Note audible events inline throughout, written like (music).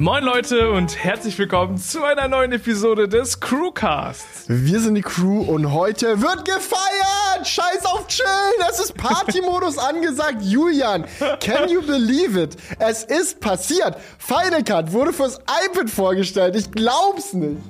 Moin Leute und herzlich willkommen zu einer neuen Episode des Crewcasts. Wir sind die Crew und heute wird gefeiert! Scheiß auf Chillen! Es ist Party-Modus (laughs) angesagt. Julian, can you believe it? Es ist passiert. Final Cut wurde fürs iPad vorgestellt. Ich glaub's nicht.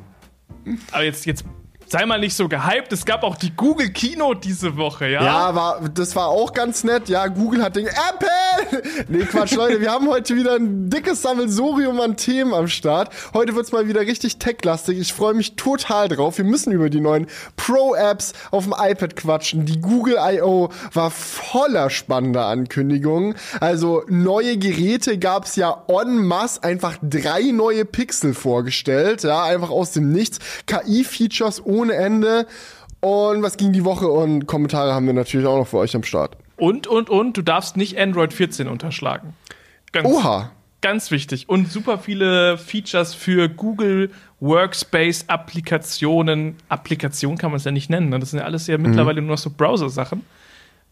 Aber jetzt, jetzt sei mal nicht so gehypt. Es gab auch die Google Keynote diese Woche, ja? Ja, war, das war auch ganz nett. Ja, Google hat den Apple! (laughs) Nee, Quatsch, Leute, wir haben heute wieder ein dickes Sammelsurium an Themen am Start. Heute wird's mal wieder richtig techlastig. Ich freue mich total drauf. Wir müssen über die neuen Pro-Apps auf dem iPad quatschen. Die Google I.O. war voller spannender Ankündigungen. Also neue Geräte gab's ja en masse, einfach drei neue Pixel vorgestellt, ja, einfach aus dem Nichts. KI-Features ohne ohne Ende. Und was ging die Woche? Und Kommentare haben wir natürlich auch noch für euch am Start. Und, und, und, du darfst nicht Android 14 unterschlagen. Ganz, Oha. Ganz wichtig. Und super viele Features für Google Workspace Applikationen. Applikation kann man es ja nicht nennen. Ne? Das sind ja alles ja mhm. mittlerweile nur noch so Browser-Sachen.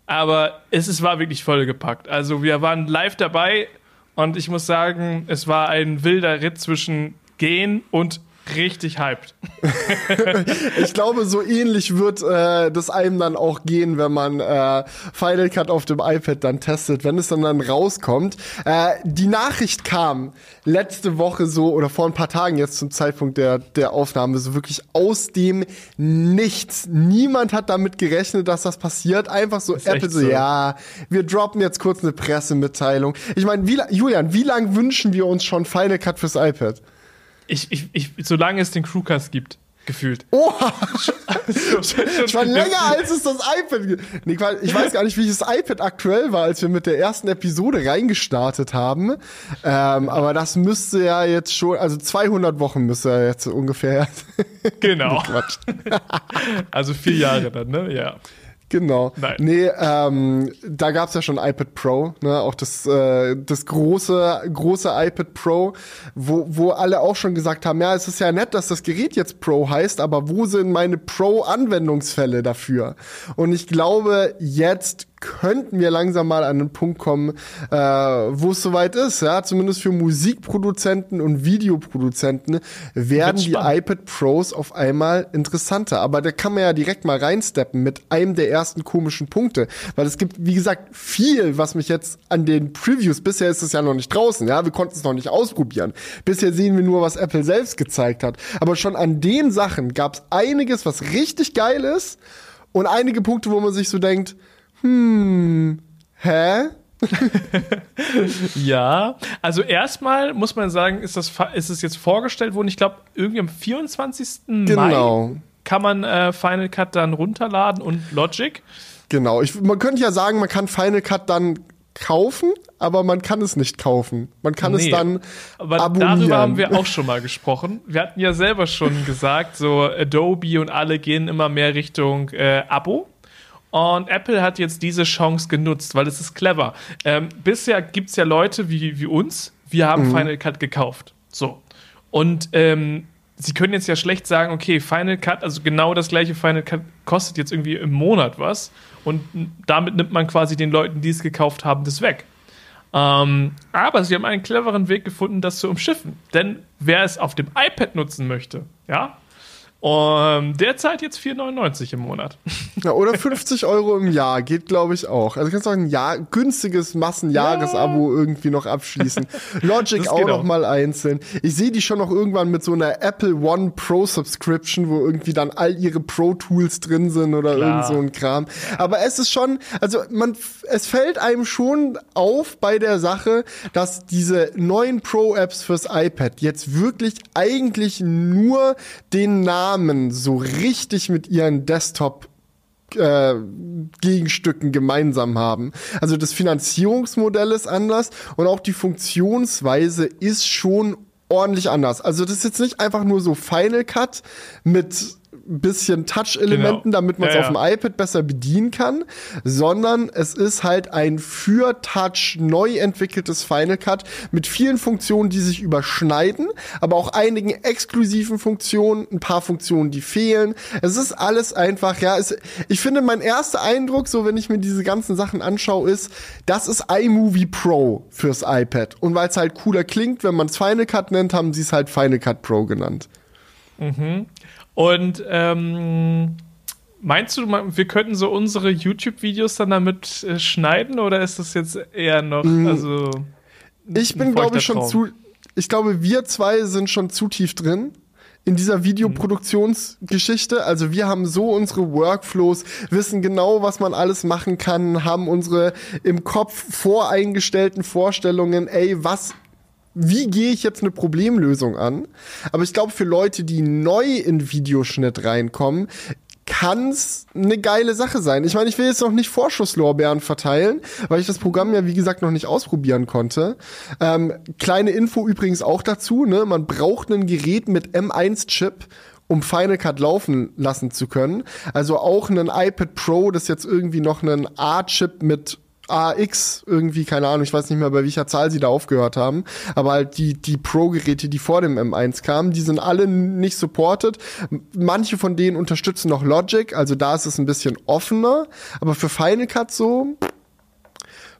Aber es ist, war wirklich vollgepackt. Also wir waren live dabei und ich muss sagen, es war ein wilder Ritt zwischen gehen und richtig hyped. (laughs) ich glaube, so ähnlich wird äh, das einem dann auch gehen, wenn man äh, Final Cut auf dem iPad dann testet, wenn es dann dann rauskommt. Äh, die Nachricht kam letzte Woche so oder vor ein paar Tagen jetzt zum Zeitpunkt der der Aufnahme so wirklich aus dem Nichts. Niemand hat damit gerechnet, dass das passiert. Einfach so Apple so, so, ja, wir droppen jetzt kurz eine Pressemitteilung. Ich meine, Julian, wie lange wünschen wir uns schon Final Cut fürs iPad? Ich, ich, ich, solange es den Crewcast gibt, gefühlt. Oha! (laughs) schon länger als es das iPad gibt. Nee, ich weiß gar nicht, wie das iPad aktuell war, als wir mit der ersten Episode reingestartet haben. Ähm, aber das müsste ja jetzt schon, also 200 Wochen müsste er jetzt ungefähr. Genau. (laughs) also vier Jahre dann, ne? Ja. Genau. Nein. Nee, ähm, da gab's ja schon iPad Pro, ne? auch das, äh, das große, große iPad Pro, wo, wo alle auch schon gesagt haben, ja, es ist ja nett, dass das Gerät jetzt Pro heißt, aber wo sind meine Pro-Anwendungsfälle dafür? Und ich glaube, jetzt könnten wir langsam mal an den Punkt kommen, äh, wo es soweit ist. Ja, zumindest für Musikproduzenten und Videoproduzenten werden die iPad Pros auf einmal interessanter. Aber da kann man ja direkt mal reinsteppen mit einem der ersten komischen Punkte, weil es gibt, wie gesagt, viel, was mich jetzt an den Previews bisher ist es ja noch nicht draußen. Ja, wir konnten es noch nicht ausprobieren. Bisher sehen wir nur, was Apple selbst gezeigt hat. Aber schon an den Sachen gab es einiges, was richtig geil ist und einige Punkte, wo man sich so denkt hm, hä? (laughs) ja, also erstmal muss man sagen, ist, das, ist es jetzt vorgestellt worden. Ich glaube, irgendwie am 24. Genau. Mai kann man äh, Final Cut dann runterladen und Logic. Genau, ich, man könnte ja sagen, man kann Final Cut dann kaufen, aber man kann es nicht kaufen. Man kann nee, es dann aber abonnieren. Darüber haben wir auch schon mal gesprochen. Wir hatten ja selber schon gesagt, so Adobe und alle gehen immer mehr Richtung äh, Abo. Und Apple hat jetzt diese Chance genutzt, weil es ist clever. Ähm, bisher gibt es ja Leute wie, wie uns, wir haben mhm. Final Cut gekauft. So. Und ähm, sie können jetzt ja schlecht sagen, okay, Final Cut, also genau das gleiche Final Cut kostet jetzt irgendwie im Monat was. Und damit nimmt man quasi den Leuten, die es gekauft haben, das weg. Ähm, aber sie haben einen cleveren Weg gefunden, das zu umschiffen. Denn wer es auf dem iPad nutzen möchte, ja, und derzeit jetzt 4,99 im Monat. (laughs) Ja, oder 50 Euro im Jahr geht, glaube ich, auch. Also kannst du auch ein Jahr, günstiges Massenjahresabo ja. irgendwie noch abschließen. (laughs) Logic auch noch mal einzeln. Ich sehe die schon noch irgendwann mit so einer Apple One Pro Subscription, wo irgendwie dann all ihre Pro Tools drin sind oder Klar. irgend so ein Kram. Aber es ist schon, also man, es fällt einem schon auf bei der Sache, dass diese neuen Pro Apps fürs iPad jetzt wirklich eigentlich nur den Namen Namen so richtig mit ihren Desktop äh, Gegenstücken gemeinsam haben. Also das Finanzierungsmodell ist anders und auch die Funktionsweise ist schon ordentlich anders. Also das ist jetzt nicht einfach nur so Final Cut mit bisschen Touch-Elementen, genau. damit man es ja, auf dem iPad besser bedienen kann, sondern es ist halt ein für Touch neu entwickeltes Final Cut mit vielen Funktionen, die sich überschneiden, aber auch einigen exklusiven Funktionen, ein paar Funktionen, die fehlen. Es ist alles einfach, ja, es, ich finde, mein erster Eindruck, so wenn ich mir diese ganzen Sachen anschaue, ist, das ist iMovie Pro fürs iPad. Und weil es halt cooler klingt, wenn man es Final Cut nennt, haben sie es halt Final Cut Pro genannt. Mhm. Und ähm, meinst du, wir könnten so unsere YouTube-Videos dann damit äh, schneiden oder ist das jetzt eher noch, mhm. also. Ich bin, glaube ich, schon zu. Ich glaube, wir zwei sind schon zu tief drin in dieser Videoproduktionsgeschichte. Also wir haben so unsere Workflows, wissen genau, was man alles machen kann, haben unsere im Kopf voreingestellten Vorstellungen, ey, was wie gehe ich jetzt eine Problemlösung an? Aber ich glaube, für Leute, die neu in Videoschnitt reinkommen, kann es eine geile Sache sein. Ich meine, ich will jetzt noch nicht Vorschusslorbeeren verteilen, weil ich das Programm ja, wie gesagt, noch nicht ausprobieren konnte. Ähm, kleine Info übrigens auch dazu, ne? Man braucht ein Gerät mit M1-Chip, um Final Cut laufen lassen zu können. Also auch ein iPad Pro, das jetzt irgendwie noch einen A-Chip mit AX irgendwie, keine Ahnung, ich weiß nicht mehr, bei welcher Zahl sie da aufgehört haben, aber halt die, die Pro-Geräte, die vor dem M1 kamen, die sind alle nicht supported. Manche von denen unterstützen noch Logic, also da ist es ein bisschen offener, aber für Final Cut so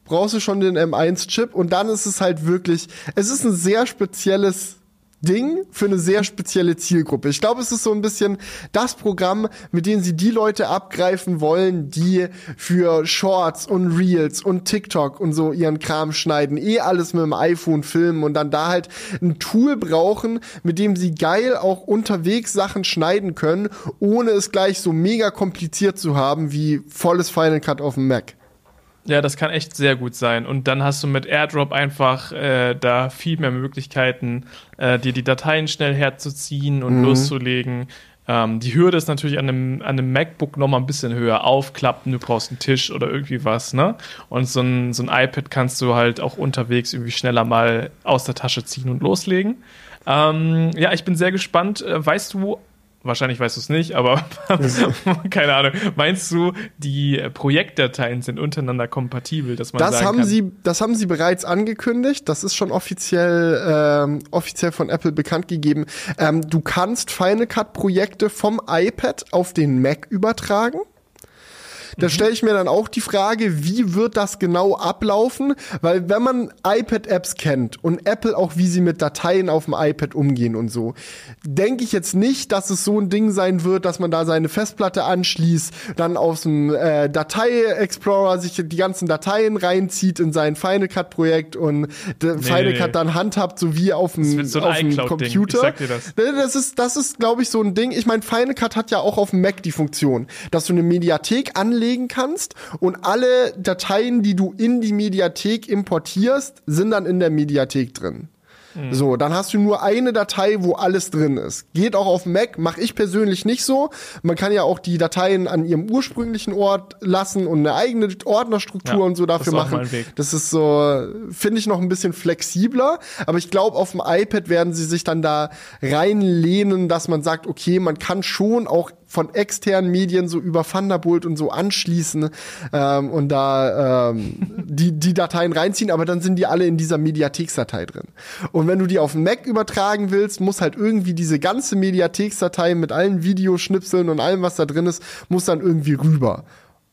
brauchst du schon den M1-Chip und dann ist es halt wirklich, es ist ein sehr spezielles Ding für eine sehr spezielle Zielgruppe. Ich glaube, es ist so ein bisschen das Programm, mit dem sie die Leute abgreifen wollen, die für Shorts und Reels und TikTok und so ihren Kram schneiden, eh alles mit dem iPhone filmen und dann da halt ein Tool brauchen, mit dem sie geil auch unterwegs Sachen schneiden können, ohne es gleich so mega kompliziert zu haben wie volles Final Cut auf dem Mac. Ja, das kann echt sehr gut sein. Und dann hast du mit AirDrop einfach äh, da viel mehr Möglichkeiten, äh, dir die Dateien schnell herzuziehen und mhm. loszulegen. Ähm, die Hürde ist natürlich an einem, an einem MacBook noch mal ein bisschen höher. Aufklappen, du brauchst einen Tisch oder irgendwie was, ne? Und so ein, so ein iPad kannst du halt auch unterwegs irgendwie schneller mal aus der Tasche ziehen und loslegen. Ähm, ja, ich bin sehr gespannt. Äh, weißt du, wahrscheinlich weißt du es nicht, aber (laughs) keine Ahnung. Meinst du, die Projektdateien sind untereinander kompatibel, dass man das haben kann, sie, das haben sie bereits angekündigt. Das ist schon offiziell ähm, offiziell von Apple bekannt gegeben. Ähm, du kannst Final Cut Projekte vom iPad auf den Mac übertragen. Da mhm. stelle ich mir dann auch die Frage, wie wird das genau ablaufen? Weil wenn man iPad-Apps kennt und Apple auch, wie sie mit Dateien auf dem iPad umgehen und so, denke ich jetzt nicht, dass es so ein Ding sein wird, dass man da seine Festplatte anschließt, dann aus dem äh, Datei-Explorer sich die ganzen Dateien reinzieht in sein Final Cut-Projekt und nee, Final Cut dann handhabt, so wie auf dem, so auf dem Computer. Das. das ist, das ist, glaube ich, so ein Ding. Ich meine, Final Cut hat ja auch auf dem Mac die Funktion, dass du eine Mediathek anlegst anlegen kannst und alle Dateien, die du in die Mediathek importierst, sind dann in der Mediathek drin. Mhm. So, dann hast du nur eine Datei, wo alles drin ist. Geht auch auf Mac, mache ich persönlich nicht so. Man kann ja auch die Dateien an ihrem ursprünglichen Ort lassen und eine eigene Ordnerstruktur ja, und so dafür das machen. Das ist so, finde ich noch ein bisschen flexibler. Aber ich glaube, auf dem iPad werden sie sich dann da reinlehnen, dass man sagt, okay, man kann schon auch von externen Medien so über Thunderbolt und so anschließen ähm, und da ähm, die, die Dateien reinziehen, aber dann sind die alle in dieser Mediatheksdatei drin. Und wenn du die auf den Mac übertragen willst, muss halt irgendwie diese ganze Mediatheksdatei mit allen Videoschnipseln und allem, was da drin ist, muss dann irgendwie rüber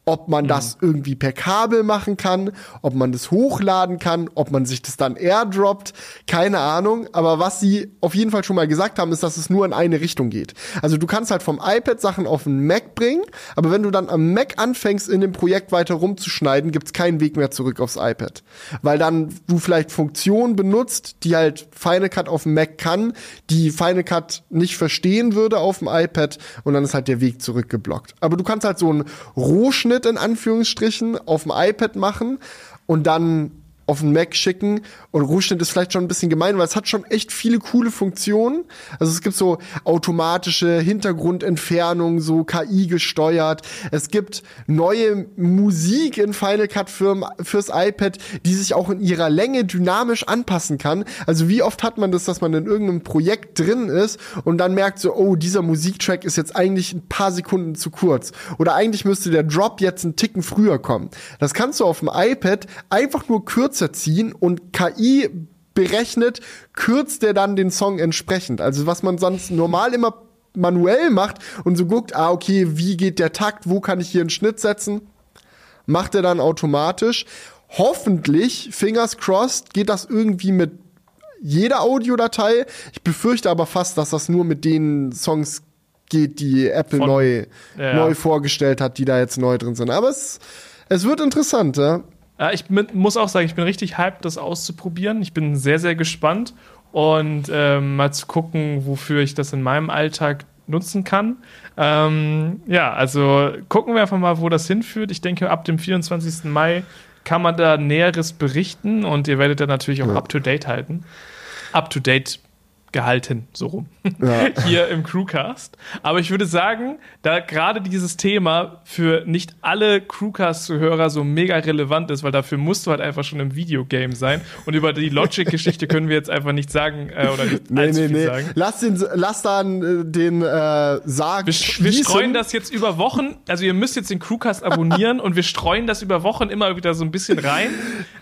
ob man mhm. das irgendwie per Kabel machen kann, ob man das hochladen kann, ob man sich das dann airdroppt, keine Ahnung. Aber was sie auf jeden Fall schon mal gesagt haben, ist, dass es nur in eine Richtung geht. Also du kannst halt vom iPad Sachen auf den Mac bringen, aber wenn du dann am Mac anfängst, in dem Projekt weiter rumzuschneiden, gibt's keinen Weg mehr zurück aufs iPad. Weil dann du vielleicht Funktionen benutzt, die halt Final Cut auf dem Mac kann, die Final Cut nicht verstehen würde auf dem iPad und dann ist halt der Weg zurückgeblockt. Aber du kannst halt so einen Rohschnitt Schnitt in Anführungsstrichen auf dem iPad machen und dann auf den Mac schicken und Rohschnitt ist vielleicht schon ein bisschen gemein, weil es hat schon echt viele coole Funktionen. Also es gibt so automatische Hintergrundentfernung, so KI gesteuert. Es gibt neue Musik in Final Cut für, fürs iPad, die sich auch in ihrer Länge dynamisch anpassen kann. Also wie oft hat man das, dass man in irgendeinem Projekt drin ist und dann merkt so, oh, dieser Musiktrack ist jetzt eigentlich ein paar Sekunden zu kurz. Oder eigentlich müsste der Drop jetzt einen Ticken früher kommen. Das kannst du auf dem iPad einfach nur kürzer kürzer ziehen und KI berechnet, kürzt er dann den Song entsprechend. Also was man sonst normal immer manuell macht und so guckt, ah, okay, wie geht der Takt, wo kann ich hier einen Schnitt setzen, macht er dann automatisch. Hoffentlich, fingers crossed, geht das irgendwie mit jeder Audiodatei. Ich befürchte aber fast, dass das nur mit den Songs geht, die Apple Von, neu, ja. neu vorgestellt hat, die da jetzt neu drin sind. Aber es, es wird interessant, ja. Äh, ich bin, muss auch sagen, ich bin richtig hyped, das auszuprobieren. Ich bin sehr, sehr gespannt und ähm, mal zu gucken, wofür ich das in meinem Alltag nutzen kann. Ähm, ja, also gucken wir einfach mal, wo das hinführt. Ich denke, ab dem 24. Mai kann man da Näheres berichten und ihr werdet dann natürlich auch ja. up to date halten. Up to date gehalten, so rum. Ja. (laughs) Hier im Crewcast. Aber ich würde sagen, da gerade dieses Thema für nicht alle Crewcast-Hörer so mega relevant ist, weil dafür musst du halt einfach schon im Videogame sein. Und über die Logic-Geschichte können wir jetzt einfach nicht sagen äh, oder nicht nee, nee, nee. sagen. Lass, den, lass dann äh, den äh, sagen. Wir, wir streuen das jetzt über Wochen. Also ihr müsst jetzt den Crewcast abonnieren und wir streuen das über Wochen immer wieder so ein bisschen rein,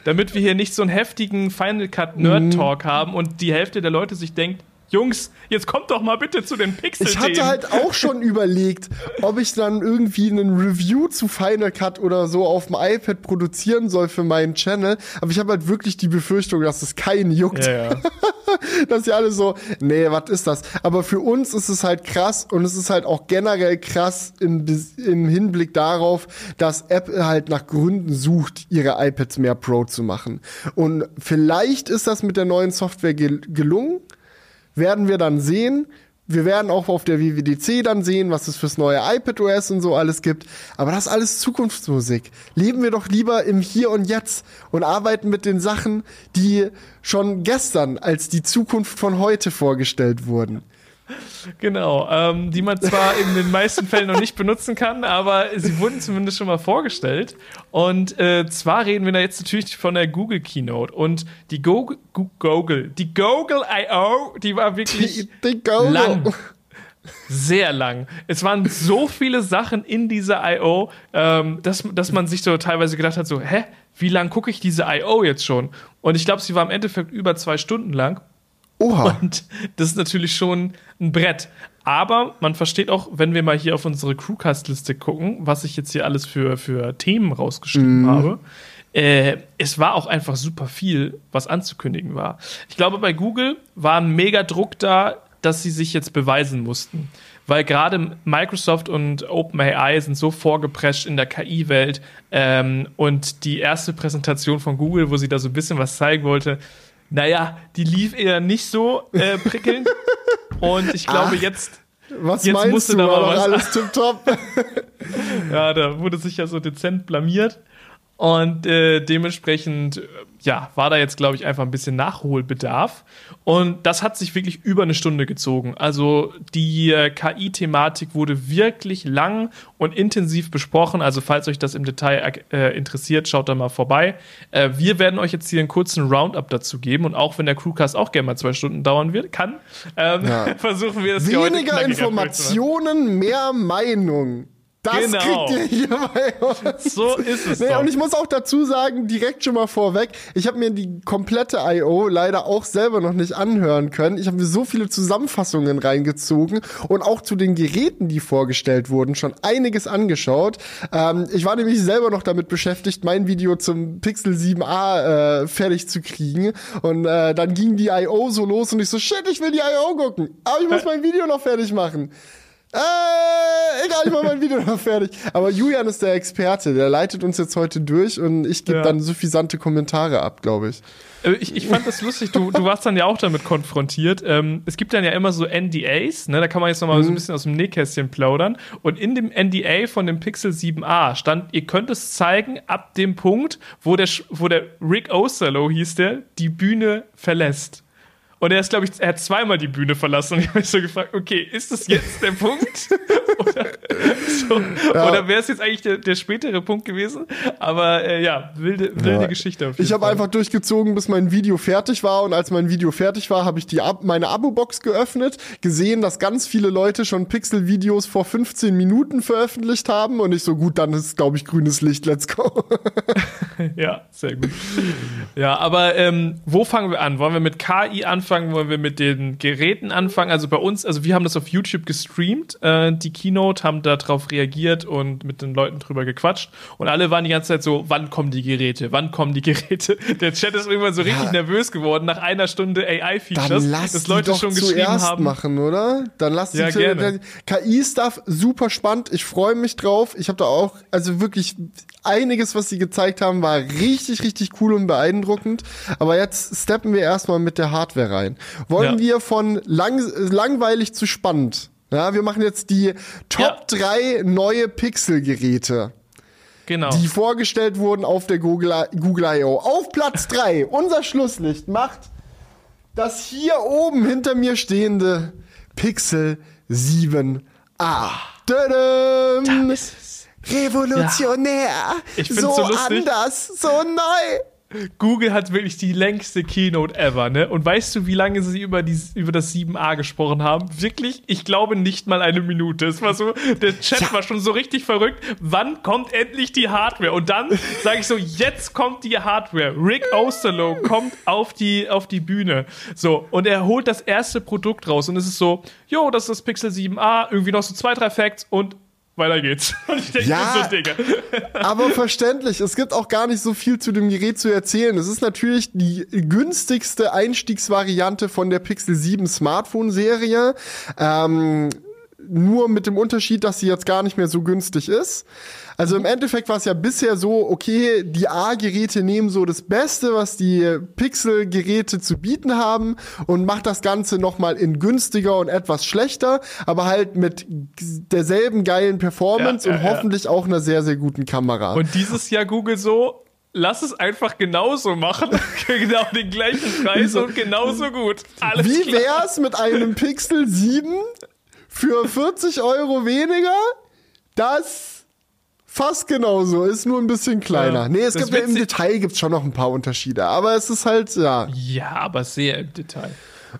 damit wir hier nicht so einen heftigen Final Cut Nerd Talk mhm. haben und die Hälfte der Leute sich denkt, Jungs, jetzt kommt doch mal bitte zu den Pixel. Ich hatte halt auch (laughs) schon überlegt, ob ich dann irgendwie einen Review zu Final Cut oder so auf dem iPad produzieren soll für meinen Channel. Aber ich habe halt wirklich die Befürchtung, dass es keinen juckt. Ja, ja. (laughs) dass sie alle so, nee, was ist das? Aber für uns ist es halt krass und es ist halt auch generell krass im, im Hinblick darauf, dass Apple halt nach Gründen sucht, ihre iPads mehr Pro zu machen. Und vielleicht ist das mit der neuen Software gel gelungen werden wir dann sehen. Wir werden auch auf der WWDC dann sehen, was es fürs neue iPadOS und so alles gibt. Aber das ist alles Zukunftsmusik. Leben wir doch lieber im Hier und Jetzt und arbeiten mit den Sachen, die schon gestern als die Zukunft von heute vorgestellt wurden. Genau, ähm, die man zwar in den meisten Fällen noch nicht benutzen kann, aber sie wurden zumindest schon mal vorgestellt. Und äh, zwar reden wir da jetzt natürlich von der Google Keynote und die Go Google, die Google I.O., die war wirklich die, die lang. Sehr lang. Es waren so viele Sachen in dieser I.O., ähm, dass, dass man sich so teilweise gedacht hat, so, hä, wie lang gucke ich diese I.O. jetzt schon? Und ich glaube, sie war im Endeffekt über zwei Stunden lang. Oha. Und das ist natürlich schon ein Brett. Aber man versteht auch, wenn wir mal hier auf unsere Crewcast-Liste gucken, was ich jetzt hier alles für, für Themen rausgeschrieben mm. habe. Äh, es war auch einfach super viel, was anzukündigen war. Ich glaube, bei Google war ein mega Druck da, dass sie sich jetzt beweisen mussten. Weil gerade Microsoft und OpenAI sind so vorgeprescht in der KI-Welt ähm, und die erste Präsentation von Google, wo sie da so ein bisschen was zeigen wollte, naja, die lief eher nicht so äh, prickelnd. (laughs) Und ich glaube, Ach, jetzt. Was jetzt meinst du, da war was alles tipptopp? (laughs) ja, da wurde sich ja so dezent blamiert. Und äh, dementsprechend, ja, war da jetzt, glaube ich, einfach ein bisschen Nachholbedarf. Und das hat sich wirklich über eine Stunde gezogen. Also die äh, KI-Thematik wurde wirklich lang und intensiv besprochen. Also falls euch das im Detail äh, interessiert, schaut da mal vorbei. Äh, wir werden euch jetzt hier einen kurzen Roundup dazu geben. Und auch wenn der Crewcast auch gerne mal zwei Stunden dauern wird, kann, ähm, ja. (laughs) versuchen wir es Weniger Informationen, mehr Meinung. Das genau. kriegt ihr hier bei uns. So ist es. Nee, doch. Und ich muss auch dazu sagen, direkt schon mal vorweg, ich habe mir die komplette I.O. leider auch selber noch nicht anhören können. Ich habe mir so viele Zusammenfassungen reingezogen und auch zu den Geräten, die vorgestellt wurden, schon einiges angeschaut. Ähm, ich war nämlich selber noch damit beschäftigt, mein Video zum Pixel 7a äh, fertig zu kriegen. Und äh, dann ging die I.O. so los und ich so, shit, ich will die I.O. gucken. Aber ich muss mein Video noch fertig machen. Äh, egal, ich mach mein Video noch fertig. Aber Julian ist der Experte, der leitet uns jetzt heute durch und ich gebe ja. dann suffisante Kommentare ab, glaube ich. Äh, ich. Ich fand das lustig, du, du warst dann ja auch damit konfrontiert. Ähm, es gibt dann ja immer so NDAs, ne? da kann man jetzt nochmal mhm. so ein bisschen aus dem Nähkästchen plaudern. Und in dem NDA von dem Pixel 7a stand, ihr könnt es zeigen ab dem Punkt, wo der, wo der Rick Osterloh hieß der, die Bühne verlässt. Und er ist, glaube ich, er hat zweimal die Bühne verlassen. Und ich habe mich so gefragt, okay, ist das jetzt der Punkt? (laughs) oder so, ja. oder wäre es jetzt eigentlich der, der, spätere Punkt gewesen? Aber äh, ja, wilde, wilde ja. Geschichte. ich habe einfach durchgezogen, bis mein Video fertig war. Und als mein Video fertig war, habe ich die Ab meine Abo-Box geöffnet, gesehen, dass ganz viele Leute schon Pixel-Videos vor 15 Minuten veröffentlicht haben. Und ich so, gut, dann ist, glaube ich, grünes Licht, let's go. (laughs) ja, sehr gut. Ja, aber ähm, wo fangen wir an? Wollen wir mit KI anfangen? Anfangen? Wollen wir mit den Geräten anfangen? Also bei uns, also wir haben das auf YouTube gestreamt, äh, die Keynote, haben darauf reagiert und mit den Leuten drüber gequatscht. Und alle waren die ganze Zeit so, wann kommen die Geräte? Wann kommen die Geräte? (laughs) Der Chat ist irgendwann so richtig ja. nervös geworden nach einer Stunde AI-Features, dass Leute doch schon geschrieben haben. machen, oder? Dann lass die ja, gerne. KI-Stuff super spannend. Ich freue mich drauf. Ich habe da auch, also wirklich einiges, was sie gezeigt haben, war richtig, richtig cool und beeindruckend. Aber jetzt steppen wir erstmal mit der Hardware rein. Wollen ja. wir von lang, langweilig zu spannend? Ja, wir machen jetzt die Top ja. 3 neue Pixel-Geräte. Genau. Die vorgestellt wurden auf der Google, Google I.O. Auf Platz (laughs) 3, unser Schlusslicht macht das hier oben hinter mir stehende Pixel 7a. Tadam! Revolutionär. Ja. So, so anders, so neu. Google hat wirklich die längste Keynote ever, ne? Und weißt du, wie lange sie über, die, über das 7a gesprochen haben? Wirklich, ich glaube nicht mal eine Minute. Es war so, der Chat ja. war schon so richtig verrückt. Wann kommt endlich die Hardware? Und dann sage ich so, jetzt kommt die Hardware. Rick Osterloh kommt auf die, auf die Bühne. So, und er holt das erste Produkt raus und es ist so, jo, das ist das Pixel 7a, irgendwie noch so zwei, drei Facts und weiter geht's. (laughs) Und ich denke, ja, so, Digga. (laughs) aber verständlich. Es gibt auch gar nicht so viel zu dem Gerät zu erzählen. Es ist natürlich die günstigste Einstiegsvariante von der Pixel 7 Smartphone-Serie. Ähm, nur mit dem Unterschied, dass sie jetzt gar nicht mehr so günstig ist. Also im Endeffekt war es ja bisher so, okay, die A-Geräte nehmen so das Beste, was die Pixel-Geräte zu bieten haben und macht das Ganze nochmal in günstiger und etwas schlechter, aber halt mit derselben geilen Performance ja, ja, und hoffentlich ja. auch einer sehr, sehr guten Kamera. Und dieses Jahr Google so, lass es einfach genauso machen. (laughs) genau den gleichen Preis und genauso gut. Alles Wie wär's mit einem Pixel 7 für 40 Euro weniger? Das Fast genauso, ist nur ein bisschen kleiner. Ja, nee, es gibt ja im Detail gibt's schon noch ein paar Unterschiede, aber es ist halt, ja. Ja, aber sehr im Detail.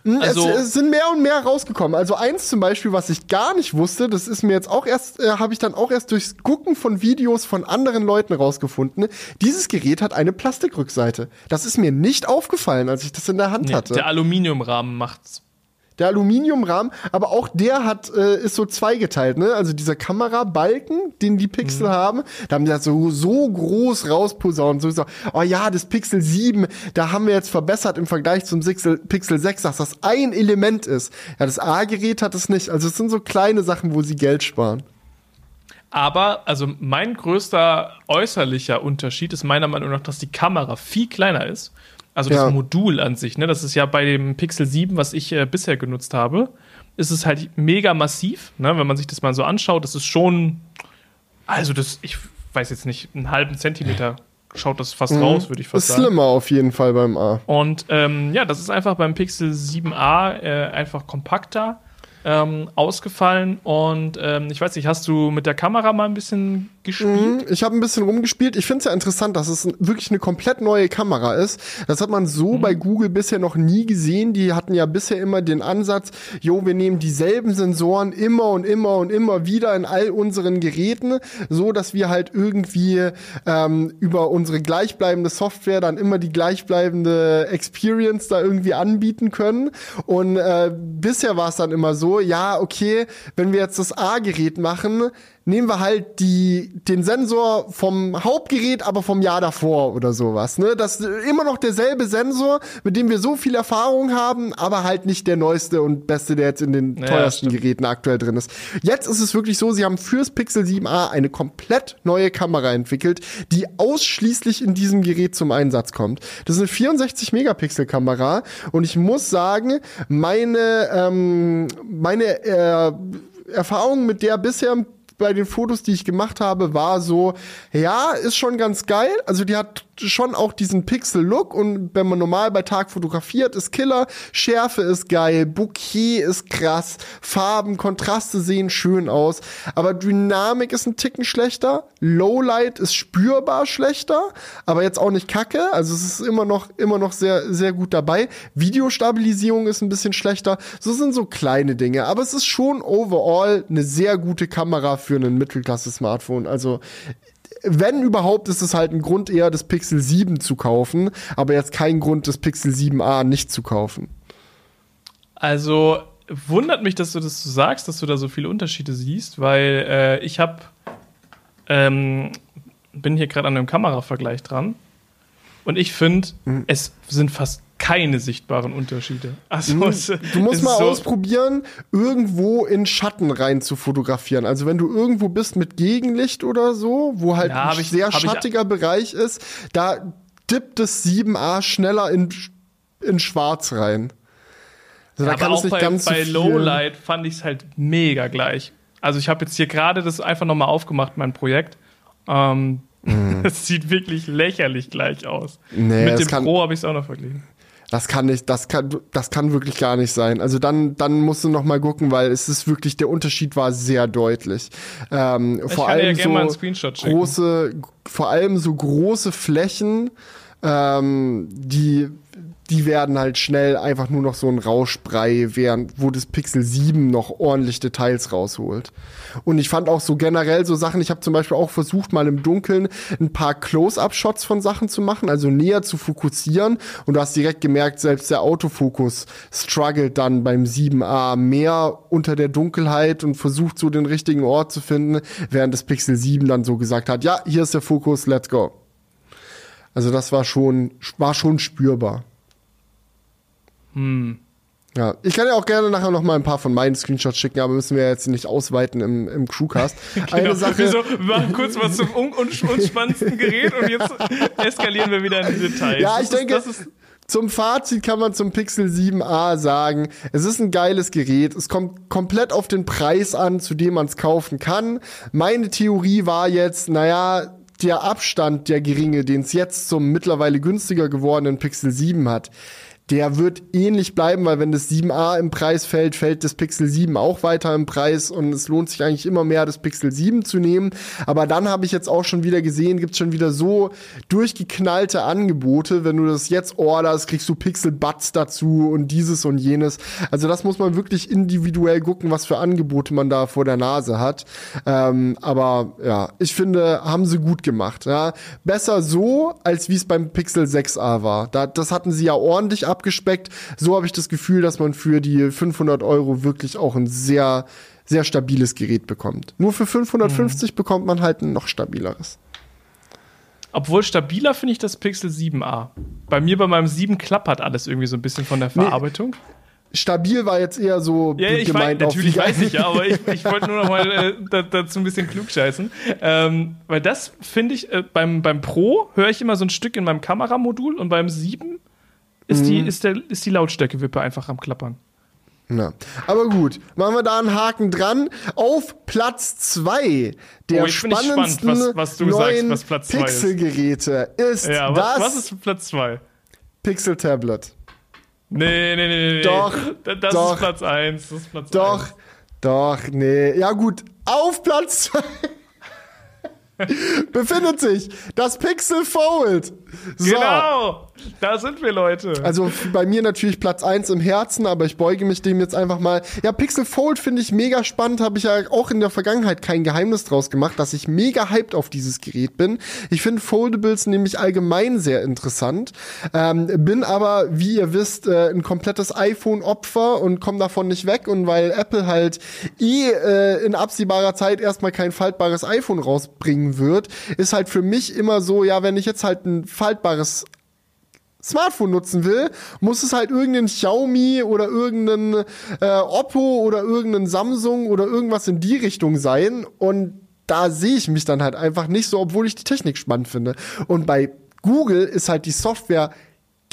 Hm, also, es, es, sind mehr und mehr rausgekommen. Also eins zum Beispiel, was ich gar nicht wusste, das ist mir jetzt auch erst, äh, habe ich dann auch erst durchs Gucken von Videos von anderen Leuten rausgefunden. Dieses Gerät hat eine Plastikrückseite. Das ist mir nicht aufgefallen, als ich das in der Hand nee, hatte. Der Aluminiumrahmen macht's der Aluminiumrahmen, aber auch der hat äh, ist so zweigeteilt, ne? Also dieser Kamerabalken, den die Pixel mhm. haben, da haben sie das so so groß rausposaunt, so so, oh ja, das Pixel 7, da haben wir jetzt verbessert im Vergleich zum Pixel, Pixel 6, dass das ein Element ist. Ja, das A-Gerät hat es nicht. Also es sind so kleine Sachen, wo sie Geld sparen. Aber, also mein größter äußerlicher Unterschied ist meiner Meinung nach, dass die Kamera viel kleiner ist also das ja. Modul an sich, ne? Das ist ja bei dem Pixel 7, was ich äh, bisher genutzt habe, ist es halt mega massiv, ne? Wenn man sich das mal so anschaut, das ist schon, also das, ich weiß jetzt nicht, einen halben Zentimeter schaut das fast mhm. raus, würde ich fast ist sagen. Ist slimmer auf jeden Fall beim A. Und ähm, ja, das ist einfach beim Pixel 7a äh, einfach kompakter ähm, ausgefallen. Und ähm, ich weiß nicht, hast du mit der Kamera mal ein bisschen gespielt? Mhm, ich habe ein bisschen rumgespielt. Ich finde es ja interessant, dass es wirklich eine komplett neue Kamera ist. Das hat man so mhm. bei Google bisher noch nie gesehen. Die hatten ja bisher immer den Ansatz, jo, wir nehmen dieselben Sensoren immer und immer und immer wieder in all unseren Geräten, so dass wir halt irgendwie ähm, über unsere gleichbleibende Software dann immer die gleichbleibende Experience da irgendwie anbieten können. Und äh, bisher war es dann immer so, ja, okay, wenn wir jetzt das A-Gerät machen, nehmen wir halt die, den Sensor vom Hauptgerät, aber vom Jahr davor oder sowas. Ne? Das ist immer noch derselbe Sensor, mit dem wir so viel Erfahrung haben, aber halt nicht der neueste und beste, der jetzt in den ja, teuersten stimmt. Geräten aktuell drin ist. Jetzt ist es wirklich so, sie haben fürs Pixel 7a eine komplett neue Kamera entwickelt, die ausschließlich in diesem Gerät zum Einsatz kommt. Das ist eine 64 Megapixel Kamera und ich muss sagen, meine ähm, meine äh, Erfahrung mit der bisher bei den Fotos, die ich gemacht habe, war so, ja, ist schon ganz geil. Also die hat schon auch diesen Pixel-Look und wenn man normal bei Tag fotografiert, ist Killer. Schärfe ist geil, Bouquet ist krass, Farben, Kontraste sehen schön aus. Aber Dynamik ist ein Ticken schlechter, Lowlight ist spürbar schlechter, aber jetzt auch nicht kacke. Also es ist immer noch, immer noch sehr, sehr gut dabei. Videostabilisierung ist ein bisschen schlechter. So sind so kleine Dinge, aber es ist schon overall eine sehr gute Kamera für ein Mittelklasse-Smartphone. Also wenn überhaupt, ist es halt ein Grund eher, das Pixel 7 zu kaufen, aber jetzt kein Grund, das Pixel 7a nicht zu kaufen. Also wundert mich, dass du das so sagst, dass du da so viele Unterschiede siehst, weil äh, ich habe ähm, bin hier gerade an einem Kameravergleich dran und ich finde, mhm. es sind fast keine sichtbaren Unterschiede. Also, mhm. du musst mal so ausprobieren, irgendwo in Schatten rein zu fotografieren. Also wenn du irgendwo bist mit Gegenlicht oder so, wo halt ja, ein ich, sehr schattiger ich, Bereich ist, da dippt das 7a schneller in, in Schwarz rein. Also ja, da kann es nicht bei, ganz bei so Lowlight fand ich es halt mega gleich. Also ich habe jetzt hier gerade das einfach nochmal aufgemacht, mein Projekt. Ähm, mm. (laughs) Es sieht wirklich lächerlich gleich aus. Nee, Mit dem Pro habe ich es auch noch verglichen. Das kann nicht, das kann, das kann wirklich gar nicht sein. Also dann, dann musst du noch mal gucken, weil es ist wirklich, der Unterschied war sehr deutlich. Ähm, vor allem ja so große, vor allem so große Flächen, ähm, die die werden halt schnell einfach nur noch so ein Rauschbrei, während wo das Pixel 7 noch ordentlich Details rausholt. Und ich fand auch so generell so Sachen, ich habe zum Beispiel auch versucht, mal im Dunkeln ein paar Close-Up-Shots von Sachen zu machen, also näher zu fokussieren. Und du hast direkt gemerkt, selbst der Autofokus struggelt dann beim 7a mehr unter der Dunkelheit und versucht so den richtigen Ort zu finden, während das Pixel 7 dann so gesagt hat, ja, hier ist der Fokus, let's go. Also das war schon, war schon spürbar. Hm. Ja, ich kann ja auch gerne nachher noch mal ein paar von meinen Screenshots schicken, aber müssen wir jetzt nicht ausweiten im, im Crewcast. (laughs) genau. Eine Sache. Wieso? Wir machen kurz was zum un unspannendsten Gerät und jetzt eskalieren wir wieder in die Details. Ja, ich das denke, ist, ist zum Fazit kann man zum Pixel 7a sagen, es ist ein geiles Gerät. Es kommt komplett auf den Preis an, zu dem man es kaufen kann. Meine Theorie war jetzt, naja, der Abstand, der geringe, den es jetzt zum mittlerweile günstiger gewordenen Pixel 7 hat, der wird ähnlich bleiben, weil wenn das 7a im Preis fällt, fällt das Pixel 7 auch weiter im Preis und es lohnt sich eigentlich immer mehr, das Pixel 7 zu nehmen. Aber dann habe ich jetzt auch schon wieder gesehen, gibt es schon wieder so durchgeknallte Angebote. Wenn du das jetzt orderst, kriegst du Pixel Buds dazu und dieses und jenes. Also das muss man wirklich individuell gucken, was für Angebote man da vor der Nase hat. Ähm, aber ja, ich finde, haben sie gut gemacht. Ja. Besser so, als wie es beim Pixel 6a war. Da, das hatten sie ja ordentlich abgespeckt. So habe ich das Gefühl, dass man für die 500 Euro wirklich auch ein sehr, sehr stabiles Gerät bekommt. Nur für 550 mhm. bekommt man halt ein noch stabileres. Obwohl stabiler finde ich das Pixel 7a. Bei mir bei meinem 7 klappert alles irgendwie so ein bisschen von der Verarbeitung. Nee stabil war jetzt eher so ja, ich gemeint. Weiß, natürlich weiß ich ja, (laughs) aber ich, ich wollte nur noch mal äh, da, dazu ein bisschen klugscheißen. Ähm, weil das finde ich, äh, beim, beim Pro höre ich immer so ein Stück in meinem Kameramodul und beim 7 ist, mhm. die, ist, der, ist die Lautstärkewippe einfach am Klappern. Na. Aber gut, machen wir da einen Haken dran. Auf Platz 2 der oh, spannendsten gespannt, was, was neuen Pixelgeräte ist, ja, das. Was ist Platz 2? Pixel Tablet. Nee, nee, nee, nee. Doch. Das doch, ist Platz 1. Das ist Platz doch, 1. doch, nee. Ja, gut. Auf Platz 2 (laughs) befindet sich das Pixel Fold. So. Genau. Da sind wir, Leute. Also bei mir natürlich Platz 1 im Herzen, aber ich beuge mich dem jetzt einfach mal. Ja, Pixel Fold finde ich mega spannend, habe ich ja auch in der Vergangenheit kein Geheimnis draus gemacht, dass ich mega hyped auf dieses Gerät bin. Ich finde Foldables nämlich allgemein sehr interessant. Ähm, bin aber, wie ihr wisst, äh, ein komplettes iPhone-Opfer und komme davon nicht weg. Und weil Apple halt eh äh, in absehbarer Zeit erstmal kein faltbares iPhone rausbringen wird, ist halt für mich immer so, ja, wenn ich jetzt halt ein faltbares Smartphone nutzen will, muss es halt irgendein Xiaomi oder irgendein äh, Oppo oder irgendein Samsung oder irgendwas in die Richtung sein. Und da sehe ich mich dann halt einfach nicht so, obwohl ich die Technik spannend finde. Und bei Google ist halt die Software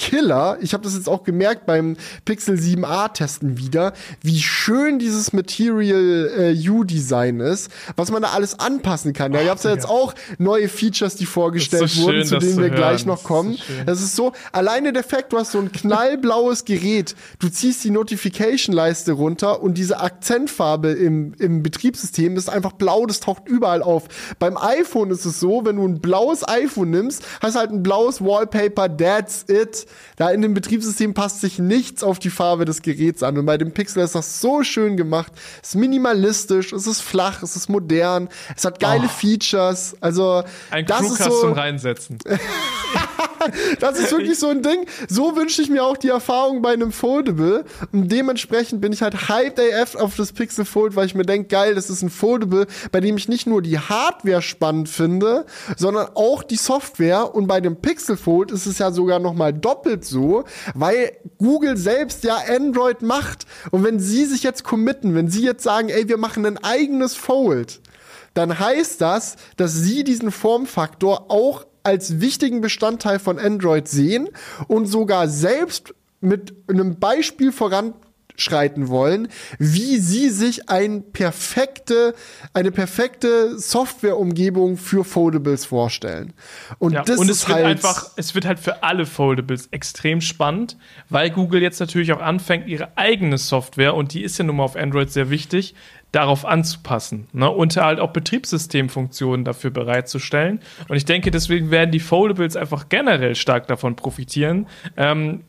Killer. Ich habe das jetzt auch gemerkt beim Pixel 7a testen wieder, wie schön dieses Material äh, U-Design ist, was man da alles anpassen kann. Da gab es ja jetzt auch neue Features, die vorgestellt so wurden, schön, zu denen wir hören. gleich noch kommen. Das ist, das ist so, alleine der Fakt, du hast so ein knallblaues Gerät, du ziehst die Notification-Leiste runter und diese Akzentfarbe im, im Betriebssystem ist einfach blau, das taucht überall auf. Beim iPhone ist es so, wenn du ein blaues iPhone nimmst, hast halt ein blaues Wallpaper, that's it. Da in dem Betriebssystem passt sich nichts auf die Farbe des Geräts an. Und bei dem Pixel ist das so schön gemacht. Es ist minimalistisch, es ist flach, es ist modern, es hat geile oh. Features. Also ein das Crewcast ist so zum Reinsetzen. (laughs) das ist wirklich so ein Ding. So wünsche ich mir auch die Erfahrung bei einem Foldable. Und dementsprechend bin ich halt hyped AF auf das Pixel Fold, weil ich mir denke, geil, das ist ein Foldable, bei dem ich nicht nur die Hardware spannend finde, sondern auch die Software. Und bei dem Pixel Fold ist es ja sogar noch mal doppelt so, weil Google selbst ja Android macht. Und wenn sie sich jetzt committen, wenn sie jetzt sagen, ey, wir machen ein eigenes Fold, dann heißt das, dass sie diesen Formfaktor auch als wichtigen Bestandteil von Android sehen und sogar selbst mit einem Beispiel voranschreiten wollen, wie sie sich ein perfekte, eine perfekte Softwareumgebung für Foldables vorstellen. Und, ja, das und es ist halt einfach, es wird halt für alle Foldables extrem spannend, weil Google jetzt natürlich auch anfängt, ihre eigene Software, und die ist ja nun mal auf Android sehr wichtig, darauf anzupassen ne? und halt auch Betriebssystemfunktionen dafür bereitzustellen. Und ich denke, deswegen werden die Foldables einfach generell stark davon profitieren. Ähm,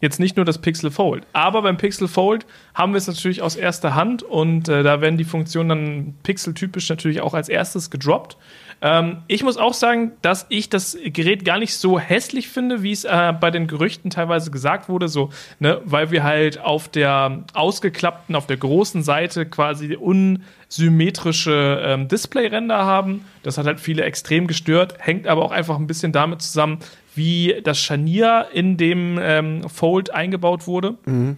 jetzt nicht nur das Pixel Fold, aber beim Pixel Fold haben wir es natürlich aus erster Hand und äh, da werden die Funktionen dann pixeltypisch natürlich auch als erstes gedroppt. Ähm, ich muss auch sagen, dass ich das Gerät gar nicht so hässlich finde, wie es äh, bei den Gerüchten teilweise gesagt wurde, so, ne, weil wir halt auf der ausgeklappten, auf der großen Seite quasi unsymmetrische ähm, Displayränder haben. Das hat halt viele extrem gestört, hängt aber auch einfach ein bisschen damit zusammen, wie das Scharnier in dem ähm, Fold eingebaut wurde. Mhm.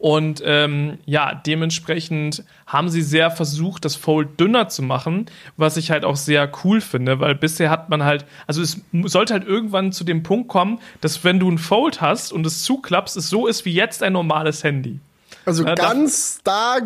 Und ähm, ja, dementsprechend haben sie sehr versucht, das Fold dünner zu machen, was ich halt auch sehr cool finde, weil bisher hat man halt, also es sollte halt irgendwann zu dem Punkt kommen, dass wenn du ein Fold hast und es zuklappst, es so ist wie jetzt ein normales Handy. Also ja, ganz da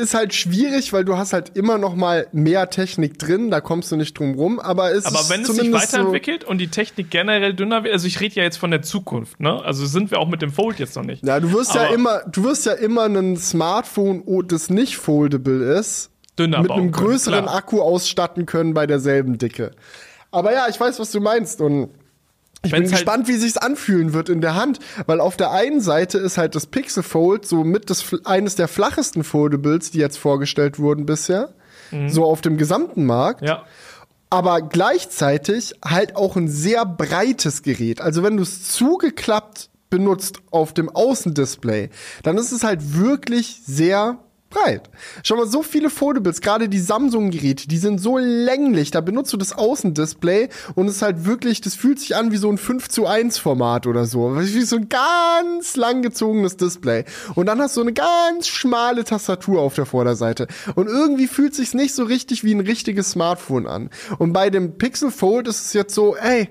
ist halt schwierig, weil du hast halt immer noch mal mehr Technik drin, da kommst du nicht drum rum, aber es Aber wenn es sich weiterentwickelt so und die Technik generell dünner wird, also ich rede ja jetzt von der Zukunft, ne? Also sind wir auch mit dem Fold jetzt noch nicht. Ja, du wirst aber ja immer, du wirst ja immer ein Smartphone, das nicht foldable ist, dünner mit einem größeren können, Akku ausstatten können bei derselben Dicke. Aber ja, ich weiß, was du meinst und ich Wenn's bin halt gespannt, wie sich's anfühlen wird in der Hand, weil auf der einen Seite ist halt das Pixel Fold so mit das eines der flachesten Foldables, die jetzt vorgestellt wurden bisher, mhm. so auf dem gesamten Markt. Ja. Aber gleichzeitig halt auch ein sehr breites Gerät. Also wenn du es zugeklappt benutzt auf dem Außendisplay, dann ist es halt wirklich sehr breit. Schau mal, so viele Foldables, gerade die Samsung-Geräte, die sind so länglich. Da benutzt du das Außendisplay und es ist halt wirklich, das fühlt sich an wie so ein 5 zu 1 Format oder so. Wie so ein ganz langgezogenes Display. Und dann hast du eine ganz schmale Tastatur auf der Vorderseite. Und irgendwie fühlt sich's nicht so richtig wie ein richtiges Smartphone an. Und bei dem Pixel Fold ist es jetzt so, ey,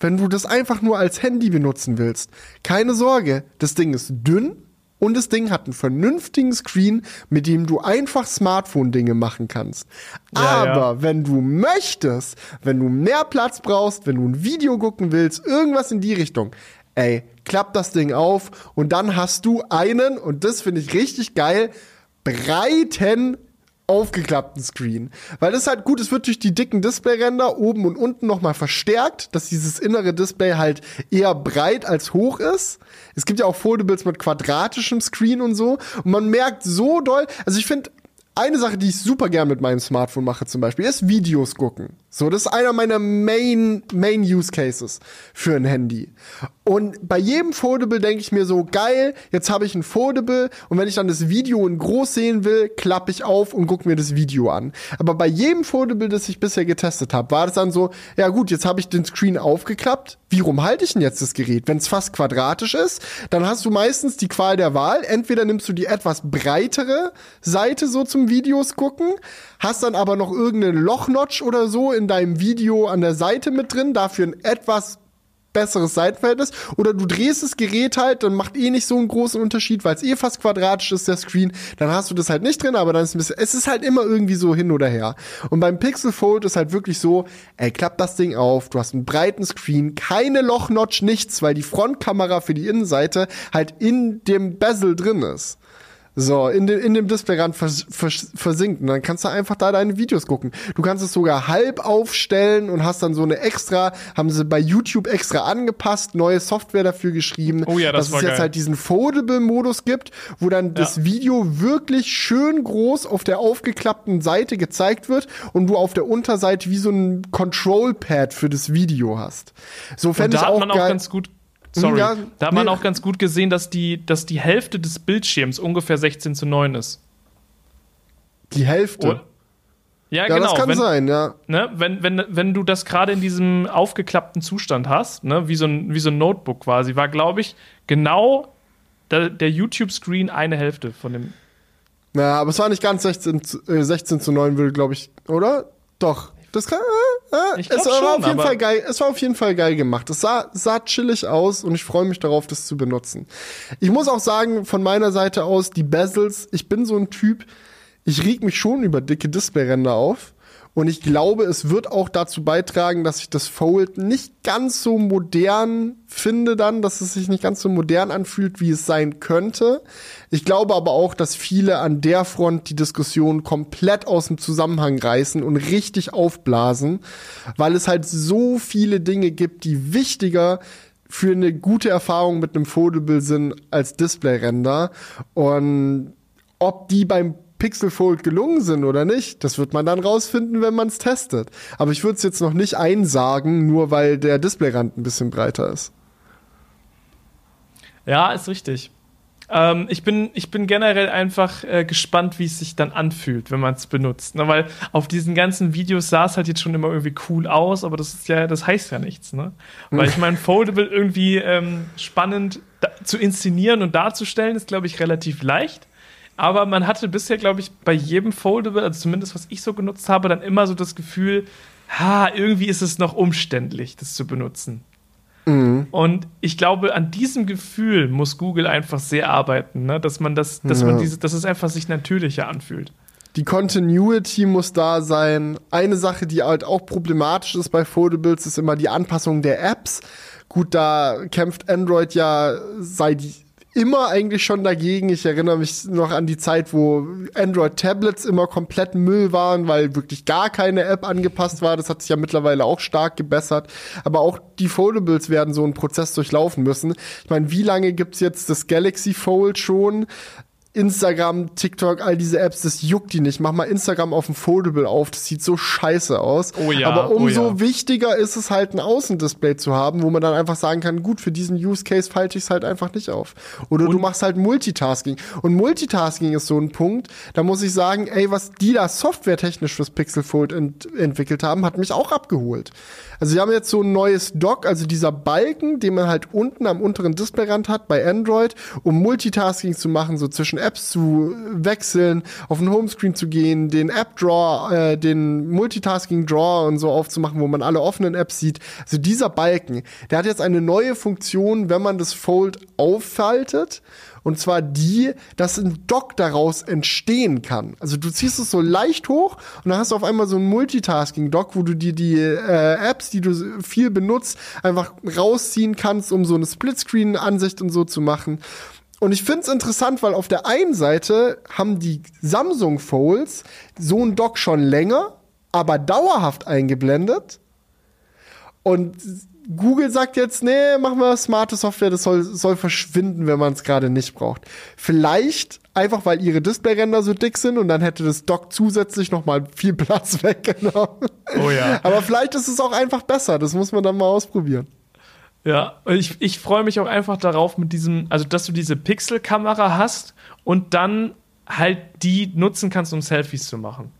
wenn du das einfach nur als Handy benutzen willst, keine Sorge, das Ding ist dünn, und das Ding hat einen vernünftigen Screen, mit dem du einfach Smartphone-Dinge machen kannst. Ja, Aber ja. wenn du möchtest, wenn du mehr Platz brauchst, wenn du ein Video gucken willst, irgendwas in die Richtung, ey, klapp das Ding auf und dann hast du einen, und das finde ich richtig geil, breiten aufgeklappten Screen. Weil das ist halt gut, es wird durch die dicken Displayränder oben und unten nochmal verstärkt, dass dieses innere Display halt eher breit als hoch ist. Es gibt ja auch Foldables mit quadratischem Screen und so. Und man merkt so doll, also ich finde, eine Sache, die ich super gern mit meinem Smartphone mache zum Beispiel, ist Videos gucken. So, das ist einer meiner Main, Main Use Cases für ein Handy. Und bei jedem Foldable denke ich mir so, geil, jetzt habe ich ein Foldable und wenn ich dann das Video in groß sehen will, klappe ich auf und gucke mir das Video an. Aber bei jedem Foldable, das ich bisher getestet habe, war das dann so, ja gut, jetzt habe ich den Screen aufgeklappt. Wie rum halte ich denn jetzt das Gerät? Wenn es fast quadratisch ist, dann hast du meistens die Qual der Wahl. Entweder nimmst du die etwas breitere Seite so zum Videos gucken, hast dann aber noch irgendeinen Lochnotch oder so in deinem Video an der Seite mit drin, dafür ein etwas besseres Seitenverhältnis. Oder du drehst das Gerät halt, dann macht eh nicht so einen großen Unterschied, weil es eh fast quadratisch ist, der Screen. Dann hast du das halt nicht drin, aber dann ist bisschen, es ist halt immer irgendwie so hin oder her. Und beim Pixel Fold ist halt wirklich so, ey, klappt das Ding auf, du hast einen breiten Screen, keine Lochnotch, nichts, weil die Frontkamera für die Innenseite halt in dem Bezel drin ist. So, in, de, in dem Displayrand vers, vers, versinkt. Und dann kannst du einfach da deine Videos gucken. Du kannst es sogar halb aufstellen und hast dann so eine extra, haben sie bei YouTube extra angepasst, neue Software dafür geschrieben, oh ja, das dass es jetzt geil. halt diesen Foldable-Modus gibt, wo dann ja. das Video wirklich schön groß auf der aufgeklappten Seite gezeigt wird und du auf der Unterseite wie so ein Control-Pad für das Video hast. So fände ich auch, man geil. auch ganz gut Sorry. Ja, da hat man nee. auch ganz gut gesehen, dass die, dass die Hälfte des Bildschirms ungefähr 16 zu 9 ist. Die Hälfte? Und, ja, ja, genau. das kann wenn, sein, ja. Ne, wenn, wenn, wenn du das gerade in diesem aufgeklappten Zustand hast, ne, wie, so ein, wie so ein Notebook quasi, war, glaube ich, genau der, der YouTube-Screen eine Hälfte von dem. Ja, aber es war nicht ganz 16, äh, 16 zu 9, würde, glaube ich, oder? Doch. Das kann, äh, äh, ich es war schon, auf jeden Fall geil. Es war auf jeden Fall geil gemacht. Es sah, sah chillig aus und ich freue mich darauf, das zu benutzen. Ich muss auch sagen, von meiner Seite aus, die Bezels, ich bin so ein Typ, ich reg mich schon über dicke Displayränder auf. Und ich glaube, es wird auch dazu beitragen, dass ich das Fold nicht ganz so modern finde dann, dass es sich nicht ganz so modern anfühlt, wie es sein könnte. Ich glaube aber auch, dass viele an der Front die Diskussion komplett aus dem Zusammenhang reißen und richtig aufblasen, weil es halt so viele Dinge gibt, die wichtiger für eine gute Erfahrung mit einem Foldable sind als Displayrender. Und ob die beim Pixel Fold gelungen sind oder nicht, das wird man dann rausfinden, wenn man es testet. Aber ich würde es jetzt noch nicht einsagen, nur weil der Displayrand ein bisschen breiter ist. Ja, ist richtig. Ähm, ich, bin, ich bin generell einfach äh, gespannt, wie es sich dann anfühlt, wenn man es benutzt. Ne? Weil auf diesen ganzen Videos sah es halt jetzt schon immer irgendwie cool aus, aber das ist ja, das heißt ja nichts, ne? Weil ich meine, (laughs) Foldable irgendwie ähm, spannend zu inszenieren und darzustellen, ist, glaube ich, relativ leicht. Aber man hatte bisher, glaube ich, bei jedem Foldable, also zumindest was ich so genutzt habe, dann immer so das Gefühl, ha, irgendwie ist es noch umständlich, das zu benutzen. Mhm. Und ich glaube, an diesem Gefühl muss Google einfach sehr arbeiten, ne? dass man das, dass ja. man diese, dass es einfach sich natürlicher anfühlt. Die Continuity muss da sein. Eine Sache, die halt auch problematisch ist bei Foldables, ist immer die Anpassung der Apps. Gut, da kämpft Android ja seit immer eigentlich schon dagegen. Ich erinnere mich noch an die Zeit, wo Android-Tablets immer komplett Müll waren, weil wirklich gar keine App angepasst war. Das hat sich ja mittlerweile auch stark gebessert. Aber auch die Foldables werden so einen Prozess durchlaufen müssen. Ich meine, wie lange gibt's jetzt das Galaxy Fold schon? Instagram, TikTok, all diese Apps, das juckt die nicht. Mach mal Instagram auf dem Foldable auf, das sieht so scheiße aus. Oh ja, Aber umso oh ja. wichtiger ist es halt ein Außendisplay zu haben, wo man dann einfach sagen kann, gut, für diesen Use Case falte ich es halt einfach nicht auf. Oder Und du machst halt Multitasking. Und Multitasking ist so ein Punkt, da muss ich sagen, ey, was die da softwaretechnisch fürs Pixel Fold ent entwickelt haben, hat mich auch abgeholt. Also sie haben jetzt so ein neues Dock, also dieser Balken, den man halt unten am unteren Displayrand hat bei Android, um Multitasking zu machen, so zwischen Apps zu wechseln, auf den Homescreen zu gehen, den App Draw, äh, den Multitasking Draw und so aufzumachen, wo man alle offenen Apps sieht. Also dieser Balken, der hat jetzt eine neue Funktion, wenn man das Fold auffaltet und zwar die, dass ein Dock daraus entstehen kann. Also du ziehst es so leicht hoch und dann hast du auf einmal so ein Multitasking-Dock, wo du dir die äh, Apps, die du viel benutzt, einfach rausziehen kannst, um so eine Splitscreen-Ansicht und so zu machen. Und ich finde es interessant, weil auf der einen Seite haben die Samsung Folds so ein Dock schon länger, aber dauerhaft eingeblendet. Und Google sagt jetzt, nee, machen wir smarte Software, das soll, soll verschwinden, wenn man es gerade nicht braucht. Vielleicht einfach, weil ihre Displayränder so dick sind und dann hätte das Dock zusätzlich noch mal viel Platz (laughs) weggenommen. Oh ja. Aber vielleicht ist es auch einfach besser, das muss man dann mal ausprobieren. Ja, ich, ich freue mich auch einfach darauf mit diesem, also dass du diese Pixel-Kamera hast und dann halt die nutzen kannst, um Selfies zu machen.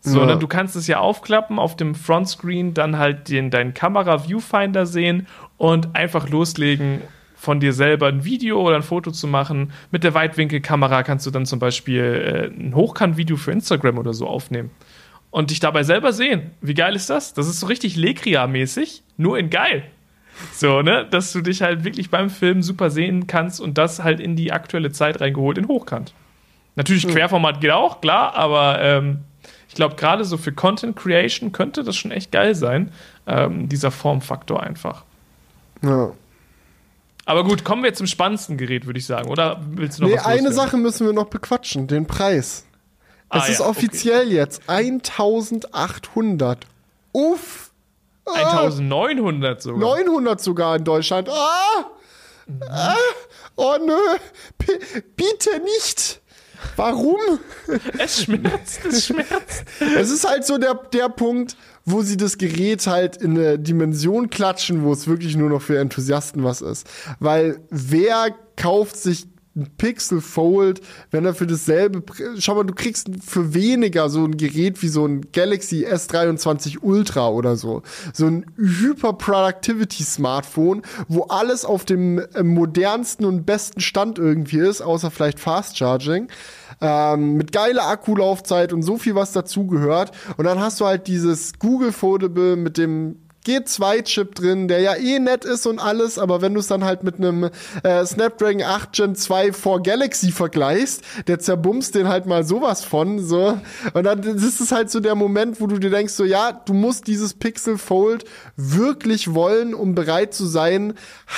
So, ja. ne, du kannst es ja aufklappen, auf dem Frontscreen dann halt den, deinen Kamera-Viewfinder sehen und einfach loslegen, von dir selber ein Video oder ein Foto zu machen. Mit der Weitwinkelkamera kannst du dann zum Beispiel äh, ein Hochkant-Video für Instagram oder so aufnehmen. Und dich dabei selber sehen. Wie geil ist das? Das ist so richtig Lekria-mäßig, nur in geil. So, ne? Dass du dich halt wirklich beim Film super sehen kannst und das halt in die aktuelle Zeit reingeholt in Hochkant. Natürlich, mhm. Querformat geht auch, klar, aber ähm, ich glaube, gerade so für Content Creation könnte das schon echt geil sein, ähm, dieser Formfaktor einfach. Ja. Aber gut, kommen wir zum spannendsten Gerät, würde ich sagen. Oder willst du noch nee, was eine Sache müssen wir noch bequatschen, den Preis. Es ah, ist ja, offiziell okay. jetzt 1800. Uff. 1900 sogar. 900 sogar in Deutschland. Ah! Mhm. ah oh nö, P bitte nicht. Warum? (laughs) Es schmerzt, es schmerzt. es ist halt so der, der Punkt, wo sie das Gerät halt in eine Dimension klatschen, wo es wirklich nur noch für Enthusiasten was ist. Weil wer kauft sich ein Pixel Fold, wenn er für dasselbe, schau mal, du kriegst für weniger so ein Gerät wie so ein Galaxy S23 Ultra oder so. So ein Hyper Productivity Smartphone, wo alles auf dem äh, modernsten und besten Stand irgendwie ist, außer vielleicht Fast Charging. Ähm, mit geiler Akkulaufzeit und so viel, was dazugehört. Und dann hast du halt dieses Google Foldable mit dem G2-Chip drin, der ja eh nett ist und alles, aber wenn du es dann halt mit einem äh, Snapdragon 8 Gen 2 vor Galaxy vergleichst, der zerbumst den halt mal sowas von, so. Und dann ist es halt so der Moment, wo du dir denkst, so, ja, du musst dieses Pixel Fold wirklich wollen, um bereit zu sein,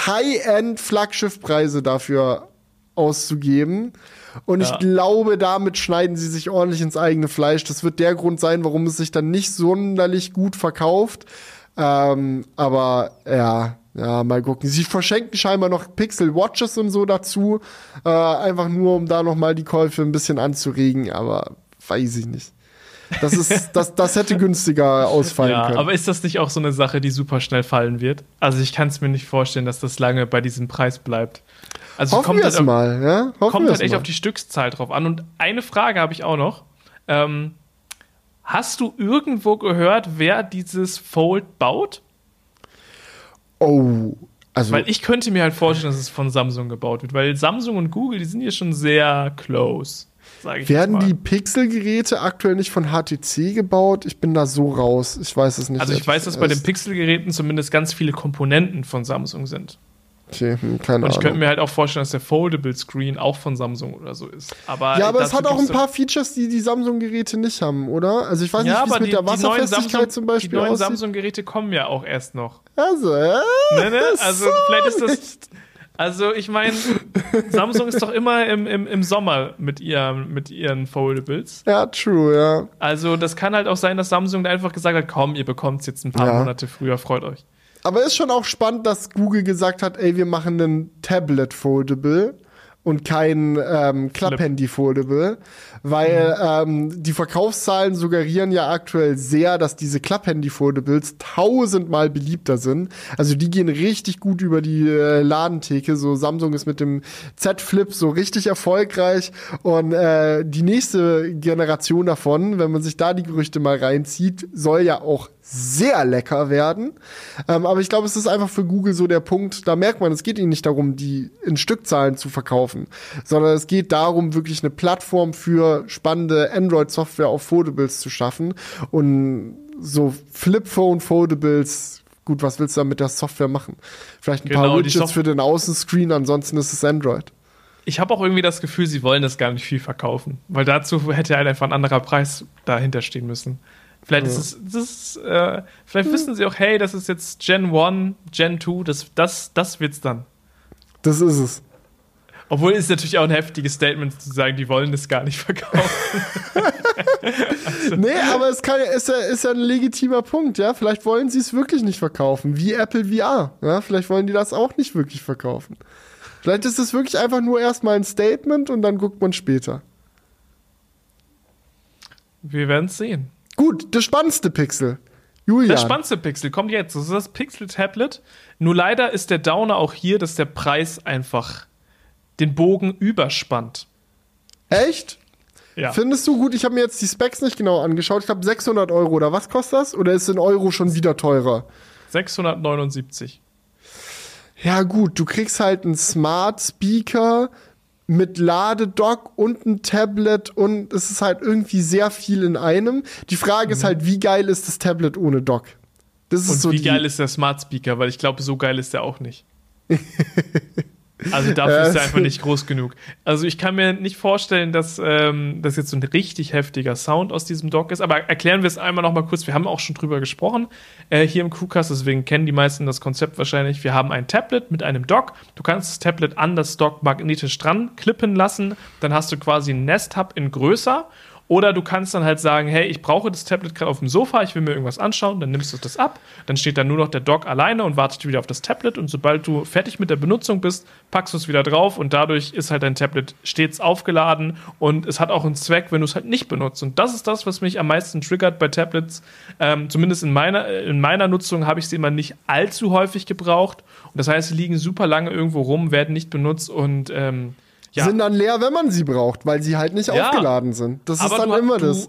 High-End Flaggschiffpreise dafür auszugeben. Und ja. ich glaube, damit schneiden sie sich ordentlich ins eigene Fleisch. Das wird der Grund sein, warum es sich dann nicht sonderlich gut verkauft. Ähm, aber ja, ja, mal gucken. Sie verschenken scheinbar noch Pixel Watches und so dazu. Äh, einfach nur, um da noch mal die Käufe ein bisschen anzuregen. Aber weiß ich nicht. Das, ist, (laughs) das, das hätte günstiger ausfallen ja, können. Aber ist das nicht auch so eine Sache, die super schnell fallen wird? Also ich kann es mir nicht vorstellen, dass das lange bei diesem Preis bleibt. Also Hoffen kommt halt, mal, ja? Hoffen kommt halt echt mal. auf die Stückszahl drauf an. Und eine Frage habe ich auch noch. Ähm, Hast du irgendwo gehört, wer dieses Fold baut? Oh, also. Weil ich könnte mir halt vorstellen, dass es von Samsung gebaut wird, weil Samsung und Google, die sind hier schon sehr close. Werden die Pixel-Geräte aktuell nicht von HTC gebaut? Ich bin da so raus. Ich weiß es nicht. Also ich weiß, dass bei den Pixel-Geräten zumindest ganz viele Komponenten von Samsung sind. Okay, keine Und ich könnte mir halt auch vorstellen, dass der Foldable Screen auch von Samsung oder so ist. Aber ja, aber es hat auch ein paar Features, die die Samsung-Geräte nicht haben, oder? Also ich weiß ja, nicht, wie es mit der Wasserfestigkeit Samsung, zum Beispiel Die neuen Samsung-Geräte kommen ja auch erst noch. Also, äh, ne, ne? Also vielleicht ist das... Also ich meine, Samsung ist doch immer im, im, im Sommer mit, ihr, mit ihren Foldables. Ja, true, ja. Also das kann halt auch sein, dass Samsung da einfach gesagt hat, komm, ihr bekommt es jetzt ein paar ja. Monate früher, freut euch. Aber ist schon auch spannend, dass Google gesagt hat, ey, wir machen ein Tablet Foldable und kein ähm, Klapphandy Foldable, weil mhm. ähm, die Verkaufszahlen suggerieren ja aktuell sehr, dass diese Klapphandy Foldables tausendmal beliebter sind. Also die gehen richtig gut über die äh, Ladentheke. So Samsung ist mit dem Z Flip so richtig erfolgreich und äh, die nächste Generation davon, wenn man sich da die Gerüchte mal reinzieht, soll ja auch sehr lecker werden. Ähm, aber ich glaube, es ist einfach für Google so der Punkt, da merkt man, es geht ihnen nicht darum, die in Stückzahlen zu verkaufen, sondern es geht darum, wirklich eine Plattform für spannende Android-Software auf Foldables zu schaffen. Und so Flip-Phone-Foldables gut, was willst du da mit der Software machen? Vielleicht ein genau, paar Widgets für den Außenscreen, ansonsten ist es Android. Ich habe auch irgendwie das Gefühl, sie wollen das gar nicht viel verkaufen, weil dazu hätte halt einfach ein anderer Preis dahinter stehen müssen. Vielleicht ja. ist es, das ist, äh, vielleicht hm. wissen sie auch, hey, das ist jetzt Gen 1, Gen 2, das, das, das wird's dann. Das ist es. Obwohl ist natürlich auch ein heftiges Statement zu sagen, die wollen es gar nicht verkaufen. also. (laughs) Nee, aber es kann, ist, ja, ist ja ein legitimer Punkt, ja. Vielleicht wollen sie es wirklich nicht verkaufen, wie Apple VR. Ja? Vielleicht wollen die das auch nicht wirklich verkaufen. Vielleicht ist es wirklich einfach nur erstmal ein Statement und dann guckt man später. Wir werden es sehen. Gut, das spannendste Pixel. Julian. Das spannendste Pixel kommt jetzt. Das ist das Pixel Tablet. Nur leider ist der Downer auch hier, dass der Preis einfach den Bogen überspannt. Echt? Ja. Findest du gut? Ich habe mir jetzt die Specs nicht genau angeschaut. Ich glaube 600 Euro oder was kostet das? Oder ist in Euro schon wieder teurer? 679. Ja gut, du kriegst halt einen Smart Speaker mit Ladedock und ein Tablet und es ist halt irgendwie sehr viel in einem. Die Frage mhm. ist halt, wie geil ist das Tablet ohne Dock? Das ist und so wie geil ist der Smart Speaker? Weil ich glaube, so geil ist der auch nicht. (laughs) Also dafür ist er einfach nicht groß genug. Also ich kann mir nicht vorstellen, dass ähm, das jetzt so ein richtig heftiger Sound aus diesem Dock ist. Aber erklären wir es einmal noch mal kurz. Wir haben auch schon drüber gesprochen äh, hier im Crewcast, deswegen kennen die meisten das Konzept wahrscheinlich. Wir haben ein Tablet mit einem Dock. Du kannst das Tablet an das Dock magnetisch dran klippen lassen. Dann hast du quasi ein Nest Hub in größer oder du kannst dann halt sagen, hey, ich brauche das Tablet gerade auf dem Sofa, ich will mir irgendwas anschauen, dann nimmst du das ab, dann steht dann nur noch der Dock alleine und wartet wieder auf das Tablet und sobald du fertig mit der Benutzung bist, packst du es wieder drauf und dadurch ist halt dein Tablet stets aufgeladen und es hat auch einen Zweck, wenn du es halt nicht benutzt. Und das ist das, was mich am meisten triggert bei Tablets. Ähm, zumindest in meiner, in meiner Nutzung habe ich sie immer nicht allzu häufig gebraucht. Und das heißt, sie liegen super lange irgendwo rum, werden nicht benutzt und ähm, ja. sind dann leer, wenn man sie braucht, weil sie halt nicht ja. aufgeladen sind. Das Aber ist dann immer du, das.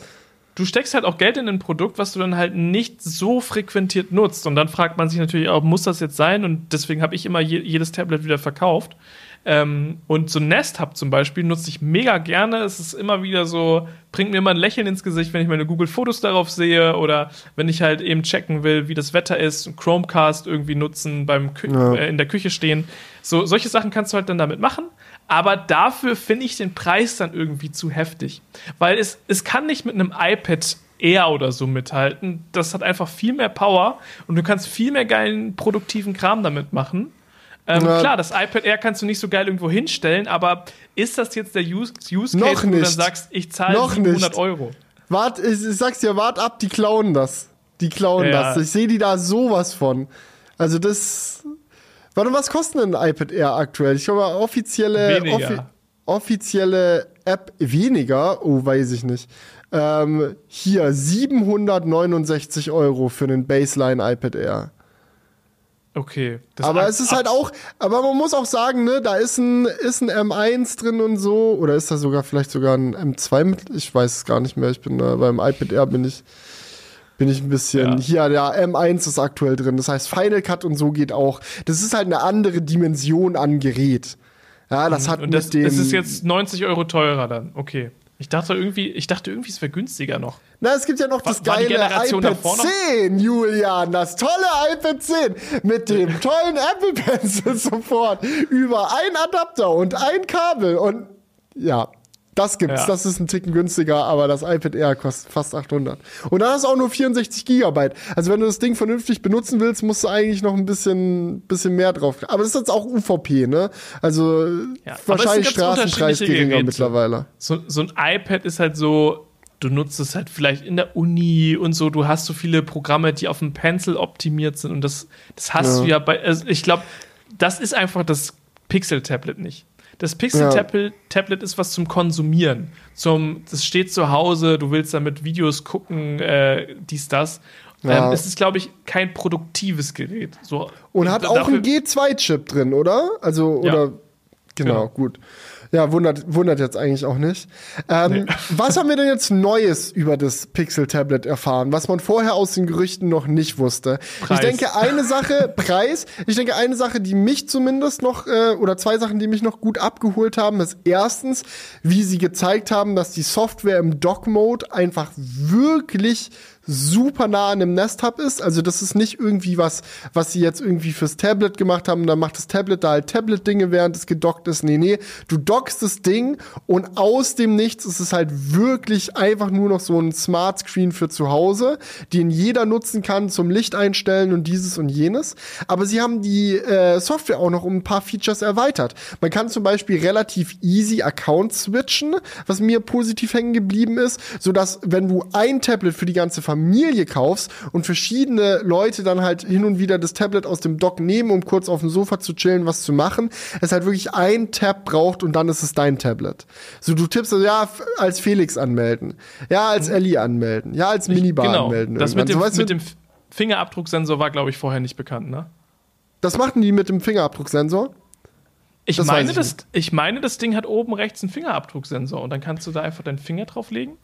Du steckst halt auch Geld in ein Produkt, was du dann halt nicht so frequentiert nutzt. Und dann fragt man sich natürlich auch, muss das jetzt sein? Und deswegen habe ich immer je, jedes Tablet wieder verkauft. Ähm, und so Nest Hub zum Beispiel nutze ich mega gerne. Es ist immer wieder so, bringt mir immer ein Lächeln ins Gesicht, wenn ich meine Google-Fotos darauf sehe oder wenn ich halt eben checken will, wie das Wetter ist, Chromecast irgendwie nutzen, beim Kü ja. äh, in der Küche stehen. So, solche Sachen kannst du halt dann damit machen. Aber dafür finde ich den Preis dann irgendwie zu heftig. Weil es, es kann nicht mit einem iPad Air oder so mithalten. Das hat einfach viel mehr Power und du kannst viel mehr geilen produktiven Kram damit machen. Ähm, klar, das iPad Air kannst du nicht so geil irgendwo hinstellen, aber ist das jetzt der Use, Use Case, wo du dann sagst, ich zahle 700 nicht. Euro? Wart, ich, ich sag's dir, wart ab, die klauen das. Die klauen ja. das. Ich sehe die da sowas von. Also das Warte, was kostet denn ein iPad Air aktuell? Ich glaube, offizielle, offi offizielle App weniger. Oh, weiß ich nicht. Ähm, hier 769 Euro für einen Baseline iPad Air. Okay. aber es ist halt auch, aber man muss auch sagen, ne, da ist ein, ist ein M1 drin und so, oder ist da sogar vielleicht sogar ein M2 mit, ich weiß es gar nicht mehr, ich bin äh, beim iPad Air bin ich, bin ich ein bisschen. Ja. Hier, der M1 ist aktuell drin. Das heißt, Final Cut und so geht auch. Das ist halt eine andere Dimension an Gerät. Ja, das mhm. hat und das, dem. Das ist jetzt 90 Euro teurer dann. Okay. Ich dachte irgendwie, ich dachte irgendwie, es wäre günstiger noch. Na, es gibt ja noch das war, geile war iPad 10, Julian, das tolle iPad 10 mit dem (laughs) tollen Apple Pencil (laughs) Support über ein Adapter und ein Kabel und ja, das gibt's, ja. das ist ein Ticken günstiger, aber das iPad Air kostet fast 800. Und dann hast du auch nur 64 Gigabyte. Also wenn du das Ding vernünftig benutzen willst, musst du eigentlich noch ein bisschen, bisschen mehr drauf. Aber das ist jetzt auch UVP, ne? Also ja, wahrscheinlich Straßenpreis geringer mittlerweile. So, so ein iPad ist halt so, du nutzt es halt vielleicht in der Uni und so, du hast so viele Programme, die auf dem Pencil optimiert sind und das, das hast ja. du ja bei, also ich glaube, das ist einfach das Pixel-Tablet nicht. Das Pixel-Tablet ist was zum Konsumieren. Zum, das steht zu Hause, du willst damit Videos gucken, äh, dies, das. Ja. Ähm, es ist, glaube ich, kein produktives Gerät. So, und hat auch einen G2-Chip drin, oder? Also, oder. Ja. Genau, genau, gut. Ja, wundert, wundert jetzt eigentlich auch nicht. Ähm, nee. (laughs) Was haben wir denn jetzt Neues über das Pixel-Tablet erfahren, was man vorher aus den Gerüchten noch nicht wusste? Preis. Ich denke, eine Sache, (laughs) Preis, ich denke, eine Sache, die mich zumindest noch, äh, oder zwei Sachen, die mich noch gut abgeholt haben, ist erstens, wie sie gezeigt haben, dass die Software im Dock-Mode einfach wirklich super nah an dem Nest Hub ist. Also das ist nicht irgendwie was, was sie jetzt irgendwie fürs Tablet gemacht haben. Dann macht das Tablet da halt Tablet-Dinge, während es gedockt ist. Nee, nee. Du dockst das Ding und aus dem Nichts ist es halt wirklich einfach nur noch so ein Smart Screen für zu Hause, den jeder nutzen kann zum Licht einstellen und dieses und jenes. Aber sie haben die äh, Software auch noch um ein paar Features erweitert. Man kann zum Beispiel relativ easy Account switchen, was mir positiv hängen geblieben ist, so dass wenn du ein Tablet für die ganze Familie Familie kaufst und verschiedene Leute dann halt hin und wieder das Tablet aus dem Dock nehmen, um kurz auf dem Sofa zu chillen, was zu machen, es halt wirklich ein Tab braucht und dann ist es dein Tablet. So, du tippst also, ja, als Felix anmelden, ja, als. Ellie anmelden, ja, als Minibar genau. anmelden. Das mit dem, so, mit dem Fingerabdrucksensor war, glaube ich, vorher nicht bekannt, ne? Das machten die mit dem Fingerabdrucksensor? Ich, das meine, ich, das, ich meine, das Ding hat oben rechts einen Fingerabdrucksensor und dann kannst du da einfach deinen Finger drauflegen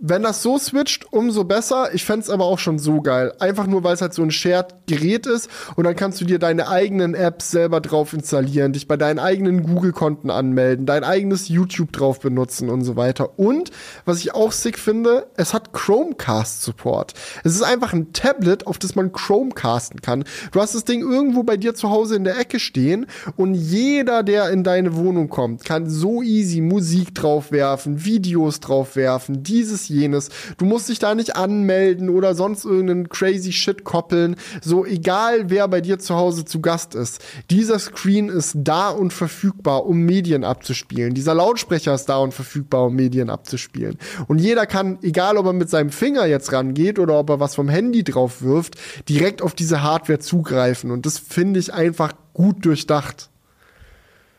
wenn das so switcht, umso besser. Ich fände aber auch schon so geil. Einfach nur, weil es halt so ein Shared-Gerät ist und dann kannst du dir deine eigenen Apps selber drauf installieren, dich bei deinen eigenen Google-Konten anmelden, dein eigenes YouTube drauf benutzen und so weiter. Und, was ich auch sick finde, es hat Chromecast-Support. Es ist einfach ein Tablet, auf das man Chromecasten kann. Du hast das Ding irgendwo bei dir zu Hause in der Ecke stehen und jeder, der in deine Wohnung kommt, kann so easy Musik draufwerfen, Videos draufwerfen, dieses jenes. Du musst dich da nicht anmelden oder sonst irgendeinen crazy Shit koppeln. So egal, wer bei dir zu Hause zu Gast ist. Dieser Screen ist da und verfügbar, um Medien abzuspielen. Dieser Lautsprecher ist da und verfügbar, um Medien abzuspielen. Und jeder kann, egal ob er mit seinem Finger jetzt rangeht oder ob er was vom Handy drauf wirft, direkt auf diese Hardware zugreifen. Und das finde ich einfach gut durchdacht.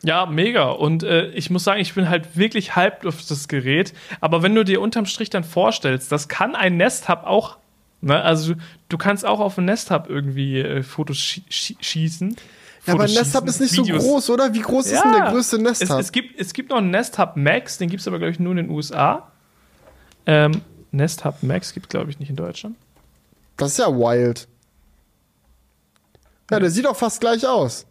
Ja, mega. Und äh, ich muss sagen, ich bin halt wirklich hyped auf das Gerät. Aber wenn du dir unterm Strich dann vorstellst, das kann ein Nest Hub auch. Ne? Also du kannst auch auf ein Nest Hub irgendwie äh, Fotos schie schießen. Ja, aber ein Nest Hub ist nicht Videos. so groß, oder? Wie groß ja, ist denn der größte Nest Hub? Es, es, gibt, es gibt noch einen Nest Hub Max, den gibt es aber, glaube ich, nur in den USA. Ähm, Nest Hub Max gibt glaube ich, nicht in Deutschland. Das ist ja wild. Ja, der sieht auch fast gleich aus.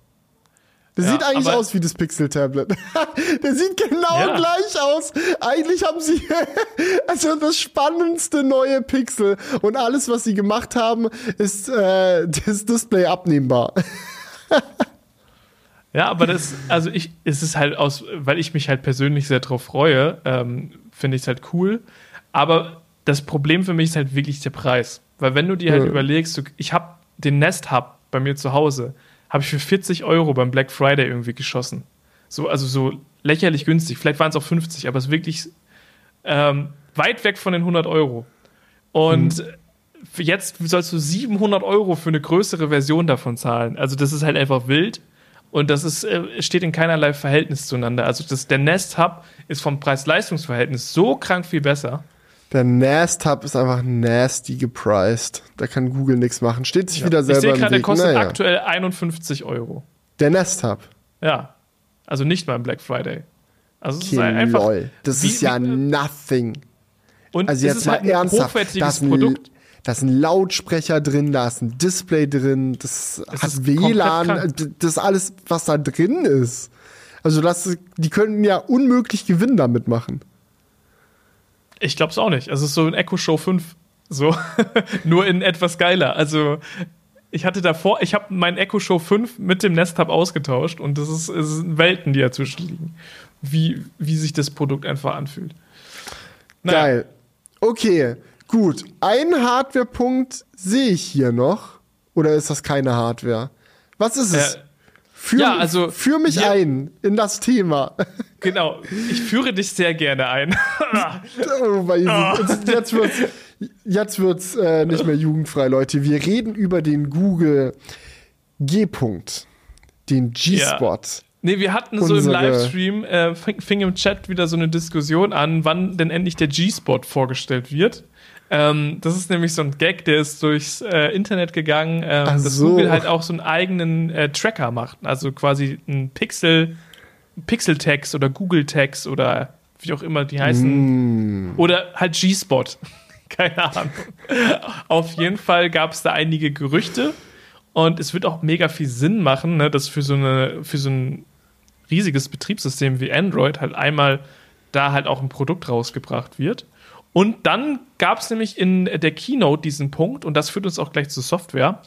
Der ja, sieht eigentlich aus wie das Pixel-Tablet. (laughs) Der sieht genau ja. gleich aus. Eigentlich haben sie (laughs) also das spannendste neue Pixel und alles, was sie gemacht haben, ist äh, (laughs) das Display abnehmbar. ja, aber das, also ich, es ist halt aus, weil ich mich halt persönlich sehr drauf freue, ähm, finde ich es halt cool. Aber das Problem für mich ist halt wirklich der Preis. Weil wenn du dir halt ja. überlegst, du, ich habe den Nest Hub bei mir zu Hause habe ich für 40 Euro beim Black Friday irgendwie geschossen. So, also so lächerlich günstig. Vielleicht waren es auch 50, aber es ist wirklich ähm, weit weg von den 100 Euro. Und mhm. jetzt sollst du 700 Euro für eine größere Version davon zahlen. Also das ist halt einfach wild. Und das ist, äh, steht in keinerlei Verhältnis zueinander. Also das, der Nest Hub ist vom Preis-Leistungs-Verhältnis so krank viel besser. Der Nast Hub ist einfach nasty gepriced. Da kann Google nichts machen. Steht sich ja. wieder selber ich sehe gerade, der kostet naja. aktuell 51 Euro. Der Nest Hub? Ja. Also nicht beim Black Friday. Also okay, es ist einfach. Lol. Das wie, ist ja wie, nothing. Und also jetzt mal halt ernsthaft. Da ist, ein, da ist ein Lautsprecher drin, da ist ein Display drin, das es hat WLAN, das ist alles, was da drin ist. Also das, die könnten ja unmöglich Gewinn damit machen. Ich glaube es auch nicht. Also es ist so ein Echo Show 5. So. (laughs) Nur in etwas geiler. Also ich hatte davor, ich habe mein Echo Show 5 mit dem Nest Hub ausgetauscht und das ist, es sind Welten, die dazwischen liegen. Wie, wie sich das Produkt einfach anfühlt. Naja. Geil. Okay, gut. Ein Hardware-Punkt sehe ich hier noch. Oder ist das keine Hardware? Was ist es? Äh, Führ, ja, also, führ mich ja, ein in das Thema. Genau, ich fühführe dich sehr gerne ein. (laughs) oh, jetzt wird's, jetzt wird's äh, nicht mehr jugendfrei, Leute. Wir reden über den Google G-Punkt, den G-Spot. Ja. Nee, wir hatten so im Livestream, äh, fing, fing, im Chat wieder so eine Diskussion an, wann denn endlich der G-Spot vorgestellt wird. Ähm, das ist nämlich so ein Gag, der ist durchs äh, Internet gegangen, ähm, dass so. Google halt auch so einen eigenen äh, Tracker macht. Also quasi ein Pixel, Pixel-Tags oder Google-Tags oder wie auch immer die heißen. Mm. Oder halt G-Spot. (laughs) Keine Ahnung. Auf jeden Fall gab es da einige Gerüchte und es wird auch mega viel Sinn machen, ne, dass für so, eine, für so ein riesiges Betriebssystem wie Android halt einmal da halt auch ein Produkt rausgebracht wird. Und dann gab es nämlich in der Keynote diesen Punkt, und das führt uns auch gleich zur Software,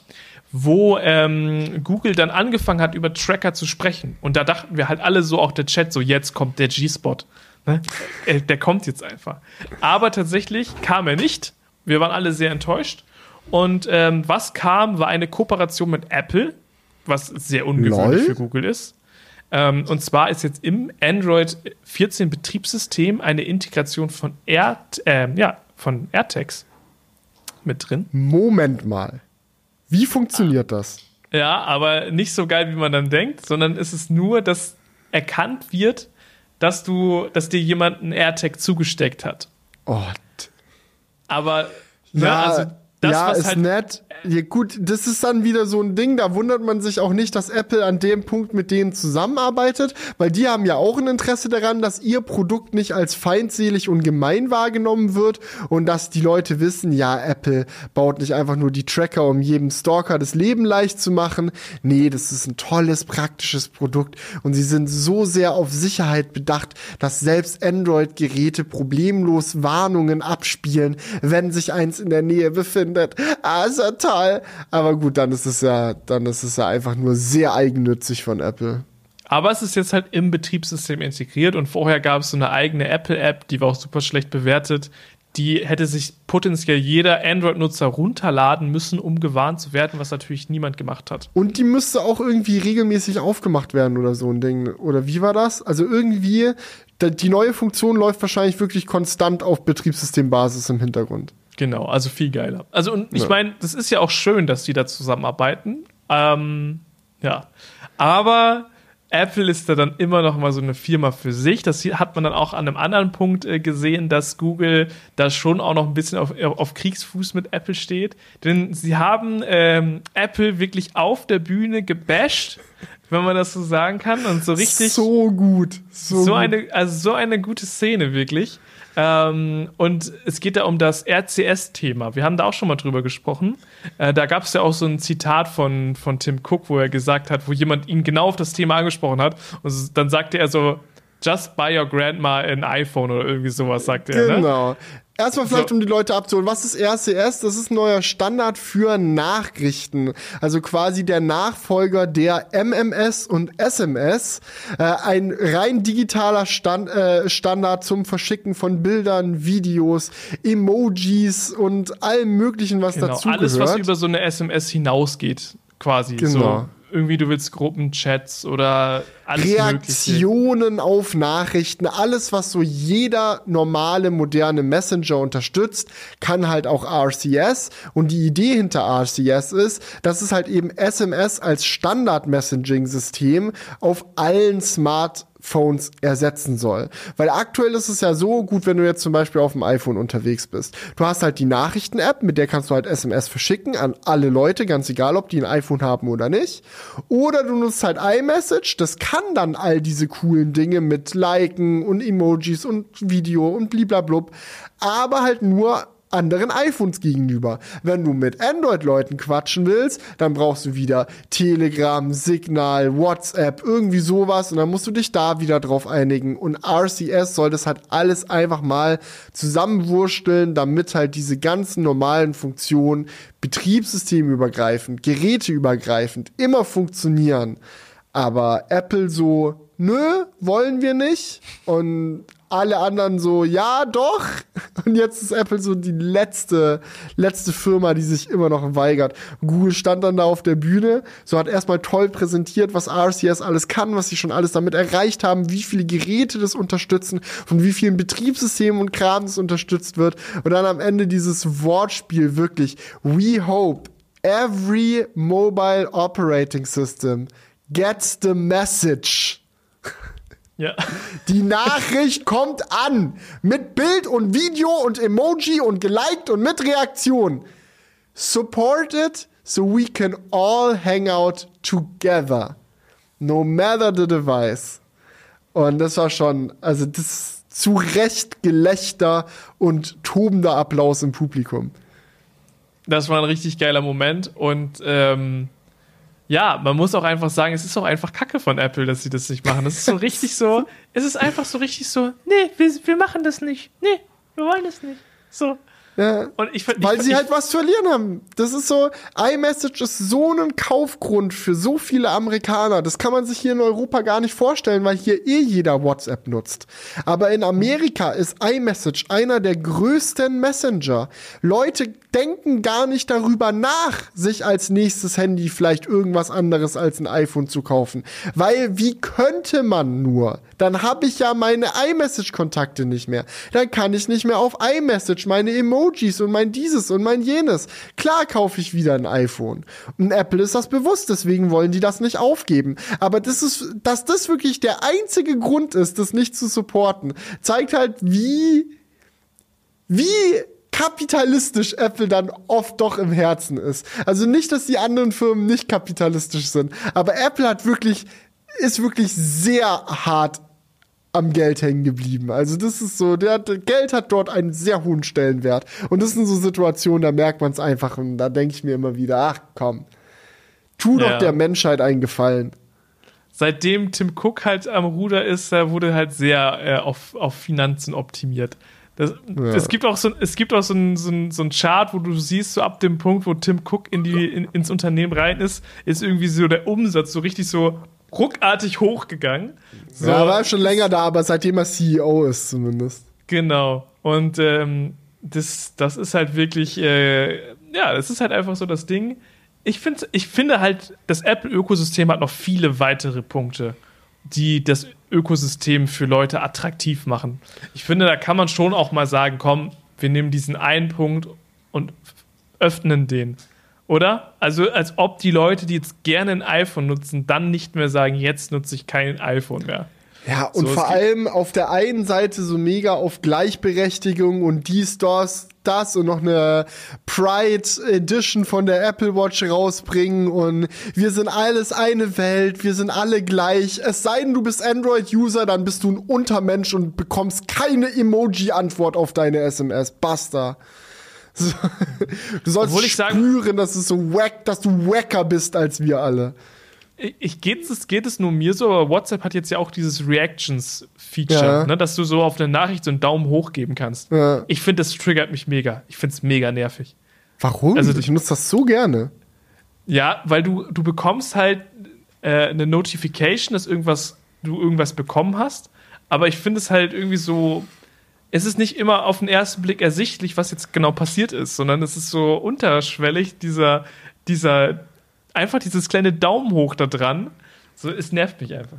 wo ähm, Google dann angefangen hat, über Tracker zu sprechen. Und da dachten wir halt alle so, auch der Chat, so jetzt kommt der G-Spot. Ne? Äh, der kommt jetzt einfach. Aber tatsächlich kam er nicht. Wir waren alle sehr enttäuscht. Und ähm, was kam, war eine Kooperation mit Apple, was sehr ungewöhnlich Lol. für Google ist. Ähm, und zwar ist jetzt im Android 14 Betriebssystem eine Integration von, Air, äh, ja, von AirTags mit drin. Moment mal. Wie funktioniert ah. das? Ja, aber nicht so geil, wie man dann denkt, sondern es ist nur, dass erkannt wird, dass du, dass dir jemand einen AirTag zugesteckt hat. Oh. Aber ne, ja, also das, ja, ist halt nett. Ja, gut, das ist dann wieder so ein Ding, da wundert man sich auch nicht, dass Apple an dem Punkt mit denen zusammenarbeitet, weil die haben ja auch ein Interesse daran, dass ihr Produkt nicht als feindselig und gemein wahrgenommen wird und dass die Leute wissen, ja, Apple baut nicht einfach nur die Tracker, um jedem Stalker das Leben leicht zu machen. Nee, das ist ein tolles, praktisches Produkt und sie sind so sehr auf Sicherheit bedacht, dass selbst Android-Geräte problemlos Warnungen abspielen, wenn sich eins in der Nähe befindet findet. Ah, ist ja toll. Aber gut, dann ist es ja, dann ist es ja einfach nur sehr eigennützig von Apple. Aber es ist jetzt halt im Betriebssystem integriert und vorher gab es so eine eigene Apple-App, die war auch super schlecht bewertet. Die hätte sich potenziell jeder Android-Nutzer runterladen müssen, um gewarnt zu werden, was natürlich niemand gemacht hat. Und die müsste auch irgendwie regelmäßig aufgemacht werden oder so ein Ding. Oder wie war das? Also irgendwie, die neue Funktion läuft wahrscheinlich wirklich konstant auf Betriebssystembasis im Hintergrund. Genau, also viel geiler. Also, und ich ja. meine, das ist ja auch schön, dass die da zusammenarbeiten. Ähm, ja. Aber Apple ist da dann immer noch mal so eine Firma für sich. Das hat man dann auch an einem anderen Punkt äh, gesehen, dass Google da schon auch noch ein bisschen auf, auf Kriegsfuß mit Apple steht. Denn sie haben ähm, Apple wirklich auf der Bühne gebasht, wenn man das so sagen kann. Und so richtig. So gut. So, so gut. eine, also so eine gute Szene, wirklich. Ähm, und es geht da um das RCS-Thema. Wir haben da auch schon mal drüber gesprochen. Äh, da gab es ja auch so ein Zitat von, von Tim Cook, wo er gesagt hat, wo jemand ihn genau auf das Thema angesprochen hat. Und dann sagte er so, Just buy your grandma an iPhone oder irgendwie sowas, sagte er. Ne? Genau. Ne? Erstmal vielleicht, so. um die Leute abzuholen. Was ist RCS? Das ist ein neuer Standard für Nachrichten. Also quasi der Nachfolger der MMS und SMS. Äh, ein rein digitaler Stand, äh, Standard zum Verschicken von Bildern, Videos, Emojis und allem Möglichen, was genau, dazu alles, gehört. Alles, was über so eine SMS hinausgeht, quasi. Genau. So irgendwie du willst Gruppenchats oder alles Reaktionen mögliche. auf Nachrichten, alles was so jeder normale moderne Messenger unterstützt, kann halt auch RCS und die Idee hinter RCS ist, dass es halt eben SMS als Standard Messaging System auf allen Smart Phones ersetzen soll. Weil aktuell ist es ja so gut, wenn du jetzt zum Beispiel auf dem iPhone unterwegs bist. Du hast halt die Nachrichten-App, mit der kannst du halt SMS verschicken an alle Leute, ganz egal, ob die ein iPhone haben oder nicht. Oder du nutzt halt iMessage, das kann dann all diese coolen Dinge mit Liken und Emojis und Video und bliblablub, aber halt nur anderen iPhones gegenüber. Wenn du mit Android-Leuten quatschen willst, dann brauchst du wieder Telegram, Signal, WhatsApp, irgendwie sowas und dann musst du dich da wieder drauf einigen. Und RCS soll das halt alles einfach mal zusammenwursteln, damit halt diese ganzen normalen Funktionen betriebssystemübergreifend, geräteübergreifend immer funktionieren. Aber Apple so, nö, wollen wir nicht. Und alle anderen so, ja, doch. Und jetzt ist Apple so die letzte, letzte Firma, die sich immer noch weigert. Google stand dann da auf der Bühne, so hat erstmal toll präsentiert, was RCS alles kann, was sie schon alles damit erreicht haben, wie viele Geräte das unterstützen, von wie vielen Betriebssystemen und Kram das unterstützt wird. Und dann am Ende dieses Wortspiel wirklich, we hope every mobile operating system gets the message. Ja. Die (laughs) Nachricht kommt an. Mit Bild und Video und Emoji und geliked und mit Reaktion. Support it so we can all hang out together. No matter the device. Und das war schon, also das zu Recht Gelächter und tobender Applaus im Publikum. Das war ein richtig geiler Moment und ähm, ja, man muss auch einfach sagen, es ist auch einfach Kacke von Apple, dass sie das nicht machen. Das ist so richtig so, (laughs) es ist einfach so richtig so, nee, wir, wir machen das nicht. Nee, wir wollen das nicht. So. Ja. Und ich, Weil ich, sie ich, halt was zu verlieren haben. Das ist so, iMessage ist so ein Kaufgrund für so viele Amerikaner. Das kann man sich hier in Europa gar nicht vorstellen, weil hier eh jeder WhatsApp nutzt. Aber in Amerika ist iMessage einer der größten Messenger. Leute denken gar nicht darüber nach, sich als nächstes Handy vielleicht irgendwas anderes als ein iPhone zu kaufen. Weil wie könnte man nur? Dann habe ich ja meine iMessage-Kontakte nicht mehr. Dann kann ich nicht mehr auf iMessage meine Emojis und mein dieses und mein jenes. Klar kaufe ich wieder ein iPhone. Und Apple ist das bewusst, deswegen wollen die das nicht aufgeben. Aber das ist, dass das wirklich der einzige Grund ist, das nicht zu supporten, zeigt halt, wie, wie kapitalistisch Apple dann oft doch im Herzen ist. Also nicht, dass die anderen Firmen nicht kapitalistisch sind, aber Apple hat wirklich, ist wirklich sehr hart am Geld hängen geblieben. Also das ist so, der, der Geld hat dort einen sehr hohen Stellenwert. Und das sind so Situationen, da merkt man es einfach und da denke ich mir immer wieder, ach komm, tu doch ja. der Menschheit einen Gefallen. Seitdem Tim Cook halt am Ruder ist, da wurde halt sehr äh, auf, auf Finanzen optimiert. Das, ja. Es gibt auch, so, es gibt auch so ein, so, ein, so ein Chart, wo du siehst, so ab dem Punkt, wo Tim Cook in die, in, ins Unternehmen rein ist, ist irgendwie so der Umsatz so richtig so ruckartig hochgegangen. So. Ja, war schon länger da, aber seitdem er CEO ist zumindest. Genau. Und ähm, das, das ist halt wirklich, äh, ja, das ist halt einfach so das Ding. Ich, find, ich finde halt, das Apple-Ökosystem hat noch viele weitere Punkte, die das Ökosystem für Leute attraktiv machen. Ich finde, da kann man schon auch mal sagen, komm, wir nehmen diesen einen Punkt und öffnen den. Oder? Also, als ob die Leute, die jetzt gerne ein iPhone nutzen, dann nicht mehr sagen, jetzt nutze ich kein iPhone mehr. Ja, und so, vor allem auf der einen Seite so mega auf Gleichberechtigung und die Stores das und noch eine Pride Edition von der Apple Watch rausbringen und wir sind alles eine Welt, wir sind alle gleich. Es sei denn, du bist Android-User, dann bist du ein Untermensch und bekommst keine Emoji-Antwort auf deine SMS. Basta. So, du sollst spüren, sagen, dass es so wack, dass du wacker bist als wir alle ich, geht, es, geht es nur mir so, aber WhatsApp hat jetzt ja auch dieses Reactions-Feature, ja. ne, dass du so auf eine Nachricht so einen Daumen hoch geben kannst. Ja. Ich finde, das triggert mich mega. Ich finde es mega nervig. Warum? Also, ich nutze das so gerne. Ja, weil du, du bekommst halt äh, eine Notification, dass irgendwas, du irgendwas bekommen hast, aber ich finde es halt irgendwie so. Es ist nicht immer auf den ersten Blick ersichtlich, was jetzt genau passiert ist, sondern es ist so unterschwellig, dieser, dieser, einfach dieses kleine Daumen hoch da dran. So, es nervt mich einfach.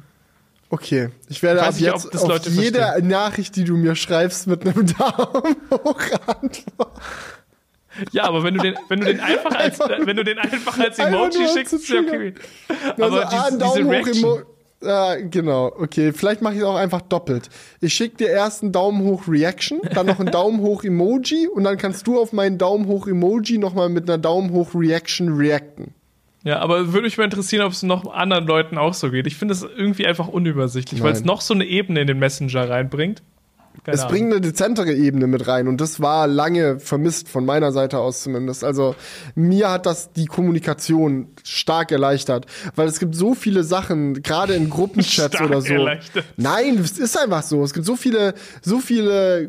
Okay, ich werde ab jetzt auf Leute jede verstehen. Nachricht, die du mir schreibst, mit einem (laughs) Daumen hoch antworten. Ja, aber wenn du den, wenn du den einfach als, (laughs) wenn du den einfach als Emoji schickst, ist ja okay. Also, aber also, dies, Daumen hoch Ja, genau, okay. Vielleicht mache ich es auch einfach doppelt. Ich schicke dir erst einen Daumen hoch Reaction, dann noch einen (laughs) Daumen hoch Emoji und dann kannst du auf meinen Daumen hoch Emoji nochmal mit einer Daumen hoch Reaction reacten. Ja, aber würde mich mal interessieren, ob es noch anderen Leuten auch so geht. Ich finde es irgendwie einfach unübersichtlich, weil es noch so eine Ebene in den Messenger reinbringt. Keine es Ahnung. bringt eine dezentere Ebene mit rein und das war lange vermisst von meiner Seite aus zumindest. Also mir hat das die Kommunikation stark erleichtert, weil es gibt so viele Sachen, gerade in Gruppenchats (laughs) oder so. Erleichtert. Nein, es ist einfach so. Es gibt so viele, so viele äh,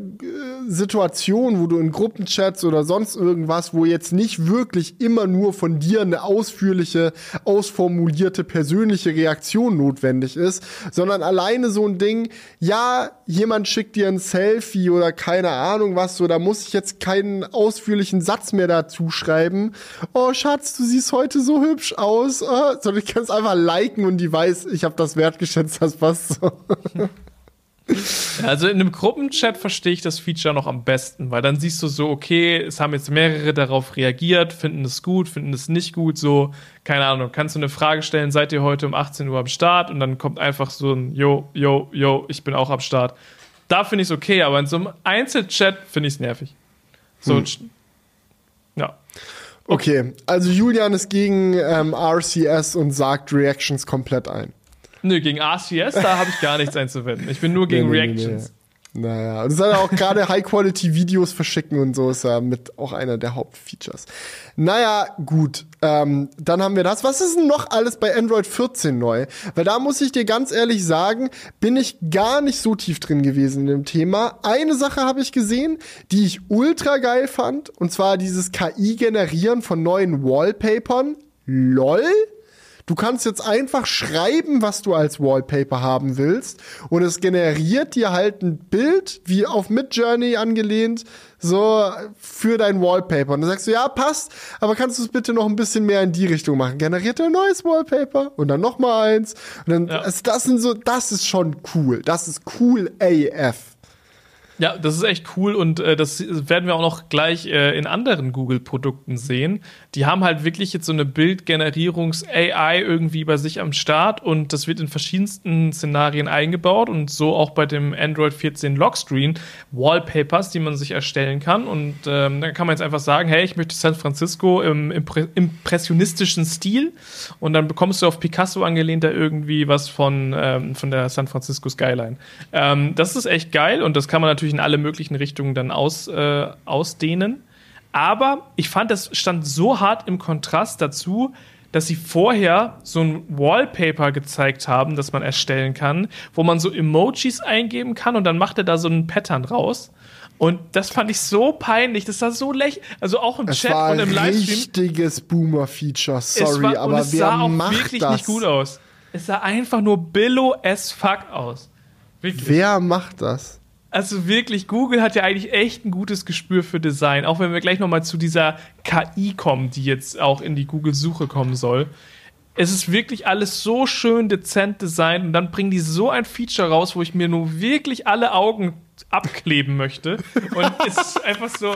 Situationen, wo du in Gruppenchats oder sonst irgendwas, wo jetzt nicht wirklich immer nur von dir eine ausführliche, ausformulierte persönliche Reaktion notwendig ist, sondern alleine so ein Ding, ja, jemand schickt dir ein Selfie oder keine Ahnung was, so, da muss ich jetzt keinen ausführlichen Satz mehr dazu schreiben. Oh, Schatz, du siehst heute so hübsch aus. Oh, sondern ich kann es einfach liken und die weiß, ich habe das wertgeschätzt, das passt so. (laughs) Also in einem Gruppenchat verstehe ich das Feature noch am besten, weil dann siehst du so, okay, es haben jetzt mehrere darauf reagiert, finden es gut, finden es nicht gut, so, keine Ahnung, kannst du eine Frage stellen, seid ihr heute um 18 Uhr am Start und dann kommt einfach so ein, yo, yo, yo, ich bin auch am Start da finde ich es okay, aber in so einem Einzelchat finde ich es nervig. So, hm. ja. Okay. okay, also Julian ist gegen ähm, RCS und sagt Reactions komplett ein. Nö, gegen RCS, da habe ich gar nichts einzuwenden. Ich bin nur gegen nee, nee, Reactions. Naja, und es soll ja auch gerade (laughs) High-Quality-Videos verschicken und so ist ja mit auch einer der Hauptfeatures. Naja, gut. Ähm, dann haben wir das. Was ist denn noch alles bei Android 14 neu? Weil da muss ich dir ganz ehrlich sagen, bin ich gar nicht so tief drin gewesen in dem Thema. Eine Sache habe ich gesehen, die ich ultra geil fand, und zwar dieses KI-Generieren von neuen Wallpapern. LOL? Du kannst jetzt einfach schreiben, was du als Wallpaper haben willst und es generiert dir halt ein Bild, wie auf Midjourney angelehnt, so für dein Wallpaper. Und dann sagst du, ja, passt, aber kannst du es bitte noch ein bisschen mehr in die Richtung machen? Generiert ein neues Wallpaper und dann noch mal eins. Und dann, ja. also das sind so, das ist schon cool. Das ist cool AF. Ja, das ist echt cool und äh, das werden wir auch noch gleich äh, in anderen Google-Produkten sehen. Die haben halt wirklich jetzt so eine Bildgenerierungs-AI irgendwie bei sich am Start und das wird in verschiedensten Szenarien eingebaut und so auch bei dem Android 14 Lockscreen Wallpapers, die man sich erstellen kann. Und ähm, dann kann man jetzt einfach sagen, hey, ich möchte San Francisco im impre impressionistischen Stil und dann bekommst du auf Picasso angelehnt da irgendwie was von, ähm, von der San Francisco Skyline. Ähm, das ist echt geil und das kann man natürlich in alle möglichen Richtungen dann aus, äh, ausdehnen. Aber ich fand, das stand so hart im Kontrast dazu, dass sie vorher so ein Wallpaper gezeigt haben, das man erstellen kann, wo man so Emojis eingeben kann und dann macht er da so einen Pattern raus. Und das fand ich so peinlich, das war so lächerlich. Also auch im es Chat war und im Livestream. richtiges Boomer-Feature, sorry, war, aber es wer sah auch macht wirklich das? nicht gut aus. Es sah einfach nur billow as fuck aus. Wirklich. Wer macht das? Also wirklich, Google hat ja eigentlich echt ein gutes Gespür für Design. Auch wenn wir gleich nochmal zu dieser KI kommen, die jetzt auch in die Google-Suche kommen soll. Es ist wirklich alles so schön dezent designt und dann bringen die so ein Feature raus, wo ich mir nur wirklich alle Augen abkleben möchte. Und es ist einfach so,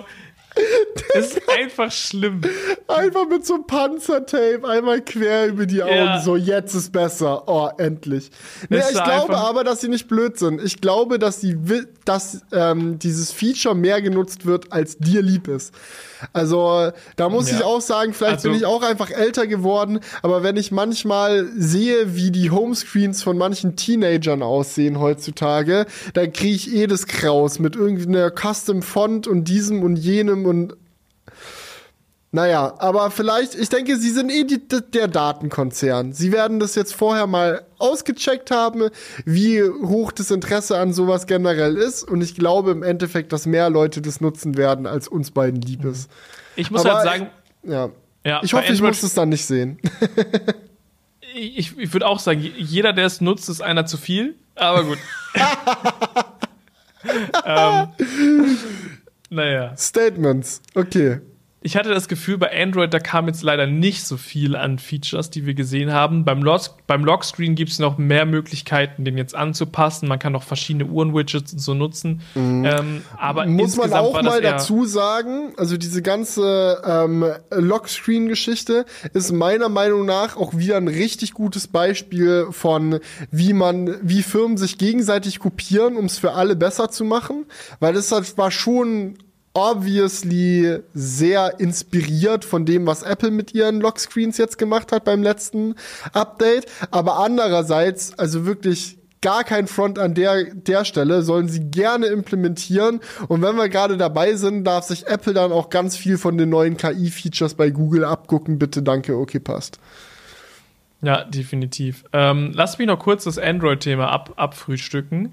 das ist einfach schlimm. Einfach mit so einem Panzertape einmal quer über die Augen. Ja. So, jetzt ist besser. Oh, endlich. Nee, ich glaube aber, dass sie nicht blöd sind. Ich glaube, dass, sie, dass ähm, dieses Feature mehr genutzt wird, als dir lieb ist. Also, da muss ja. ich auch sagen, vielleicht also, bin ich auch einfach älter geworden, aber wenn ich manchmal sehe, wie die Homescreens von manchen Teenagern aussehen heutzutage, dann kriege ich eh das Kraus mit irgendeiner Custom Font und diesem und jenem und naja, aber vielleicht, ich denke, sie sind eh die, der Datenkonzern. Sie werden das jetzt vorher mal ausgecheckt haben, wie hoch das Interesse an sowas generell ist. Und ich glaube im Endeffekt, dass mehr Leute das nutzen werden, als uns beiden lieb ist. Ich muss aber halt sagen, ja. ja ich hoffe, ich muss es dann nicht sehen. ich, ich würde auch sagen, jeder, der es nutzt, ist einer zu viel. Aber gut. (laughs) ähm, naja. Statements, okay ich hatte das Gefühl, bei Android, da kam jetzt leider nicht so viel an Features, die wir gesehen haben. Beim, Lock, beim Lockscreen gibt es noch mehr Möglichkeiten, den jetzt anzupassen. Man kann noch verschiedene Uhren-Widgets und so nutzen. Mhm. Ähm, aber muss man auch mal dazu sagen, also diese ganze ähm, Lockscreen-Geschichte ist meiner Meinung nach auch wieder ein richtig gutes Beispiel von, wie man, wie Firmen sich gegenseitig kopieren, um es für alle besser zu machen. Weil das war schon obviously sehr inspiriert von dem, was Apple mit ihren Lockscreens jetzt gemacht hat beim letzten Update. Aber andererseits, also wirklich gar kein Front an der, der Stelle, sollen sie gerne implementieren. Und wenn wir gerade dabei sind, darf sich Apple dann auch ganz viel von den neuen KI-Features bei Google abgucken. Bitte, danke, okay, passt. Ja, definitiv. Ähm, lass mich noch kurz das Android-Thema ab, abfrühstücken.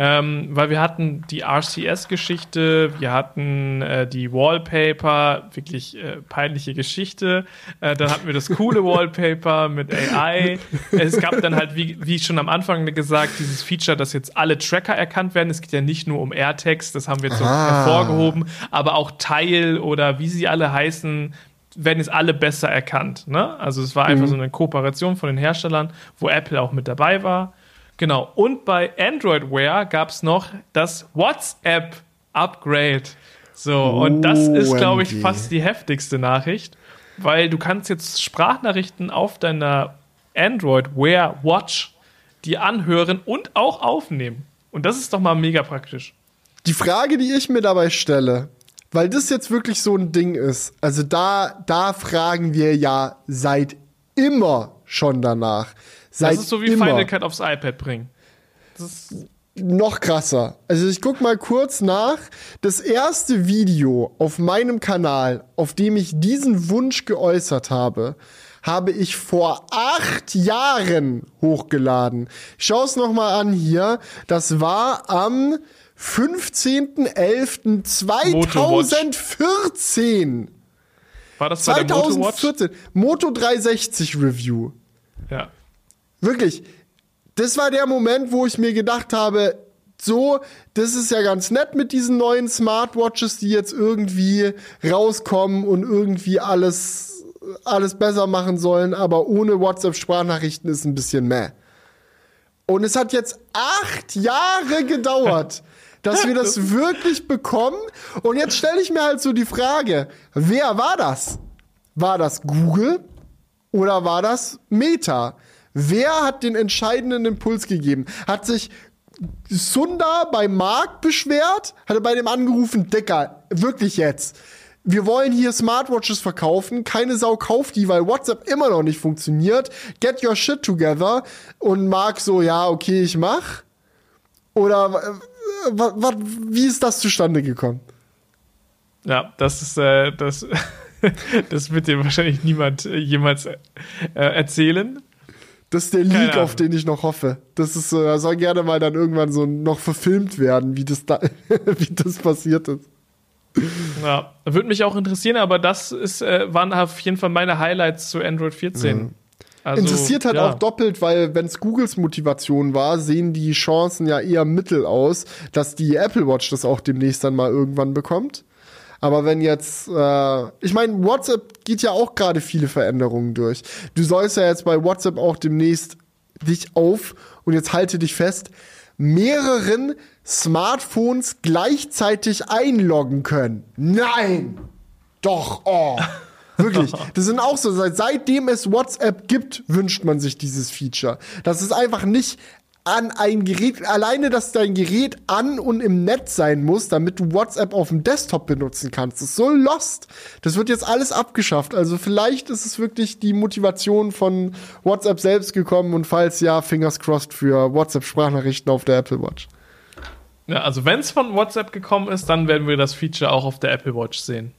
Ähm, weil wir hatten die RCS-Geschichte, wir hatten äh, die Wallpaper, wirklich äh, peinliche Geschichte. Äh, dann hatten wir das coole Wallpaper mit AI. Es gab dann halt, wie, wie schon am Anfang gesagt, dieses Feature, dass jetzt alle Tracker erkannt werden. Es geht ja nicht nur um AirTags, das haben wir jetzt so hervorgehoben, aber auch Tile oder wie sie alle heißen, werden jetzt alle besser erkannt. Ne? Also es war einfach mhm. so eine Kooperation von den Herstellern, wo Apple auch mit dabei war. Genau. Und bei Android Wear gab es noch das WhatsApp Upgrade. So, oh, und das ist, glaube ich, fast die heftigste Nachricht, weil du kannst jetzt Sprachnachrichten auf deiner Android Wear Watch die anhören und auch aufnehmen. Und das ist doch mal mega praktisch. Die Frage, die ich mir dabei stelle, weil das jetzt wirklich so ein Ding ist, also da, da fragen wir ja seit immer schon danach. Seit das ist so wie immer. Final Cut aufs iPad bringen. noch krasser. Also ich guck mal kurz nach. Das erste Video auf meinem Kanal, auf dem ich diesen Wunsch geäußert habe, habe ich vor acht Jahren hochgeladen. Schau es nochmal an hier. Das war am 15.11.2014. War das bei 2014. Moto 360 Review. Ja. Wirklich. Das war der Moment, wo ich mir gedacht habe, so, das ist ja ganz nett mit diesen neuen Smartwatches, die jetzt irgendwie rauskommen und irgendwie alles, alles besser machen sollen, aber ohne WhatsApp-Sprachnachrichten ist ein bisschen meh. Und es hat jetzt acht Jahre gedauert, (laughs) dass wir das wirklich bekommen. Und jetzt stelle ich mir halt so die Frage, wer war das? War das Google oder war das Meta? Wer hat den entscheidenden Impuls gegeben? Hat sich Sundar bei Mark beschwert? Hat er bei dem angerufen, Dicker, wirklich jetzt? wir wollen hier Smartwatches verkaufen, keine Sau kauft die, weil WhatsApp immer noch nicht funktioniert. Get your shit together. Und Mark so, ja, okay, ich mach. Oder äh, wie ist das zustande gekommen? Ja, das ist äh, das, (laughs) das wird dir wahrscheinlich niemand äh, jemals äh, erzählen. Das ist der Leak, auf den ich noch hoffe. Das ist, äh, soll gerne mal dann irgendwann so noch verfilmt werden, wie das da, (laughs) wie das passiert ist. Ja, würde mich auch interessieren, aber das ist, äh, waren auf jeden Fall meine Highlights zu Android 14. Ja. Also, Interessiert halt ja. auch doppelt, weil wenn es Googles Motivation war, sehen die Chancen ja eher mittel aus, dass die Apple Watch das auch demnächst dann mal irgendwann bekommt. Aber wenn jetzt, äh, ich meine, WhatsApp geht ja auch gerade viele Veränderungen durch. Du sollst ja jetzt bei WhatsApp auch demnächst dich auf und jetzt halte dich fest, mehreren Smartphones gleichzeitig einloggen können. Nein! Doch, oh. (laughs) Wirklich. Das sind auch so, seitdem es WhatsApp gibt, wünscht man sich dieses Feature. Das ist einfach nicht an ein Gerät, alleine, dass dein Gerät an und im Netz sein muss, damit du WhatsApp auf dem Desktop benutzen kannst. Das ist so lost. Das wird jetzt alles abgeschafft. Also vielleicht ist es wirklich die Motivation von WhatsApp selbst gekommen und falls ja, fingers crossed für WhatsApp-Sprachnachrichten auf der Apple Watch. Ja, also wenn es von WhatsApp gekommen ist, dann werden wir das Feature auch auf der Apple Watch sehen.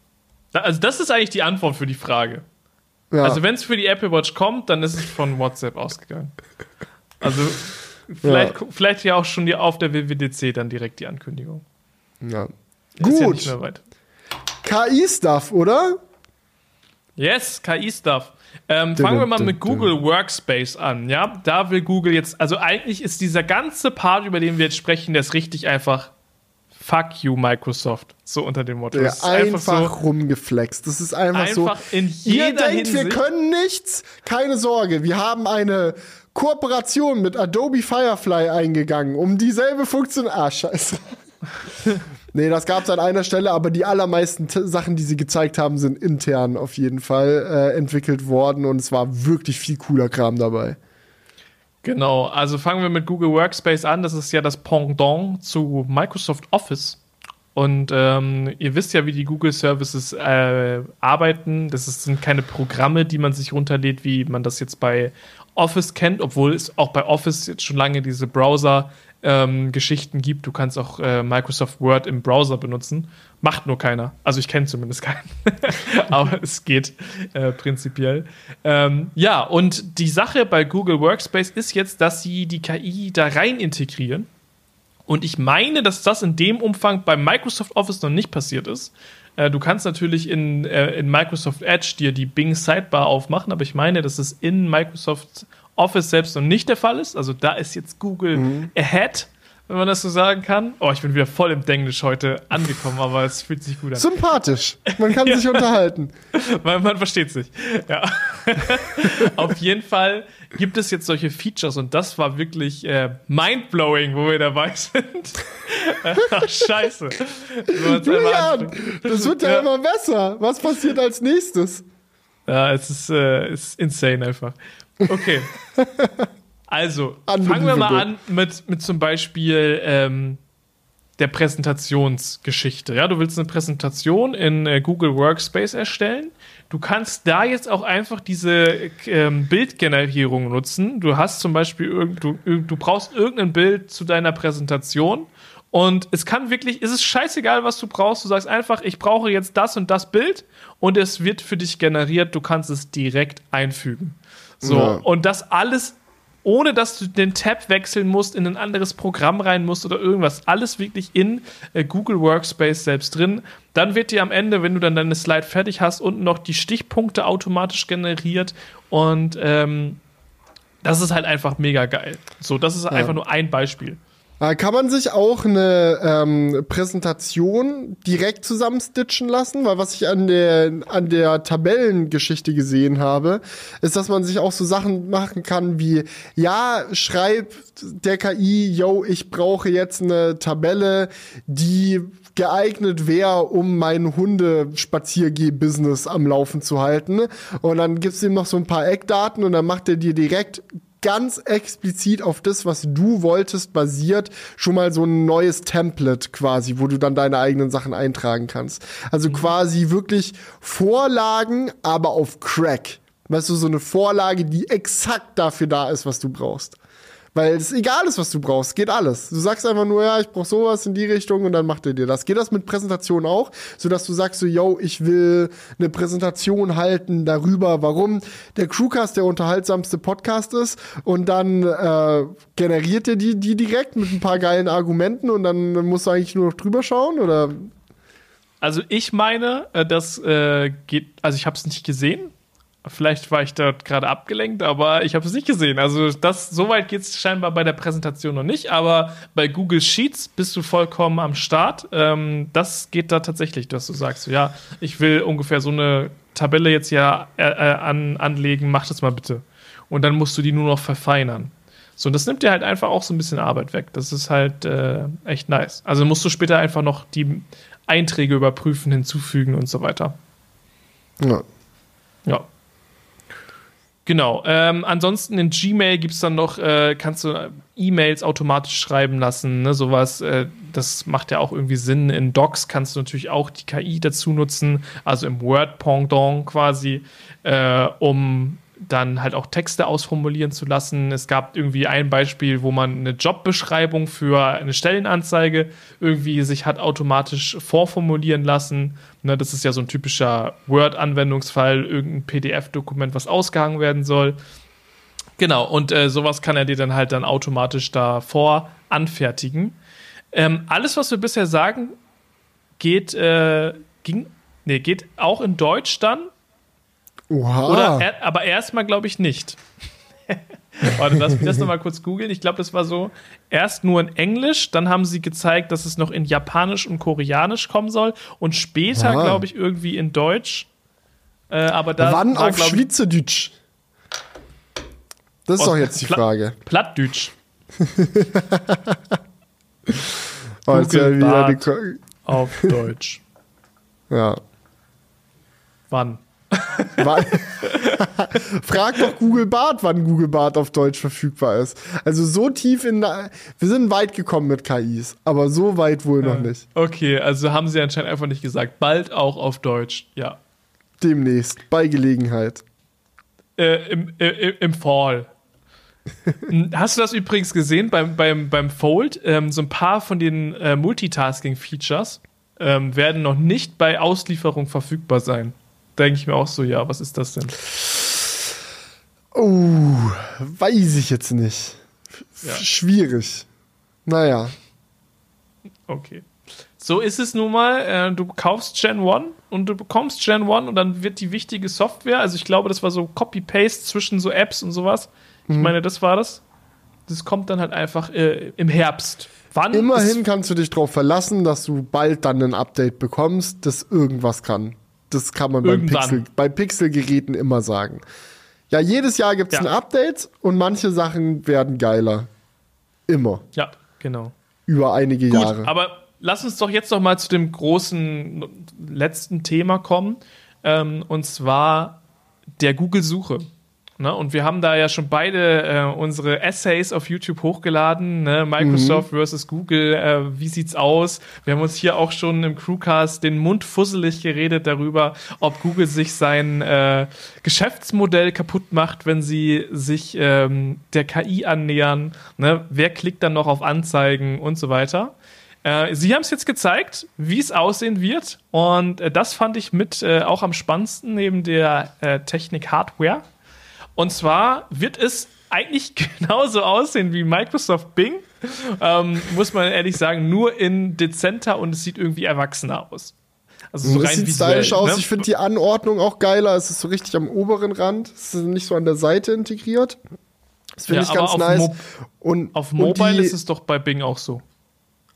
Also das ist eigentlich die Antwort für die Frage. Ja. Also wenn es für die Apple Watch kommt, dann ist es von WhatsApp ausgegangen. Also Vielleicht, ja. vielleicht ja auch schon die, auf der WWDC dann direkt die Ankündigung. Ja. Gut. Ja KI-Stuff, oder? Yes, KI-Stuff. Ähm, fangen wir mal mit Google Workspace an. Ja, da will Google jetzt, also eigentlich ist dieser ganze Part, über den wir jetzt sprechen, der ist richtig einfach Fuck you, Microsoft. So unter dem Motto. Ja, einfach, einfach so rumgeflext. Das ist einfach, einfach so. In jeder ihr denkt, Hinsicht. wir können nichts? Keine Sorge. Wir haben eine Kooperation mit Adobe Firefly eingegangen, um dieselbe Funktion. Ah, scheiße. (laughs) nee, das gab es an einer Stelle, aber die allermeisten T Sachen, die sie gezeigt haben, sind intern auf jeden Fall äh, entwickelt worden und es war wirklich viel cooler Kram dabei. Genau, also fangen wir mit Google Workspace an. Das ist ja das Pendant zu Microsoft Office. Und ähm, ihr wisst ja, wie die Google Services äh, arbeiten. Das sind keine Programme, die man sich runterlädt, wie man das jetzt bei Office kennt, obwohl es auch bei Office jetzt schon lange diese Browser-Geschichten ähm, gibt. Du kannst auch äh, Microsoft Word im Browser benutzen. Macht nur keiner. Also ich kenne zumindest keinen. (laughs) Aber es geht äh, prinzipiell. Ähm, ja, und die Sache bei Google Workspace ist jetzt, dass sie die KI da rein integrieren. Und ich meine, dass das in dem Umfang bei Microsoft Office noch nicht passiert ist. Äh, du kannst natürlich in, äh, in Microsoft Edge dir die Bing Sidebar aufmachen, aber ich meine, dass es in Microsoft Office selbst noch nicht der Fall ist. Also da ist jetzt Google mhm. ahead wenn man das so sagen kann. Oh, ich bin wieder voll im Denglisch heute angekommen, aber es fühlt sich gut an. Sympathisch. Man kann (laughs) ja. sich unterhalten. man, man versteht sich. Ja. (laughs) Auf jeden Fall gibt es jetzt solche Features und das war wirklich äh, mindblowing, wo wir dabei (laughs) sind. Ach, scheiße. Julian, das wird ja, ja, immer besser. Was passiert als nächstes? Ja, es ist, äh, ist insane einfach. Okay. Also, fangen wir mal an mit, mit zum Beispiel ähm, der Präsentationsgeschichte. Ja, du willst eine Präsentation in äh, Google Workspace erstellen. Du kannst da jetzt auch einfach diese ähm, Bildgenerierung nutzen. Du hast zum Beispiel du, du brauchst irgendein Bild zu deiner Präsentation und es kann wirklich, es ist scheißegal, was du brauchst. Du sagst einfach, ich brauche jetzt das und das Bild und es wird für dich generiert. Du kannst es direkt einfügen. So, ja. und das alles ohne dass du den Tab wechseln musst, in ein anderes Programm rein musst oder irgendwas. Alles wirklich in äh, Google Workspace selbst drin. Dann wird dir am Ende, wenn du dann deine Slide fertig hast, unten noch die Stichpunkte automatisch generiert und ähm, das ist halt einfach mega geil. So, das ist ja. einfach nur ein Beispiel. Äh, kann man sich auch eine ähm, Präsentation direkt zusammenstitchen lassen? Weil was ich an der, an der Tabellengeschichte gesehen habe, ist, dass man sich auch so Sachen machen kann wie, ja, schreib der KI, yo, ich brauche jetzt eine Tabelle, die geeignet wäre, um mein Hundespaziergeh-Business am Laufen zu halten. Und dann gibt's ihm noch so ein paar Eckdaten und dann macht er dir direkt ganz explizit auf das, was du wolltest, basiert schon mal so ein neues Template quasi, wo du dann deine eigenen Sachen eintragen kannst. Also mhm. quasi wirklich Vorlagen, aber auf Crack. Weißt du, so eine Vorlage, die exakt dafür da ist, was du brauchst. Weil es egal ist, was du brauchst, geht alles. Du sagst einfach nur, ja, ich brauche sowas in die Richtung und dann macht er dir das. Geht das mit Präsentation auch, sodass du sagst so, yo, ich will eine Präsentation halten darüber, warum der Crewcast der unterhaltsamste Podcast ist und dann äh, generiert er die, die direkt mit ein paar geilen Argumenten und dann musst du eigentlich nur noch drüber schauen oder? Also ich meine, äh, das äh, geht, also ich habe es nicht gesehen, Vielleicht war ich dort gerade abgelenkt, aber ich habe es nicht gesehen. Also das, so weit geht es scheinbar bei der Präsentation noch nicht, aber bei Google Sheets bist du vollkommen am Start. Ähm, das geht da tatsächlich, dass du sagst, ja, ich will ungefähr so eine Tabelle jetzt ja äh, äh, an, anlegen, mach das mal bitte. Und dann musst du die nur noch verfeinern. So, und das nimmt dir halt einfach auch so ein bisschen Arbeit weg. Das ist halt äh, echt nice. Also musst du später einfach noch die Einträge überprüfen, hinzufügen und so weiter. Ja. Ja. Genau. Ähm, ansonsten in Gmail gibt es dann noch, äh, kannst du E-Mails automatisch schreiben lassen, ne, sowas. Äh, das macht ja auch irgendwie Sinn. In Docs kannst du natürlich auch die KI dazu nutzen, also im Word-Pendant quasi, äh, um dann halt auch Texte ausformulieren zu lassen. Es gab irgendwie ein Beispiel, wo man eine Jobbeschreibung für eine Stellenanzeige irgendwie sich hat automatisch vorformulieren lassen. Ne, das ist ja so ein typischer Word-Anwendungsfall, irgendein PDF-Dokument, was ausgehangen werden soll. Genau, und äh, sowas kann er dir dann halt dann automatisch davor anfertigen. Ähm, alles, was wir bisher sagen, geht, äh, ging, nee, geht auch in Deutsch dann Oha. Oder, er, aber erstmal glaube ich nicht. (laughs) Warte, lass mich das nochmal kurz googeln. Ich glaube, das war so: erst nur in Englisch, dann haben sie gezeigt, dass es noch in Japanisch und Koreanisch kommen soll und später, glaube ich, irgendwie in Deutsch. Äh, aber da Wann war, auf Schweizerdeutsch? Das ist doch jetzt die Pla Frage. Plattdeutsch. (laughs) oh, jetzt ja wieder auf Deutsch. (laughs) Ja. Wann? (laughs) (laughs) Frag doch Google Bart, wann Google Bart auf Deutsch verfügbar ist. Also so tief in wir sind weit gekommen mit KIs, aber so weit wohl noch nicht. Okay, also haben sie anscheinend einfach nicht gesagt. Bald auch auf Deutsch, ja. Demnächst, bei Gelegenheit. Äh, im, äh, Im Fall. (laughs) Hast du das übrigens gesehen beim, beim, beim Fold? Ähm, so ein paar von den äh, Multitasking-Features ähm, werden noch nicht bei Auslieferung verfügbar sein denke ich mir auch so, ja, was ist das denn? Oh, weiß ich jetzt nicht. Ja. Schwierig. Naja. Okay. So ist es nun mal. Äh, du kaufst Gen 1 und du bekommst Gen 1 und dann wird die wichtige Software, also ich glaube, das war so Copy-Paste zwischen so Apps und sowas. Ich mhm. meine, das war das. Das kommt dann halt einfach äh, im Herbst. Wann Immerhin kannst du dich darauf verlassen, dass du bald dann ein Update bekommst, das irgendwas kann. Das kann man beim Pixel, bei Pixel-Geräten immer sagen. Ja, jedes Jahr gibt es ja. ein Update und manche Sachen werden geiler. Immer. Ja, genau. Über einige Gut, Jahre. Aber lass uns doch jetzt noch mal zu dem großen letzten Thema kommen. Ähm, und zwar der Google-Suche. Ne? Und wir haben da ja schon beide äh, unsere Essays auf YouTube hochgeladen. Ne? Microsoft mhm. versus Google, äh, wie sieht's aus? Wir haben uns hier auch schon im Crewcast den Mund fusselig geredet darüber, ob Google sich sein äh, Geschäftsmodell kaputt macht, wenn sie sich ähm, der KI annähern. Ne? Wer klickt dann noch auf Anzeigen und so weiter? Äh, sie haben es jetzt gezeigt, wie es aussehen wird. Und äh, das fand ich mit äh, auch am spannendsten neben der äh, Technik Hardware. Und zwar wird es eigentlich (laughs) genauso aussehen wie Microsoft Bing. Ähm, muss man ehrlich sagen, nur in dezenter und es sieht irgendwie erwachsener aus. Also so das rein sieht stylisch aus. Ne? Ich finde die Anordnung auch geiler. Es ist so richtig am oberen Rand. Es ist nicht so an der Seite integriert. Das finde ja, ich ganz nice. Mo und auf Mobile und ist es doch bei Bing auch so.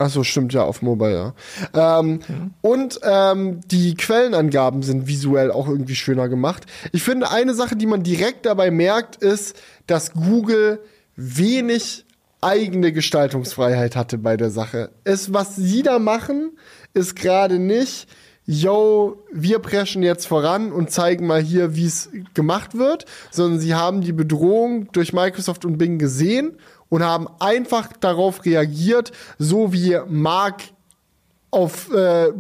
Achso, stimmt ja, auf Mobile, ja. Ähm, mhm. Und ähm, die Quellenangaben sind visuell auch irgendwie schöner gemacht. Ich finde, eine Sache, die man direkt dabei merkt, ist, dass Google wenig eigene Gestaltungsfreiheit hatte bei der Sache. Es, was sie da machen, ist gerade nicht, yo, wir preschen jetzt voran und zeigen mal hier, wie es gemacht wird, sondern sie haben die Bedrohung durch Microsoft und Bing gesehen und haben einfach darauf reagiert, so wie Mark auf äh,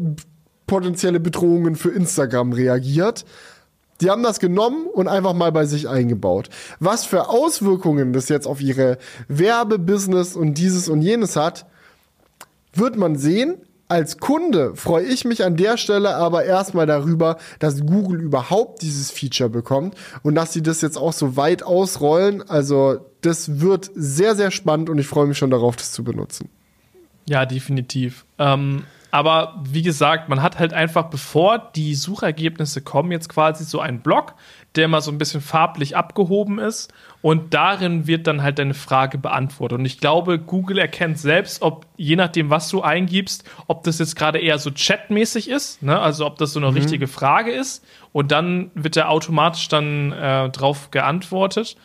potenzielle Bedrohungen für Instagram reagiert. Die haben das genommen und einfach mal bei sich eingebaut. Was für Auswirkungen das jetzt auf ihre Werbebusiness und dieses und jenes hat, wird man sehen. Als Kunde freue ich mich an der Stelle aber erstmal darüber, dass Google überhaupt dieses Feature bekommt und dass sie das jetzt auch so weit ausrollen. Also das wird sehr, sehr spannend und ich freue mich schon darauf, das zu benutzen. Ja, definitiv. Ähm, aber wie gesagt, man hat halt einfach, bevor die Suchergebnisse kommen, jetzt quasi so einen Block, der mal so ein bisschen farblich abgehoben ist. Und darin wird dann halt deine Frage beantwortet. Und ich glaube, Google erkennt selbst, ob je nachdem, was du eingibst, ob das jetzt gerade eher so chatmäßig ist, ne? also ob das so eine mhm. richtige Frage ist. Und dann wird er automatisch dann äh, drauf geantwortet.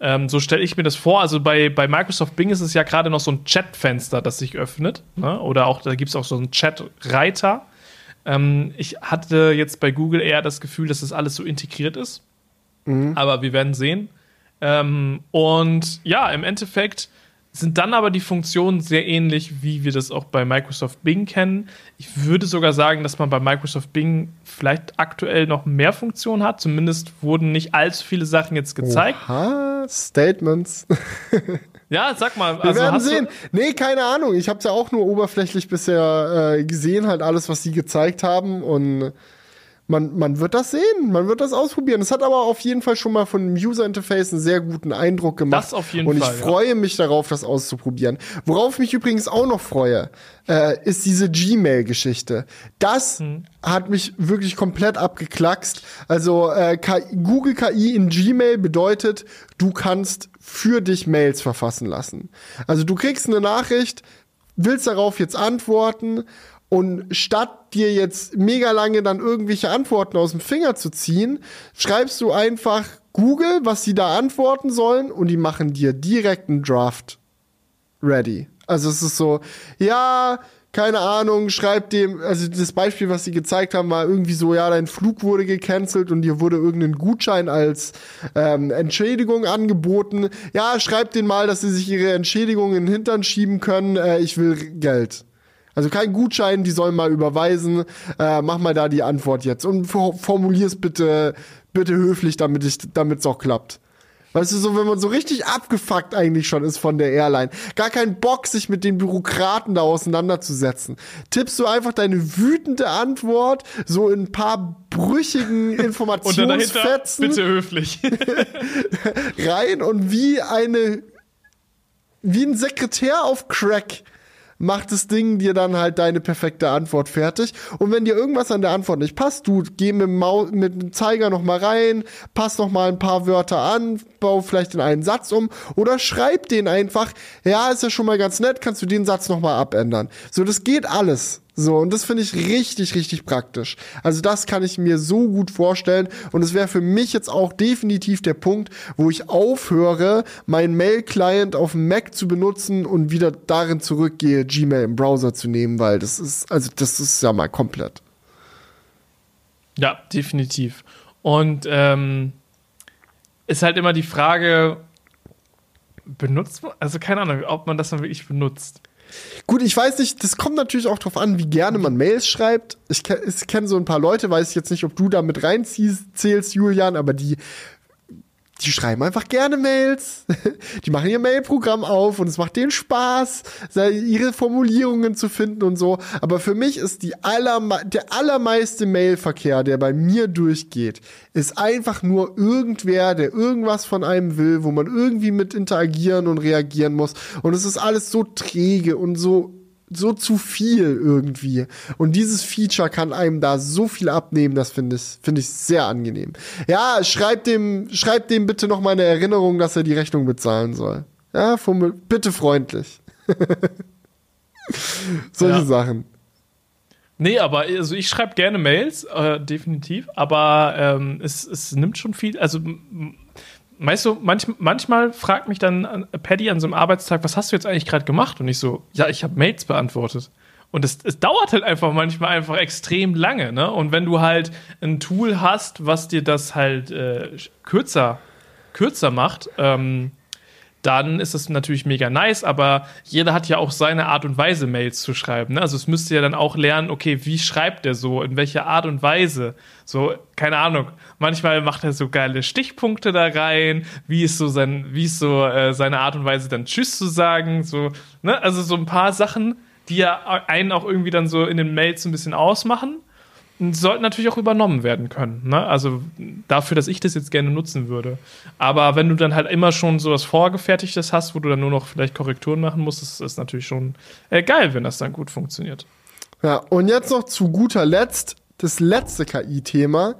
Ähm, so stelle ich mir das vor. Also bei, bei Microsoft Bing ist es ja gerade noch so ein Chatfenster, das sich öffnet. Ne? Oder auch, da gibt es auch so einen Chat-Reiter. Ähm, ich hatte jetzt bei Google eher das Gefühl, dass das alles so integriert ist. Mhm. Aber wir werden sehen. Ähm, und ja, im Endeffekt sind dann aber die Funktionen sehr ähnlich, wie wir das auch bei Microsoft Bing kennen. Ich würde sogar sagen, dass man bei Microsoft Bing vielleicht aktuell noch mehr Funktionen hat. Zumindest wurden nicht allzu viele Sachen jetzt gezeigt. Oha, Statements. (laughs) ja, sag mal. Wir also werden sehen. Nee, keine Ahnung. Ich habe es ja auch nur oberflächlich bisher äh, gesehen, halt alles, was sie gezeigt haben. Und man, man wird das sehen, man wird das ausprobieren. Es hat aber auf jeden Fall schon mal von dem User Interface einen sehr guten Eindruck gemacht. Das auf jeden und Fall. Und ich freue ja. mich darauf, das auszuprobieren. Worauf ich mich übrigens auch noch freue, äh, ist diese Gmail-Geschichte. Das hm. hat mich wirklich komplett abgeklackst. Also äh, Google KI in Gmail bedeutet, du kannst für dich Mails verfassen lassen. Also du kriegst eine Nachricht, willst darauf jetzt antworten und statt dir jetzt mega lange dann irgendwelche Antworten aus dem Finger zu ziehen, schreibst du einfach Google, was sie da antworten sollen und die machen dir direkt einen Draft ready. Also es ist so, ja, keine Ahnung, schreib dem, also das Beispiel, was sie gezeigt haben, war irgendwie so, ja, dein Flug wurde gecancelt und dir wurde irgendein Gutschein als ähm, Entschädigung angeboten. Ja, schreib denen mal, dass sie sich ihre Entschädigung in den Hintern schieben können, äh, ich will Geld. Also kein Gutschein, die sollen mal überweisen. Äh, mach mal da die Antwort jetzt und formulier's bitte, bitte höflich, damit ich, damit's auch klappt. Weißt du, so, wenn man so richtig abgefuckt eigentlich schon ist von der Airline, gar keinen Bock, sich mit den Bürokraten da auseinanderzusetzen, tippst du einfach deine wütende Antwort so in ein paar brüchigen (laughs) Informationsfetzen. bitte höflich. (laughs) rein und wie eine, wie ein Sekretär auf Crack macht das Ding dir dann halt deine perfekte Antwort fertig. Und wenn dir irgendwas an der Antwort nicht passt, du geh mit dem, Maus, mit dem Zeiger noch mal rein, pass noch mal ein paar Wörter an, bau vielleicht in einen Satz um oder schreib den einfach. Ja, ist ja schon mal ganz nett, kannst du den Satz noch mal abändern. So, das geht alles. So, und das finde ich richtig, richtig praktisch. Also das kann ich mir so gut vorstellen. Und es wäre für mich jetzt auch definitiv der Punkt, wo ich aufhöre, meinen Mail-Client auf dem Mac zu benutzen und wieder darin zurückgehe, Gmail im Browser zu nehmen, weil das ist, also das ist ja mal komplett. Ja, definitiv. Und ähm, ist halt immer die Frage, benutzt man, also keine Ahnung, ob man das dann wirklich benutzt. Gut, ich weiß nicht, das kommt natürlich auch darauf an, wie gerne man Mails schreibt. Ich, ich kenne so ein paar Leute, weiß jetzt nicht, ob du da mit reinziehst, zählst, Julian, aber die die schreiben einfach gerne Mails. (laughs) Die machen ihr Mailprogramm auf und es macht denen Spaß, ihre Formulierungen zu finden und so. Aber für mich ist die allerme der allermeiste Mailverkehr, der bei mir durchgeht, ist einfach nur irgendwer, der irgendwas von einem will, wo man irgendwie mit interagieren und reagieren muss. Und es ist alles so träge und so so zu viel irgendwie. Und dieses Feature kann einem da so viel abnehmen, das finde ich, finde ich sehr angenehm. Ja, schreibt dem, schreibt dem bitte noch mal eine Erinnerung, dass er die Rechnung bezahlen soll. Ja, bitte freundlich. (laughs) Solche ja. Sachen. Nee, aber also ich schreibe gerne Mails, äh, definitiv, aber ähm, es, es nimmt schon viel, also Weißt du, manch, manchmal fragt mich dann Paddy an so einem Arbeitstag, was hast du jetzt eigentlich gerade gemacht? Und ich so, ja, ich habe Mails beantwortet. Und es, es dauert halt einfach manchmal einfach extrem lange, ne? Und wenn du halt ein Tool hast, was dir das halt äh, kürzer, kürzer macht, ähm, dann ist das natürlich mega nice, aber jeder hat ja auch seine Art und Weise, Mails zu schreiben. Ne? Also es müsste ja dann auch lernen, okay, wie schreibt er so, in welcher Art und Weise. So, keine Ahnung. Manchmal macht er so geile Stichpunkte da rein. Wie ist so sein, wie ist so äh, seine Art und Weise, dann Tschüss zu sagen. So, ne? Also so ein paar Sachen, die ja einen auch irgendwie dann so in den Mails ein bisschen ausmachen sollten natürlich auch übernommen werden können. Ne? Also dafür, dass ich das jetzt gerne nutzen würde. Aber wenn du dann halt immer schon so was Vorgefertigtes hast, wo du dann nur noch vielleicht Korrekturen machen musst, ist das natürlich schon äh, geil, wenn das dann gut funktioniert. Ja, und jetzt noch zu guter Letzt das letzte KI-Thema.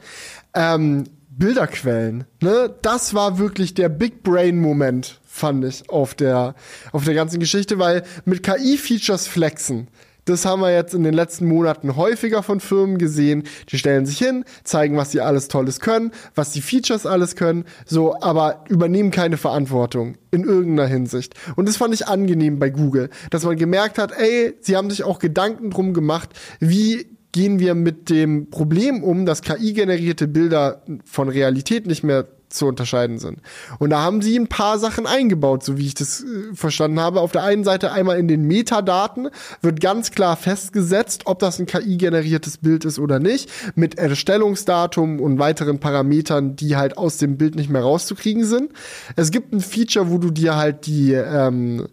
Ähm, Bilderquellen. Ne? Das war wirklich der Big Brain-Moment, fand ich, auf der, auf der ganzen Geschichte, weil mit KI-Features flexen das haben wir jetzt in den letzten Monaten häufiger von Firmen gesehen. Die stellen sich hin, zeigen, was sie alles Tolles können, was die Features alles können, so, aber übernehmen keine Verantwortung in irgendeiner Hinsicht. Und das fand ich angenehm bei Google, dass man gemerkt hat, ey, sie haben sich auch Gedanken drum gemacht, wie gehen wir mit dem Problem um, dass KI-generierte Bilder von Realität nicht mehr zu unterscheiden sind. Und da haben sie ein paar Sachen eingebaut, so wie ich das äh, verstanden habe. Auf der einen Seite einmal in den Metadaten wird ganz klar festgesetzt, ob das ein KI-generiertes Bild ist oder nicht, mit Erstellungsdatum und weiteren Parametern, die halt aus dem Bild nicht mehr rauszukriegen sind. Es gibt ein Feature, wo du dir halt die ähm,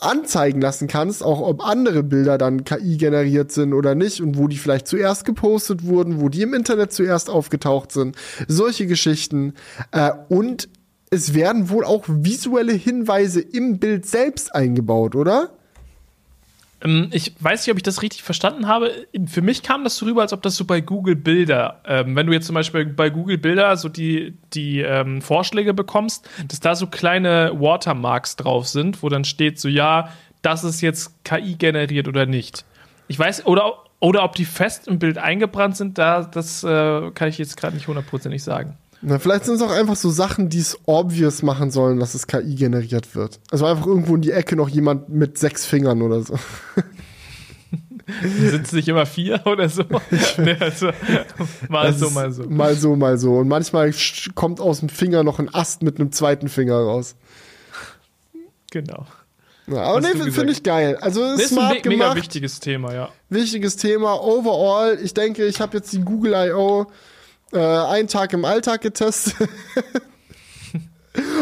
anzeigen lassen kannst, auch ob andere Bilder dann KI generiert sind oder nicht und wo die vielleicht zuerst gepostet wurden, wo die im Internet zuerst aufgetaucht sind. Solche Geschichten. Äh, und es werden wohl auch visuelle Hinweise im Bild selbst eingebaut, oder? Ähm, ich weiß nicht, ob ich das richtig verstanden habe. Für mich kam das so rüber, als ob das so bei Google Bilder, ähm, wenn du jetzt zum Beispiel bei Google Bilder so die, die ähm, Vorschläge bekommst, dass da so kleine Watermarks drauf sind, wo dann steht so, ja, das ist jetzt KI generiert oder nicht. Ich weiß, oder, oder ob die fest im Bild eingebrannt sind, da, das äh, kann ich jetzt gerade nicht hundertprozentig sagen. Na, vielleicht sind es auch einfach so Sachen, die es obvious machen sollen, dass es KI generiert wird. Also einfach irgendwo in die Ecke noch jemand mit sechs Fingern oder so. Sind es nicht immer vier oder so? (laughs) (laughs) nee, also, mal das so, mal so. Mal so, mal so. Und manchmal kommt aus dem Finger noch ein Ast mit einem zweiten Finger raus. Genau. Ja, aber nee, finde ich geil. Also ist, ist smart ein gemacht. mega wichtiges Thema, ja. Wichtiges Thema. Overall, ich denke, ich habe jetzt die Google I.O äh, einen Tag im Alltag getestet. (laughs)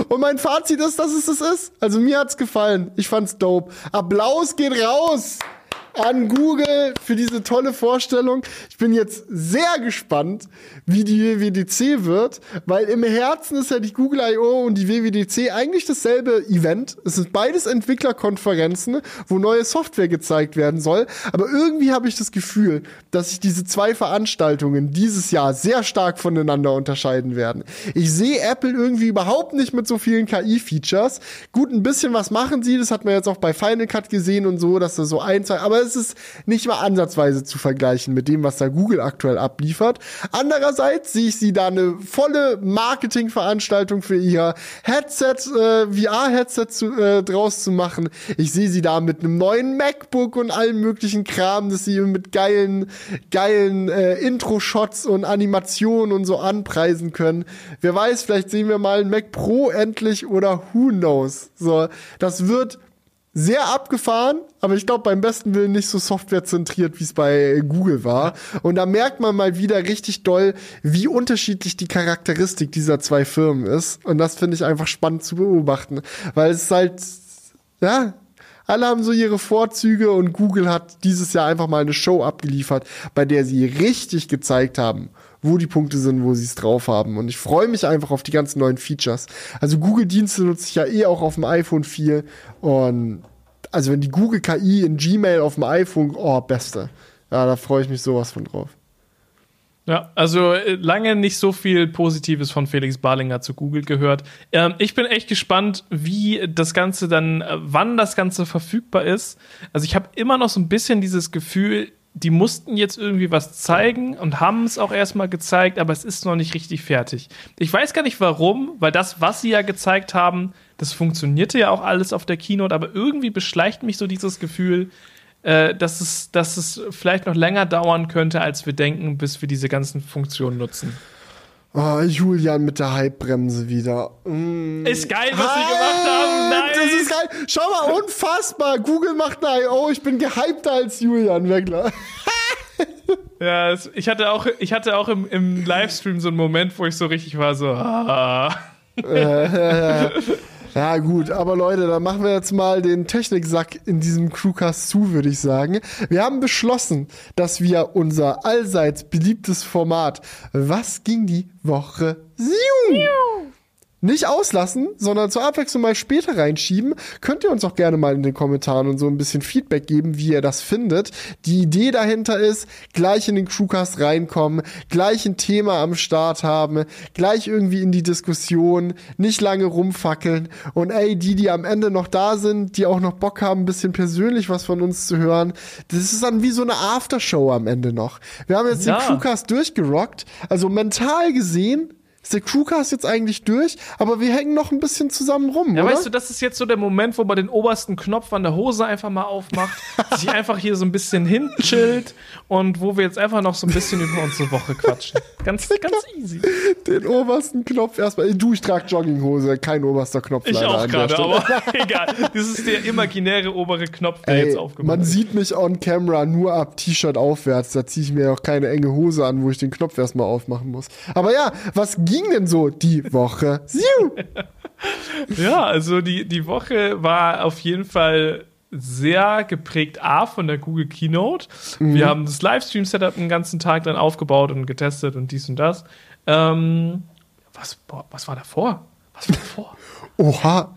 Und mein Fazit ist, dass es das ist. Also mir hat's gefallen. Ich fand's dope. Applaus geht raus an Google für diese tolle Vorstellung. Ich bin jetzt sehr gespannt, wie die WWDC wird, weil im Herzen ist ja die Google I.O. und die WWDC eigentlich dasselbe Event. Es sind beides Entwicklerkonferenzen, wo neue Software gezeigt werden soll. Aber irgendwie habe ich das Gefühl, dass sich diese zwei Veranstaltungen dieses Jahr sehr stark voneinander unterscheiden werden. Ich sehe Apple irgendwie überhaupt nicht mit so vielen KI-Features. Gut, ein bisschen was machen sie, das hat man jetzt auch bei Final Cut gesehen und so, dass da so ein, zwei, aber es ist nicht mal ansatzweise zu vergleichen mit dem, was da Google aktuell abliefert. Andererseits sehe ich sie da eine volle Marketingveranstaltung für ihr Headset, äh, VR-Headset zu, äh, draus zu machen. Ich sehe sie da mit einem neuen MacBook und allen möglichen Kram, dass sie mit geilen, geilen äh, Intro-Shots und Animationen und so anpreisen können. Wer weiß, vielleicht sehen wir mal ein Mac Pro endlich oder who knows. So, das wird sehr abgefahren, aber ich glaube beim besten Willen nicht so softwarezentriert, wie es bei Google war. Und da merkt man mal wieder richtig doll, wie unterschiedlich die Charakteristik dieser zwei Firmen ist. Und das finde ich einfach spannend zu beobachten, weil es halt, ja, alle haben so ihre Vorzüge und Google hat dieses Jahr einfach mal eine Show abgeliefert, bei der sie richtig gezeigt haben, wo die Punkte sind, wo sie es drauf haben. Und ich freue mich einfach auf die ganzen neuen Features. Also Google-Dienste nutze ich ja eh auch auf dem iPhone viel. Und also wenn die Google KI in Gmail auf dem iPhone, oh, beste. Ja, da freue ich mich sowas von drauf. Ja, also äh, lange nicht so viel Positives von Felix Barlinger zu Google gehört. Ähm, ich bin echt gespannt, wie das Ganze dann, äh, wann das Ganze verfügbar ist. Also ich habe immer noch so ein bisschen dieses Gefühl, die mussten jetzt irgendwie was zeigen und haben es auch erstmal gezeigt, aber es ist noch nicht richtig fertig. Ich weiß gar nicht warum, weil das, was sie ja gezeigt haben, das funktionierte ja auch alles auf der Keynote, aber irgendwie beschleicht mich so dieses Gefühl, äh, dass, es, dass es vielleicht noch länger dauern könnte, als wir denken, bis wir diese ganzen Funktionen nutzen. Oh, Julian mit der Hypebremse wieder. Mm. Ist geil, was sie gemacht haben. Nein. Das ist geil. Schau mal, unfassbar. Google macht eine I.O. Ich bin gehypter als Julian Wegler. (laughs) ja, ich hatte auch, ich hatte auch im, im Livestream so einen Moment, wo ich so richtig war, so. Ah. (laughs) (laughs) Ja, gut, aber Leute, dann machen wir jetzt mal den Techniksack in diesem Crewcast zu, würde ich sagen. Wir haben beschlossen, dass wir unser allseits beliebtes Format Was ging die Woche? Ziu! Nicht auslassen, sondern zur Abwechslung mal später reinschieben. Könnt ihr uns auch gerne mal in den Kommentaren und so ein bisschen Feedback geben, wie ihr das findet. Die Idee dahinter ist, gleich in den Crewcast reinkommen, gleich ein Thema am Start haben, gleich irgendwie in die Diskussion, nicht lange rumfackeln und ey, die, die am Ende noch da sind, die auch noch Bock haben, ein bisschen persönlich was von uns zu hören, das ist dann wie so eine Aftershow am Ende noch. Wir haben jetzt ja. den Crewcast durchgerockt, also mental gesehen ist der Crewcast jetzt eigentlich durch, aber wir hängen noch ein bisschen zusammen rum, ja, oder? weißt du, das ist jetzt so der Moment, wo man den obersten Knopf an der Hose einfach mal aufmacht, (laughs) sich einfach hier so ein bisschen hinchillt und wo wir jetzt einfach noch so ein bisschen über unsere Woche quatschen. Ganz, (laughs) ganz easy. Den obersten Knopf erstmal. Du, ich trage Jogginghose, kein oberster Knopf. Ich auch gerade, aber (laughs) egal. Das ist der imaginäre obere Knopf, der Ey, jetzt aufgemacht Man sieht mich on camera nur ab T-Shirt aufwärts. Da ziehe ich mir auch keine enge Hose an, wo ich den Knopf erstmal aufmachen muss. Aber ja, was ging denn so die Woche? (laughs) ja, also die, die Woche war auf jeden Fall sehr geprägt A von der Google Keynote. Mhm. Wir haben das Livestream-Setup den ganzen Tag dann aufgebaut und getestet und dies und das. Ähm, was, boah, was war davor? Was war davor? Oha.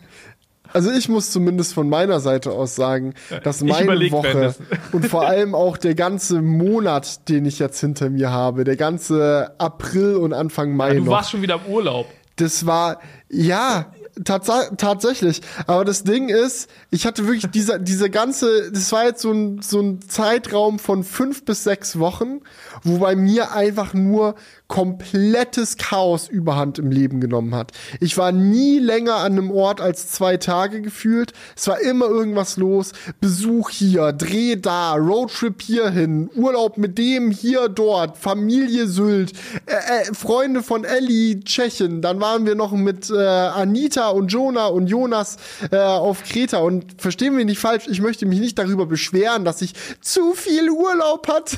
Also ich muss zumindest von meiner Seite aus sagen, dass meine Woche (laughs) und vor allem auch der ganze Monat, den ich jetzt hinter mir habe, der ganze April und Anfang Mai. Ja, du noch, warst schon wieder im Urlaub. Das war, ja, tats tatsächlich. Aber das Ding ist, ich hatte wirklich (laughs) diese, diese ganze, das war jetzt so ein, so ein Zeitraum von fünf bis sechs Wochen, wo bei mir einfach nur komplettes Chaos überhand im Leben genommen hat. Ich war nie länger an einem Ort als zwei Tage gefühlt. Es war immer irgendwas los. Besuch hier, Dreh da, Roadtrip hierhin, Urlaub mit dem hier dort, Familie Sylt, äh, äh, Freunde von Ellie, Tschechien. Dann waren wir noch mit äh, Anita und Jonah und Jonas äh, auf Kreta. Und verstehen wir nicht falsch, ich möchte mich nicht darüber beschweren, dass ich zu viel Urlaub hatte.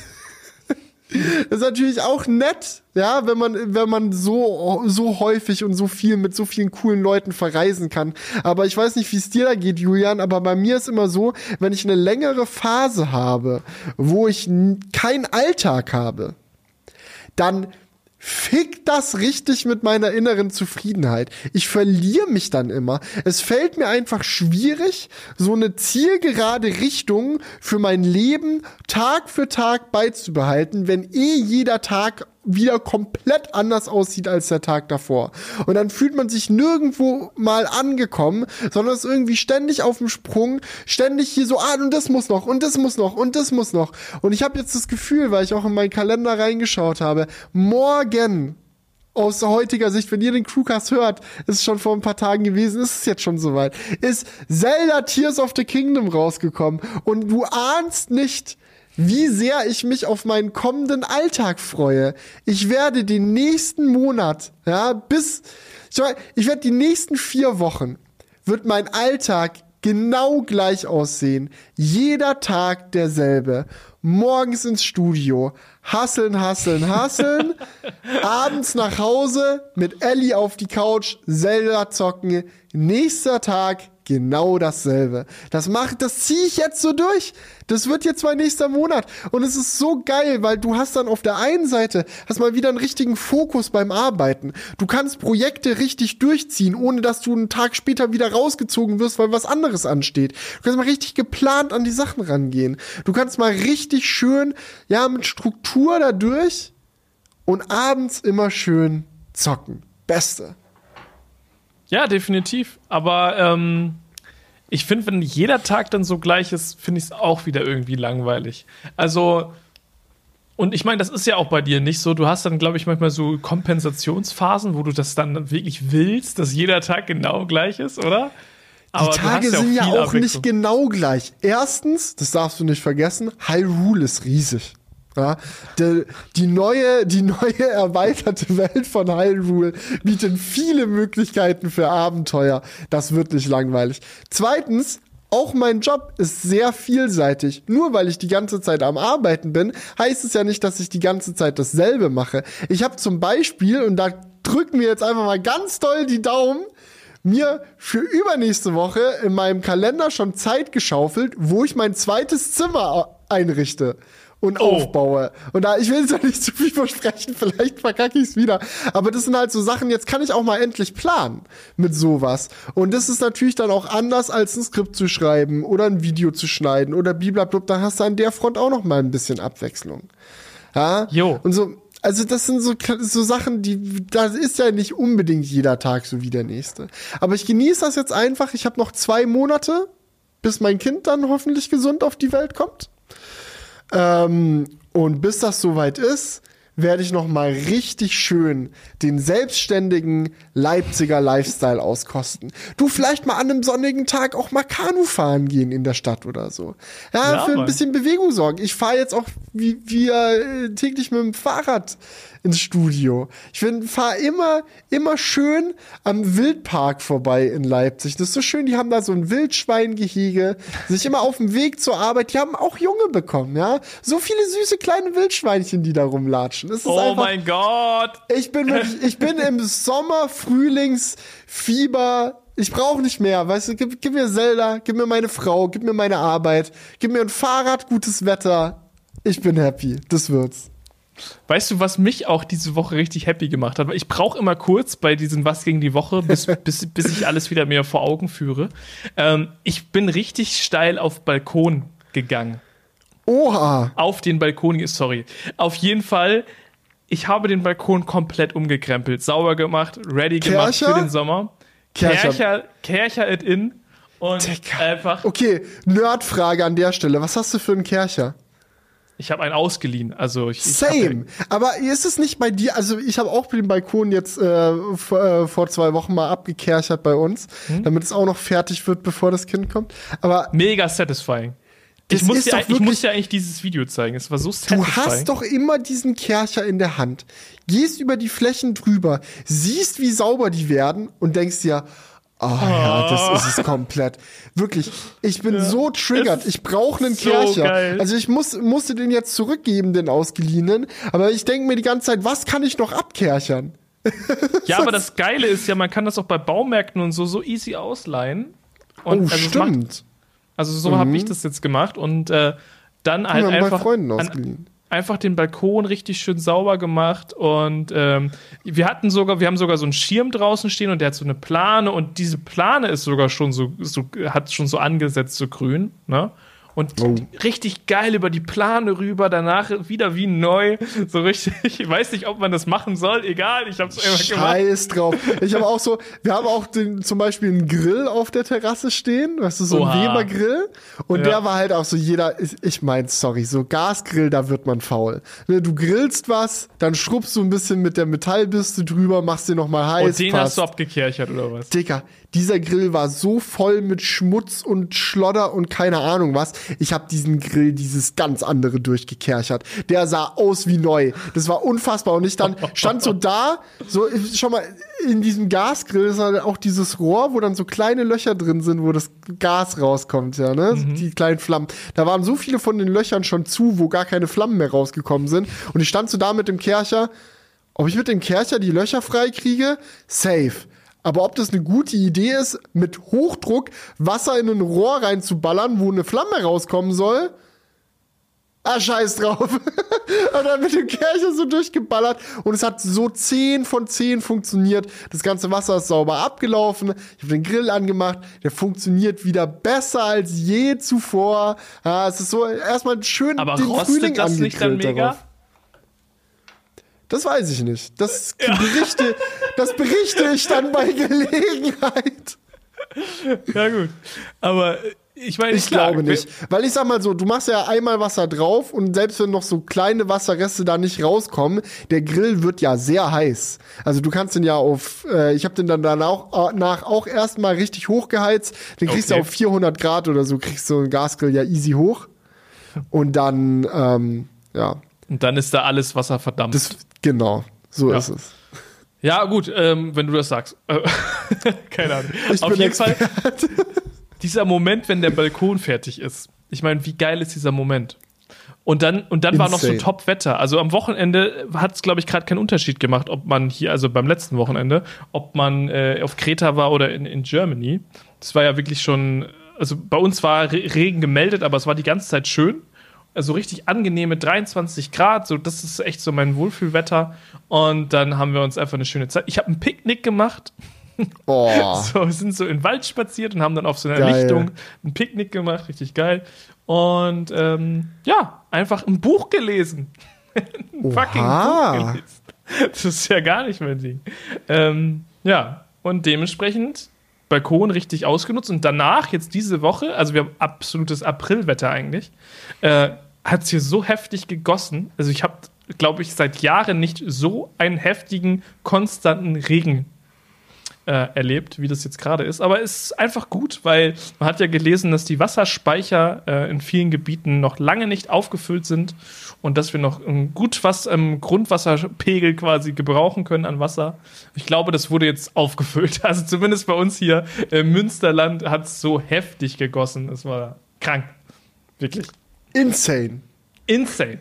Das ist natürlich auch nett, ja, wenn man, wenn man so, so häufig und so viel mit so vielen coolen Leuten verreisen kann. Aber ich weiß nicht, wie es dir da geht, Julian, aber bei mir ist immer so, wenn ich eine längere Phase habe, wo ich keinen Alltag habe, dann fickt das richtig mit meiner inneren Zufriedenheit. Ich verliere mich dann immer. Es fällt mir einfach schwierig, so eine zielgerade Richtung für mein Leben Tag für Tag beizubehalten, wenn eh jeder Tag wieder komplett anders aussieht als der Tag davor. Und dann fühlt man sich nirgendwo mal angekommen, sondern ist irgendwie ständig auf dem Sprung, ständig hier so, ah, und das muss noch, und das muss noch, und das muss noch. Und ich habe jetzt das Gefühl, weil ich auch in meinen Kalender reingeschaut habe, morgen aus heutiger Sicht, wenn ihr den Crewcast hört, ist es schon vor ein paar Tagen gewesen, ist es jetzt schon soweit, ist Zelda Tears of the Kingdom rausgekommen und du ahnst nicht, wie sehr ich mich auf meinen kommenden Alltag freue. Ich werde den nächsten Monat, ja, bis, ich, ich werde die nächsten vier Wochen, wird mein Alltag genau gleich aussehen. Jeder Tag derselbe. Morgens ins Studio, hasseln, hasseln, hasseln. (laughs) abends nach Hause mit Ellie auf die Couch, Zelda zocken. Nächster Tag genau dasselbe. Das macht, das ziehe ich jetzt so durch. Das wird jetzt mein nächster Monat. Und es ist so geil, weil du hast dann auf der einen Seite, hast mal wieder einen richtigen Fokus beim Arbeiten. Du kannst Projekte richtig durchziehen, ohne dass du einen Tag später wieder rausgezogen wirst, weil was anderes ansteht. Du kannst mal richtig geplant an die Sachen rangehen. Du kannst mal richtig schön, ja, mit Struktur da durch und abends immer schön zocken. Beste. Ja, definitiv. Aber ähm, ich finde, wenn jeder Tag dann so gleich ist, finde ich es auch wieder irgendwie langweilig. Also, und ich meine, das ist ja auch bei dir nicht so. Du hast dann, glaube ich, manchmal so Kompensationsphasen, wo du das dann wirklich willst, dass jeder Tag genau gleich ist, oder? Aber die Tage ja sind ja auch nicht genau gleich. Erstens, das darfst du nicht vergessen, Hyrule ist riesig. Ja, die, die, neue, die neue erweiterte Welt von Hyrule bietet viele Möglichkeiten für Abenteuer. Das wird nicht langweilig. Zweitens, auch mein Job ist sehr vielseitig. Nur weil ich die ganze Zeit am Arbeiten bin, heißt es ja nicht, dass ich die ganze Zeit dasselbe mache. Ich habe zum Beispiel, und da drücken wir jetzt einfach mal ganz doll die Daumen, mir für übernächste Woche in meinem Kalender schon Zeit geschaufelt, wo ich mein zweites Zimmer einrichte und oh. aufbaue. Und da, ich will jetzt nicht zu viel versprechen, vielleicht verkacke ich es wieder. Aber das sind halt so Sachen, jetzt kann ich auch mal endlich planen mit sowas. Und das ist natürlich dann auch anders, als ein Skript zu schreiben oder ein Video zu schneiden oder bliblablub. Da hast du an der Front auch noch mal ein bisschen Abwechslung. Ja? Jo. Und so, also das sind so, so Sachen, die, da ist ja nicht unbedingt jeder Tag so wie der nächste. Aber ich genieße das jetzt einfach. Ich habe noch zwei Monate, bis mein Kind dann hoffentlich gesund auf die Welt kommt. Ähm, und bis das soweit ist, werde ich noch mal richtig schön den selbstständigen Leipziger Lifestyle auskosten. Du vielleicht mal an einem sonnigen Tag auch mal Kanu fahren gehen in der Stadt oder so. Ja, ja für ein bisschen Bewegung sorgen. Ich fahre jetzt auch wie wir äh, täglich mit dem Fahrrad ins Studio. Ich fahre immer, immer schön am Wildpark vorbei in Leipzig. Das ist so schön, die haben da so ein Wildschweingehege, sich immer auf dem Weg zur Arbeit, die haben auch Junge bekommen, ja. So viele süße kleine Wildschweinchen, die da rumlatschen. oh einfach, mein Gott! Ich bin wirklich, ich bin im Sommer, Frühlingsfieber ich brauche nicht mehr, weißt du, gib, gib, mir Zelda, gib mir meine Frau, gib mir meine Arbeit, gib mir ein Fahrrad, gutes Wetter. Ich bin happy, das wird's. Weißt du, was mich auch diese Woche richtig happy gemacht hat? Ich brauche immer kurz bei diesem Was gegen die Woche, bis, (laughs) bis, bis ich alles wieder mir vor Augen führe. Ähm, ich bin richtig steil auf Balkon gegangen. Oha! Auf den Balkon, sorry. Auf jeden Fall, ich habe den Balkon komplett umgekrempelt, sauber gemacht, ready gemacht Kercher? für den Sommer. Kercher, Kercher, Kercher it in. Und Dicker. einfach. Okay, Nerdfrage an der Stelle. Was hast du für einen Kercher? Ich habe einen ausgeliehen. Also ich, ich Same. Aber ist es nicht bei dir? Also ich habe auch den Balkon jetzt äh, vor, äh, vor, zwei Wochen mal abgekerchert bei uns, hm? damit es auch noch fertig wird, bevor das Kind kommt. Aber mega satisfying. Ich muss, dir, ich muss dir eigentlich dieses Video zeigen. Es war so satisfying. Du hast doch immer diesen Kercher in der Hand, gehst über die Flächen drüber, siehst, wie sauber die werden und denkst dir, Oh, ja, das ist es komplett. Wirklich, ich bin ja, so triggert. Ich brauche einen so Kercher. Geil. Also ich muss, musste den jetzt zurückgeben, den ausgeliehenen. Aber ich denke mir die ganze Zeit, was kann ich noch abkerchern? (laughs) ja, aber das Geile ist ja, man kann das auch bei Baumärkten und so so easy ausleihen. Und oh, also stimmt. Macht, also so mhm. habe ich das jetzt gemacht und äh, dann halt einfach bei Freunden ausgeliehen einfach den Balkon richtig schön sauber gemacht und ähm, wir hatten sogar, wir haben sogar so einen Schirm draußen stehen und der hat so eine Plane und diese Plane ist sogar schon so, so hat schon so angesetzt so grün, ne? Und oh. richtig geil über die Plane rüber, danach wieder wie neu, so richtig. (laughs) Ich weiß nicht, ob man das machen soll, egal, ich hab's einfach gemacht. Scheiß drauf. Ich habe auch so, wir haben auch den, zum Beispiel einen Grill auf der Terrasse stehen, weißt du, so ein Weber-Grill und ja. der war halt auch so jeder, ich, ich mein, sorry, so Gasgrill, da wird man faul. Ne, du grillst was, dann schrubbst du ein bisschen mit der Metallbürste drüber, machst den nochmal heiß. Und den passt. hast du abgekerchert oder was? Dicker, dieser Grill war so voll mit Schmutz und Schlodder und keine Ahnung was. Ich habe diesen Grill, dieses ganz andere durchgekerchert. Der sah aus wie neu. Das war unfassbar. Und ich dann (laughs) stand so da, so schon mal in diesem Gasgrill ist halt auch dieses Rohr, wo dann so kleine Löcher drin sind, wo das Gas rauskommt, ja, ne? Mhm. Die kleinen Flammen. Da waren so viele von den Löchern schon zu, wo gar keine Flammen mehr rausgekommen sind. Und ich stand so da mit dem Kercher. Ob ich mit dem Kercher die Löcher frei kriege? Safe. Aber ob das eine gute Idee ist, mit Hochdruck Wasser in ein Rohr reinzuballern, wo eine Flamme rauskommen soll, Ah, scheiß drauf. (laughs) und dann mit dem Kercher so durchgeballert. Und es hat so 10 von 10 funktioniert. Das ganze Wasser ist sauber abgelaufen. Ich habe den Grill angemacht. Der funktioniert wieder besser als je zuvor. Ja, es ist so erstmal schön Aber den rostet Frühling das nicht dann mega? Darauf. Das weiß ich nicht. Das ja. berichte, das berichte ich dann bei Gelegenheit. Ja, gut. Aber ich meine, ich klar, glaube nicht. Weil ich sag mal so, du machst ja einmal Wasser drauf und selbst wenn noch so kleine Wasserreste da nicht rauskommen, der Grill wird ja sehr heiß. Also du kannst den ja auf, äh, ich habe den dann danach auch, nach auch erstmal richtig hochgeheizt. Den kriegst okay. du auf 400 Grad oder so, kriegst du einen Gasgrill ja easy hoch. Und dann, ähm, ja. Und dann ist da alles Wasser verdammt. Das, Genau, so ja. ist es. Ja, gut, ähm, wenn du das sagst. Äh, (laughs) keine Ahnung. Ich Auf jeden Expert. Fall, dieser Moment, wenn der Balkon fertig ist. Ich meine, wie geil ist dieser Moment? Und dann, und dann war noch so Top-Wetter. Also am Wochenende hat es, glaube ich, gerade keinen Unterschied gemacht, ob man hier, also beim letzten Wochenende, ob man äh, auf Kreta war oder in, in Germany. Das war ja wirklich schon, also bei uns war Regen gemeldet, aber es war die ganze Zeit schön also richtig angenehme 23 Grad, so das ist echt so mein Wohlfühlwetter. Und dann haben wir uns einfach eine schöne Zeit. Ich habe ein Picknick gemacht. (laughs) Oh. So, wir sind so in den Wald spaziert und haben dann auf so einer geil. Lichtung ein Picknick gemacht, richtig geil. Und ähm, ja, einfach ein Buch gelesen. (laughs) ein fucking Buch gelesen. Das ist ja gar nicht mein Ding. Ähm, ja, und dementsprechend Balkon richtig ausgenutzt und danach, jetzt diese Woche, also wir haben absolutes Aprilwetter eigentlich, äh, hat es hier so heftig gegossen. Also ich habe, glaube ich, seit Jahren nicht so einen heftigen, konstanten Regen äh, erlebt, wie das jetzt gerade ist. Aber es ist einfach gut, weil man hat ja gelesen, dass die Wasserspeicher äh, in vielen Gebieten noch lange nicht aufgefüllt sind und dass wir noch gut was im Grundwasserpegel quasi gebrauchen können an Wasser. Ich glaube, das wurde jetzt aufgefüllt. (laughs) Also zumindest bei uns hier im Münsterland hat es so heftig gegossen. Es war krank. Wirklich. Insane. Insane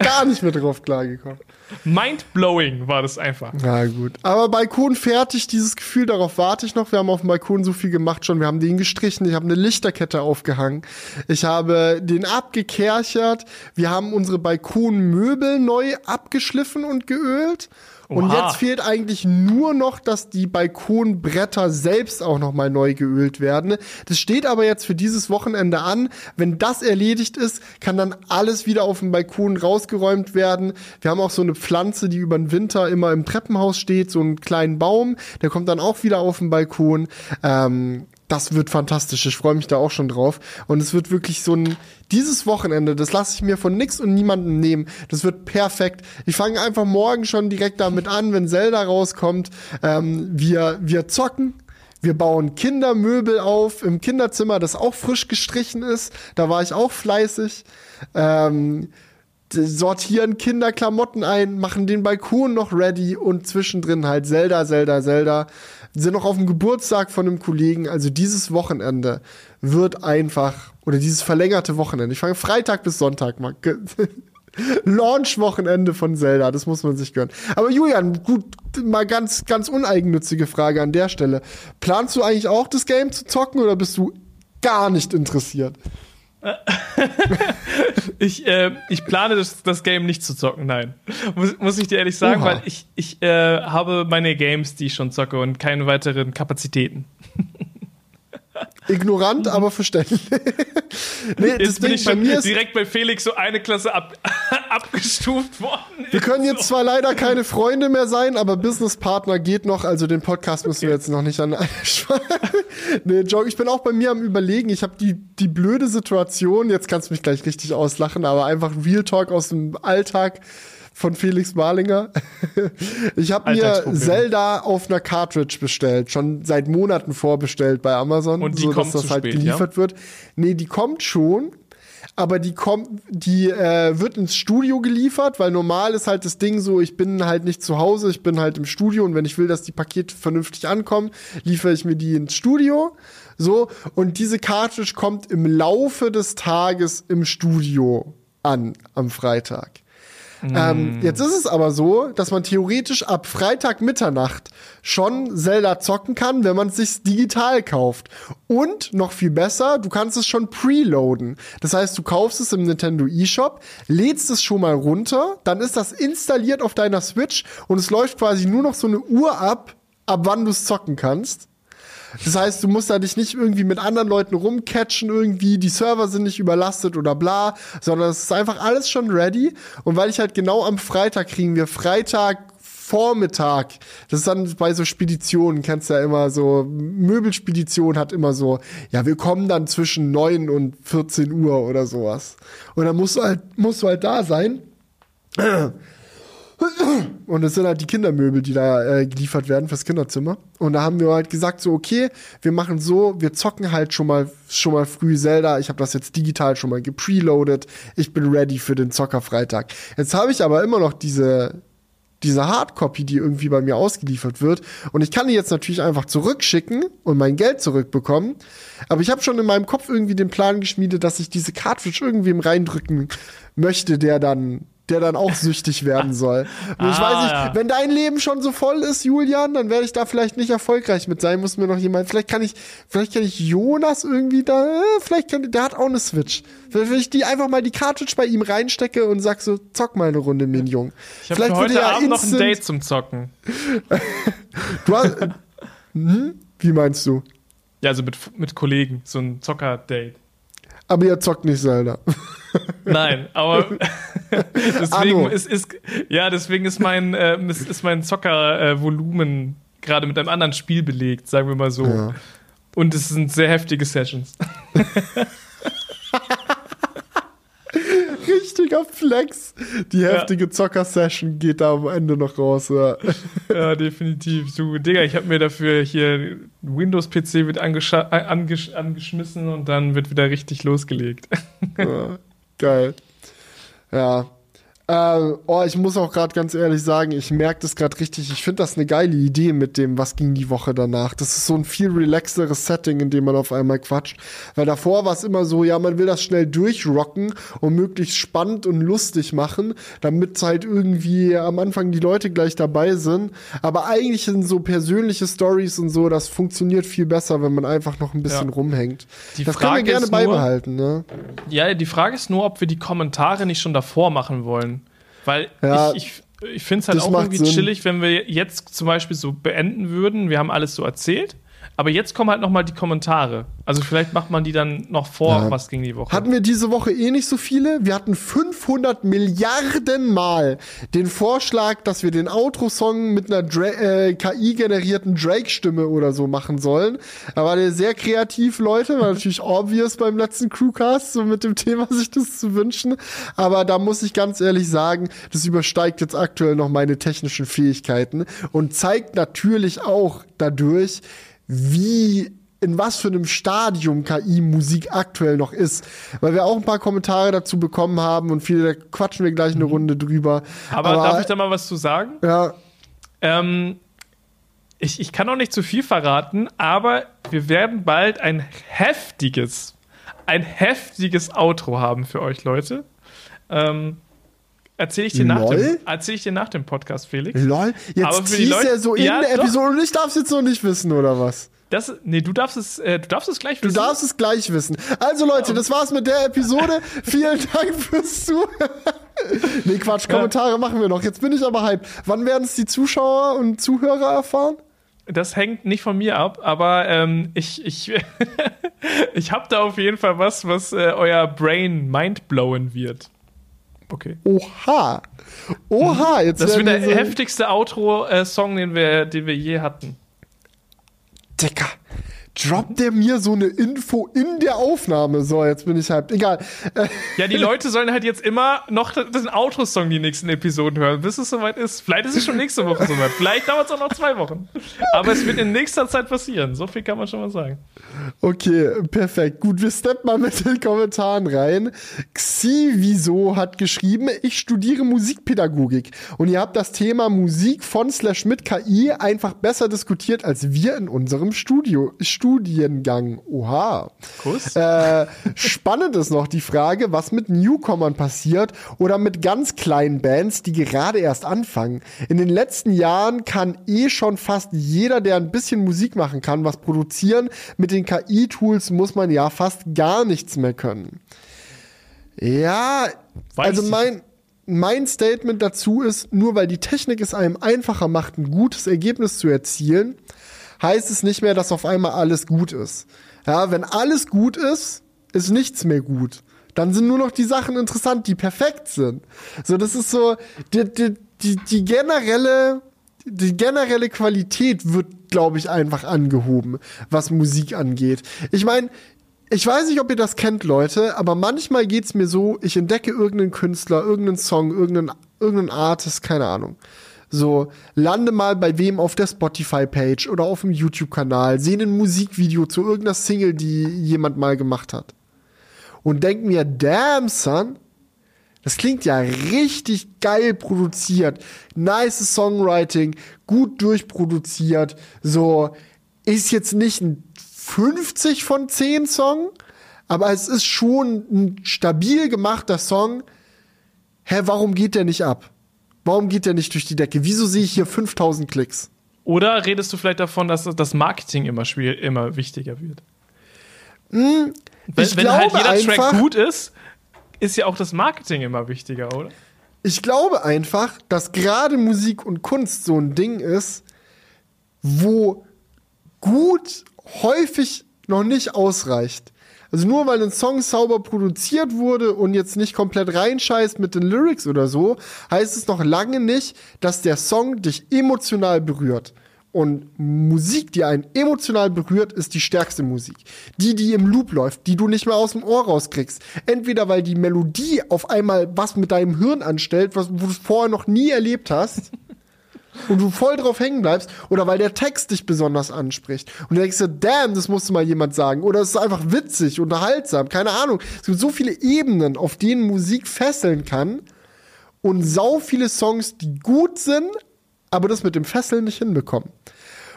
gar nicht mehr drauf klargekommen. Mindblowing war das einfach. Na gut. Aber Balkon fertig, dieses Gefühl, darauf warte ich noch. Wir haben auf dem Balkon so viel gemacht schon. Wir haben den gestrichen, ich habe eine Lichterkette aufgehangen. Ich habe den abgekerchert. Wir haben unsere Balkonmöbel neu abgeschliffen und geölt. Und Oha. jetzt fehlt eigentlich nur noch, dass die Balkonbretter selbst auch noch mal neu geölt werden. Das steht aber jetzt für dieses Wochenende an. Wenn das erledigt ist, kann dann alles wieder auf dem Balkon rausgeräumt werden. Wir haben auch so eine Pflanze, die über den Winter immer im Treppenhaus steht, so einen kleinen Baum. Der kommt dann auch wieder auf den Balkon. Ähm, das wird fantastisch. Ich freue mich da auch schon drauf. Und es wird wirklich so ein, dieses Wochenende, das lasse ich mir von nix und niemandem nehmen. Das wird perfekt. Ich fange einfach morgen schon direkt damit an, wenn Zelda rauskommt. Ähm, wir, wir zocken. Wir bauen Kindermöbel auf im Kinderzimmer, das auch frisch gestrichen ist. Da war ich auch fleißig. Ähm, sortieren Kinderklamotten ein, machen den Balkon noch ready und zwischendrin halt Zelda, Zelda, Zelda sind noch auf dem Geburtstag von einem Kollegen. Also dieses Wochenende wird einfach, oder dieses verlängerte Wochenende. Ich fange Freitag bis Sonntag mal. (laughs) Launch-Wochenende von Zelda, das muss man sich gönnen. Aber Julian, gut, mal ganz, ganz uneigennützige Frage an der Stelle. Planst du eigentlich auch das Game zu zocken oder bist du gar nicht interessiert? (laughs) ich, äh, ich plane das, das Game nicht zu zocken, nein. Muss, muss ich dir ehrlich sagen, Oha. weil ich, ich äh, habe meine Games, die ich schon zocke und keine weiteren Kapazitäten. (laughs) Ignorant, aber verständlich. nee, jetzt bin ich bei direkt bei Felix so eine Klasse ab, (laughs) abgestuft worden. Wir können jetzt zwar leider keine Freunde mehr sein, aber Businesspartner geht noch. Also den Podcast müssen okay. wir jetzt noch nicht an. nee, Joke, ich bin auch bei mir am überlegen. Ich habe die, die blöde Situation, jetzt kannst du mich gleich richtig auslachen, aber einfach Real Talk aus dem Alltag von Felix Marlinger. (laughs) ich habe mir Zelda auf einer Cartridge bestellt, schon seit Monaten vorbestellt bei Amazon, Und die so dass das halt spät, geliefert ja? wird. Nee, die kommt schon, aber die kommt, die äh, wird ins Studio geliefert, weil normal ist halt das Ding so, ich bin halt nicht zu Hause, ich bin halt im Studio und wenn ich will, dass die Pakete vernünftig ankommen, liefere ich mir die ins Studio. So, und diese Cartridge kommt im Laufe des Tages im Studio an, am Freitag. Mm. Ähm, jetzt ist es aber so, dass man theoretisch ab Freitag Mitternacht schon Zelda zocken kann, wenn man es sich digital kauft. Und noch viel besser, du kannst es schon preloaden. Das heißt, du kaufst es im Nintendo eShop, lädst es schon mal runter, dann ist das installiert auf deiner Switch und es läuft quasi nur noch so eine Uhr ab, ab wann du es zocken kannst. Das heißt, du musst da dich nicht irgendwie mit anderen Leuten rumcatchen irgendwie, die Server sind nicht überlastet oder bla, sondern es ist einfach alles schon ready. Und weil ich halt genau am Freitag kriegen wir Freitag Vormittag. Das ist dann bei so Speditionen, kennst du ja immer so, Möbelspedition hat immer so, ja, wir kommen dann zwischen 9 und 14 Uhr oder sowas. Und dann musst du halt, musst du halt da sein. Und es sind halt die Kindermöbel, die da äh, geliefert werden fürs Kinderzimmer. Und da haben wir halt gesagt, so, okay, wir machen so, wir zocken halt schon mal, schon mal früh Zelda. Ich habe das jetzt digital schon mal gepreloadet. Ich bin ready für den Zockerfreitag. Jetzt habe ich aber immer noch diese, diese Hardcopy, die irgendwie bei mir ausgeliefert wird. Und ich kann die jetzt natürlich einfach zurückschicken und mein Geld zurückbekommen. Aber ich habe schon in meinem Kopf irgendwie den Plan geschmiedet, dass ich diese Cartridge irgendwem reindrücken möchte, der dann der dann auch (laughs) süchtig werden soll. Und ich ah, weiß nicht, ja. wenn dein Leben schon so voll ist, Julian, dann werde ich da vielleicht nicht erfolgreich mit sein. Muss mir noch jemand, vielleicht kann ich, vielleicht kann ich Jonas irgendwie da, äh, vielleicht kann, der hat auch eine Switch. Wenn ich die einfach mal die Cartridge bei ihm reinstecke und sag so, zock mal eine Runde, mein Jung. Ich habe heute ja Abend noch ein Date zum Zocken. (laughs) du hast, hm? Wie meinst du? Ja, also mit, mit Kollegen, so ein Zocker-Date. Aber ihr zockt nicht Zelda. (laughs) Nein, aber (laughs) deswegen ist, ist, ja, deswegen ist mein, äh, ist, ist mein Zockervolumen äh, gerade mit einem anderen Spiel belegt, sagen wir mal so. Ja. Und es sind sehr heftige Sessions. (laughs) Richtiger Flex. Die heftige ja. Zocker-Session geht da am Ende noch raus. Ja, (laughs) ja definitiv. Du, Digga, ich habe mir dafür hier Windows-PC wird angesch angesch angeschmissen und dann wird wieder richtig losgelegt. Ja, geil. Ja, äh, oh, ich muss auch gerade ganz ehrlich sagen, ich merke das gerade richtig. Ich finde das eine geile Idee mit dem, was ging die Woche danach. Das ist so ein viel relaxeres Setting, in dem man auf einmal quatscht. Weil davor war es immer so, ja, man will das schnell durchrocken und möglichst spannend und lustig machen, damit halt irgendwie am Anfang die Leute gleich dabei sind. Aber eigentlich sind so persönliche Stories und so, das funktioniert viel besser, wenn man einfach noch ein bisschen ja. rumhängt. Die das Frage können wir gerne beibehalten, ne? Ja, die Frage ist nur, ob wir die Kommentare nicht schon davor machen wollen. Weil ja, ich, ich, ich finde es halt auch irgendwie Sinn. chillig, wenn wir jetzt zum Beispiel so beenden würden, wir haben alles so erzählt aber jetzt kommen halt noch mal die Kommentare. Also vielleicht macht man die dann noch vor, ja. was ging die Woche. Hatten wir diese Woche eh nicht so viele. Wir hatten 500 Milliarden Mal den Vorschlag, dass wir den Outro-Song mit einer äh, KI-generierten Drake-Stimme oder so machen sollen. Da war der sehr kreativ, Leute. War natürlich obvious beim letzten Crewcast, so mit dem Thema (laughs) sich das zu wünschen. Aber da muss ich ganz ehrlich sagen, das übersteigt jetzt aktuell noch meine technischen Fähigkeiten und zeigt natürlich auch dadurch, wie in was für einem Stadium KI-Musik aktuell noch ist. Weil wir auch ein paar Kommentare dazu bekommen haben und viele, da quatschen wir gleich eine mhm. Runde drüber. Aber, Aber, darf ich da mal was zu sagen? Ja. Ähm, ich, ich kann auch nicht zu viel verraten, aber wir werden bald ein heftiges, ein heftiges Outro haben für euch, Leute. Ähm, Erzähle ich, dir nach dem, erzähl ich dir nach dem Podcast, Felix. Lol, jetzt Aber für die Leute, er so in ja, der Episode und ich darf es jetzt noch nicht wissen, oder was? Das, nee, du darfst es, äh, du darfst es gleich wissen. Du darfst es gleich wissen. Also Leute, das war's mit der Episode. (laughs) Vielen Dank fürs Zuhören. nee, Quatsch, Kommentare ja. machen wir noch. Jetzt bin ich aber hype. Wann werden es die Zuschauer und Zuhörer erfahren? Das hängt nicht von mir ab, aber ähm, ich, ich (laughs) Ich habe da auf jeden Fall was, was äh, euer Brain mindblowen wird. Okay. Oha. Oha, jetzt Das wird der so heftigste Outro-Song, den wir, den wir je hatten. Dicker droppt der mir so eine Info in der Aufnahme. So, jetzt bin ich halt, egal. Ja, die Leute sollen halt jetzt immer noch den Outro-Song die nächsten Episoden hören, bis es soweit ist. Vielleicht ist es schon nächste Woche soweit. Vielleicht dauert es auch noch zwei Wochen. Aber es wird in nächster Zeit passieren. So viel kann man schon mal sagen. Okay, perfekt. Gut, wir steppen mal mit den Kommentaren rein. Xi Wieso hat geschrieben, ich studiere Musikpädagogik und ihr habt das Thema Musik von slash mit KI einfach besser diskutiert als wir in unserem Studio. Studiengang. Oha. Kuss. Äh, spannend ist noch die Frage, was mit Newcomern passiert oder mit ganz kleinen Bands, die gerade erst anfangen. In den letzten Jahren kann eh schon fast jeder, der ein bisschen Musik machen kann, was produzieren. Mit den KI-Tools muss man ja fast gar nichts mehr können. Ja, Weiß also mein, mein Statement dazu ist, nur weil die Technik es einem einfacher macht, ein gutes Ergebnis zu erzielen, heißt es nicht mehr, dass auf einmal alles gut ist. Ja, wenn alles gut ist, ist nichts mehr gut. Dann sind nur noch die Sachen interessant, die perfekt sind. So, das ist so, die, die, die, die generelle, die generelle Qualität wird, glaube ich, einfach angehoben, was Musik angeht. Ich meine, ich weiß nicht, ob ihr das kennt, Leute, aber manchmal geht's mir so, ich entdecke irgendeinen Künstler, irgendeinen Song, irgendeinen, irgendeinen Artist, keine Ahnung. So, lande mal bei wem auf der Spotify-Page oder auf dem YouTube-Kanal, sehe ein Musikvideo zu irgendeiner Single, die jemand mal gemacht hat. Und denk mir, damn, son, das klingt ja richtig geil produziert. Nice Songwriting, gut durchproduziert. So, ist jetzt nicht ein 50 von 10 Song, aber es ist schon ein stabil gemachter Song. Hä, warum geht der nicht ab? Warum geht der nicht durch die Decke? Wieso sehe ich hier 5000 Klicks? Oder redest du vielleicht davon, dass das Marketing immer, schwierig, immer wichtiger wird? Hm, wenn, wenn halt jeder einfach, Track gut ist, ist ja auch das Marketing immer wichtiger, oder? Ich glaube einfach, dass gerade Musik und Kunst so ein Ding ist, wo gut häufig noch nicht ausreicht. Also nur weil ein Song sauber produziert wurde und jetzt nicht komplett reinscheißt mit den Lyrics oder so, heißt es noch lange nicht, dass der Song dich emotional berührt. Und Musik, die einen emotional berührt, ist die stärkste Musik. Die, die im Loop läuft, die du nicht mehr aus dem Ohr rauskriegst. Entweder weil die Melodie auf einmal was mit deinem Hirn anstellt, was du vorher noch nie erlebt hast. (laughs) und du voll drauf hängen bleibst oder weil der Text dich besonders anspricht und du denkst dir, damn, das musste mal jemand sagen oder es ist einfach witzig, unterhaltsam, keine Ahnung. Es gibt so viele Ebenen, auf denen Musik fesseln kann und sau viele Songs, die gut sind, aber das mit dem Fesseln nicht hinbekommen.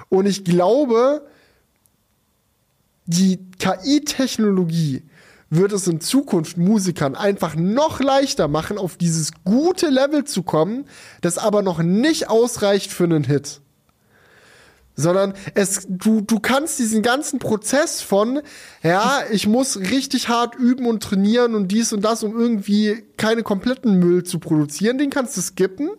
Und ich glaube, die KI-Technologie wird es in Zukunft Musikern einfach noch leichter machen, auf dieses gute Level zu kommen, das aber noch nicht ausreicht für einen Hit. Sondern es, du, du kannst diesen ganzen Prozess von, ja, ich muss richtig hart üben und trainieren und dies und das, um irgendwie keine kompletten Müll zu produzieren, den kannst du skippen.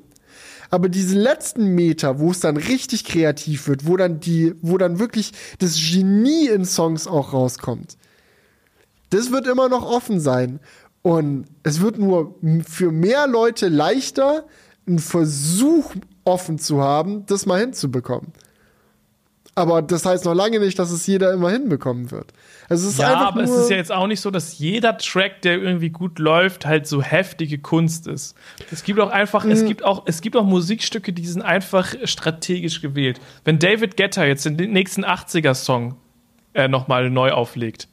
Aber diese letzten Meter, wo es dann richtig kreativ wird, wo dann die, wo dann wirklich das Genie in Songs auch rauskommt, das wird immer noch offen sein. Und es wird nur für mehr Leute leichter, einen Versuch offen zu haben, das mal hinzubekommen. Aber das heißt noch lange nicht, dass es jeder immer hinbekommen wird. Also es ist ja, aber es ist ja jetzt auch nicht so, dass jeder Track, der irgendwie gut läuft, halt so heftige Kunst ist. Es gibt auch einfach, mhm. es gibt auch, es gibt auch Musikstücke, die sind einfach strategisch gewählt. Wenn David Guetta jetzt den nächsten 80er-Song äh, nochmal neu auflegt,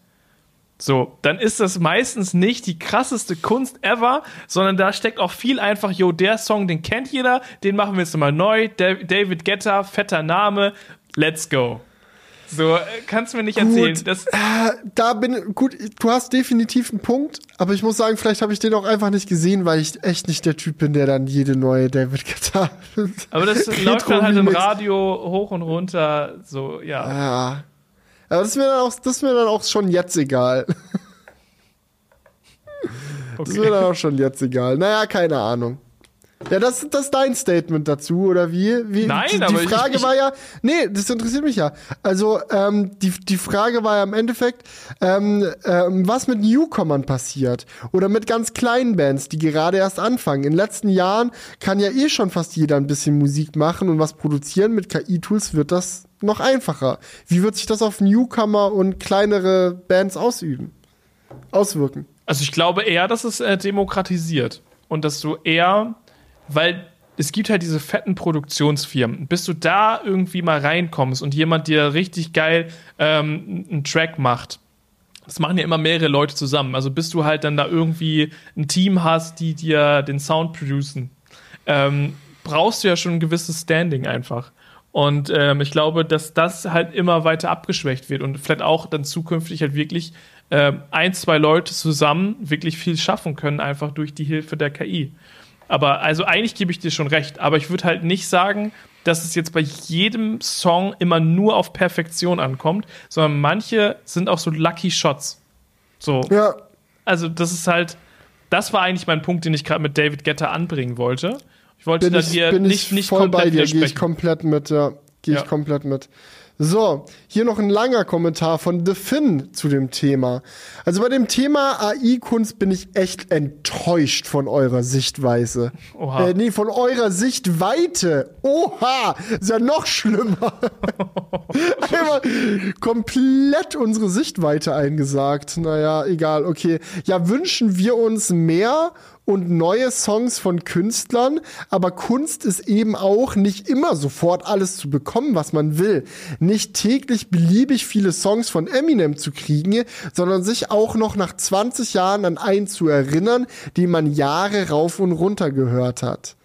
so, dann ist das meistens nicht die krasseste Kunst ever, sondern da steckt auch viel einfach, yo, der Song, den kennt jeder, den machen wir jetzt mal neu. David Guetta, fetter Name, let's go. So, äh, kannst du mir nicht erzählen. Gut, das äh, da bin gut, du hast definitiv einen Punkt, aber ich muss sagen, vielleicht habe ich den auch einfach nicht gesehen, weil ich echt nicht der Typ bin, der dann jede neue David Guetta. Aber das (laughs) läuft dann halt im Radio hoch und runter, so, ja. Ja. Aber das ist mir dann auch, das mir dann auch schon jetzt egal. Okay. (laughs) Das ist mir dann auch schon jetzt egal. Naja, keine Ahnung. Ja, das, das ist dein Statement dazu, oder wie? wie Nein, die, aber die Frage ich, ich, war ja, nee, das interessiert mich ja. Also, ähm, die, die Frage war ja im Endeffekt, ähm, ähm, was mit Newcomern passiert oder mit ganz kleinen Bands, die gerade erst anfangen. In den letzten Jahren kann ja eh schon fast jeder ein bisschen Musik machen und was produzieren. Mit KI-Tools wird das noch einfacher. Wie wird sich das auf Newcomer und kleinere Bands ausüben? Auswirken? Also ich glaube eher, dass es äh, demokratisiert und dass du eher, weil es gibt halt diese fetten Produktionsfirmen, bis du da irgendwie mal reinkommst und jemand dir richtig geil ähm, einen Track macht. Das machen ja immer mehrere Leute zusammen. Also bis du halt dann da irgendwie ein Team hast, die dir den Sound producen, ähm, brauchst du ja schon ein gewisses Standing einfach. Und ähm, ich glaube, dass das halt immer weiter abgeschwächt wird und vielleicht auch dann zukünftig halt wirklich äh, ein, zwei Leute zusammen wirklich viel schaffen können, einfach durch die Hilfe der KI. Aber also eigentlich gebe ich dir schon recht, aber ich würde halt nicht sagen, dass es jetzt bei jedem Song immer nur auf Perfektion ankommt, sondern manche sind auch so Lucky Shots. So. Ja. Also, das ist halt, das war eigentlich mein Punkt, den ich gerade mit David Getter anbringen wollte. Ich wollte bin da ich, dir bin nicht, ich nicht voll bei dir, gehe ich komplett mit, ja. Gehe Ja. ich komplett mit. So, hier noch ein langer Kommentar von The Finn zu dem Thema. Also bei dem Thema AI-Kunst bin ich echt enttäuscht von eurer Sichtweise. Oha. Äh, nee, von eurer Sichtweite. Oha, ist ja noch schlimmer. (laughs) Einmal komplett unsere Sichtweite eingesagt. Naja, egal, okay. Ja, wünschen wir uns mehr und neue Songs von Künstlern, aber Kunst ist eben auch nicht immer sofort alles zu bekommen, was man will. Nicht täglich beliebig viele Songs von Eminem zu kriegen, sondern sich auch noch nach 20 Jahren an einen zu erinnern, den man Jahre rauf und runter gehört hat.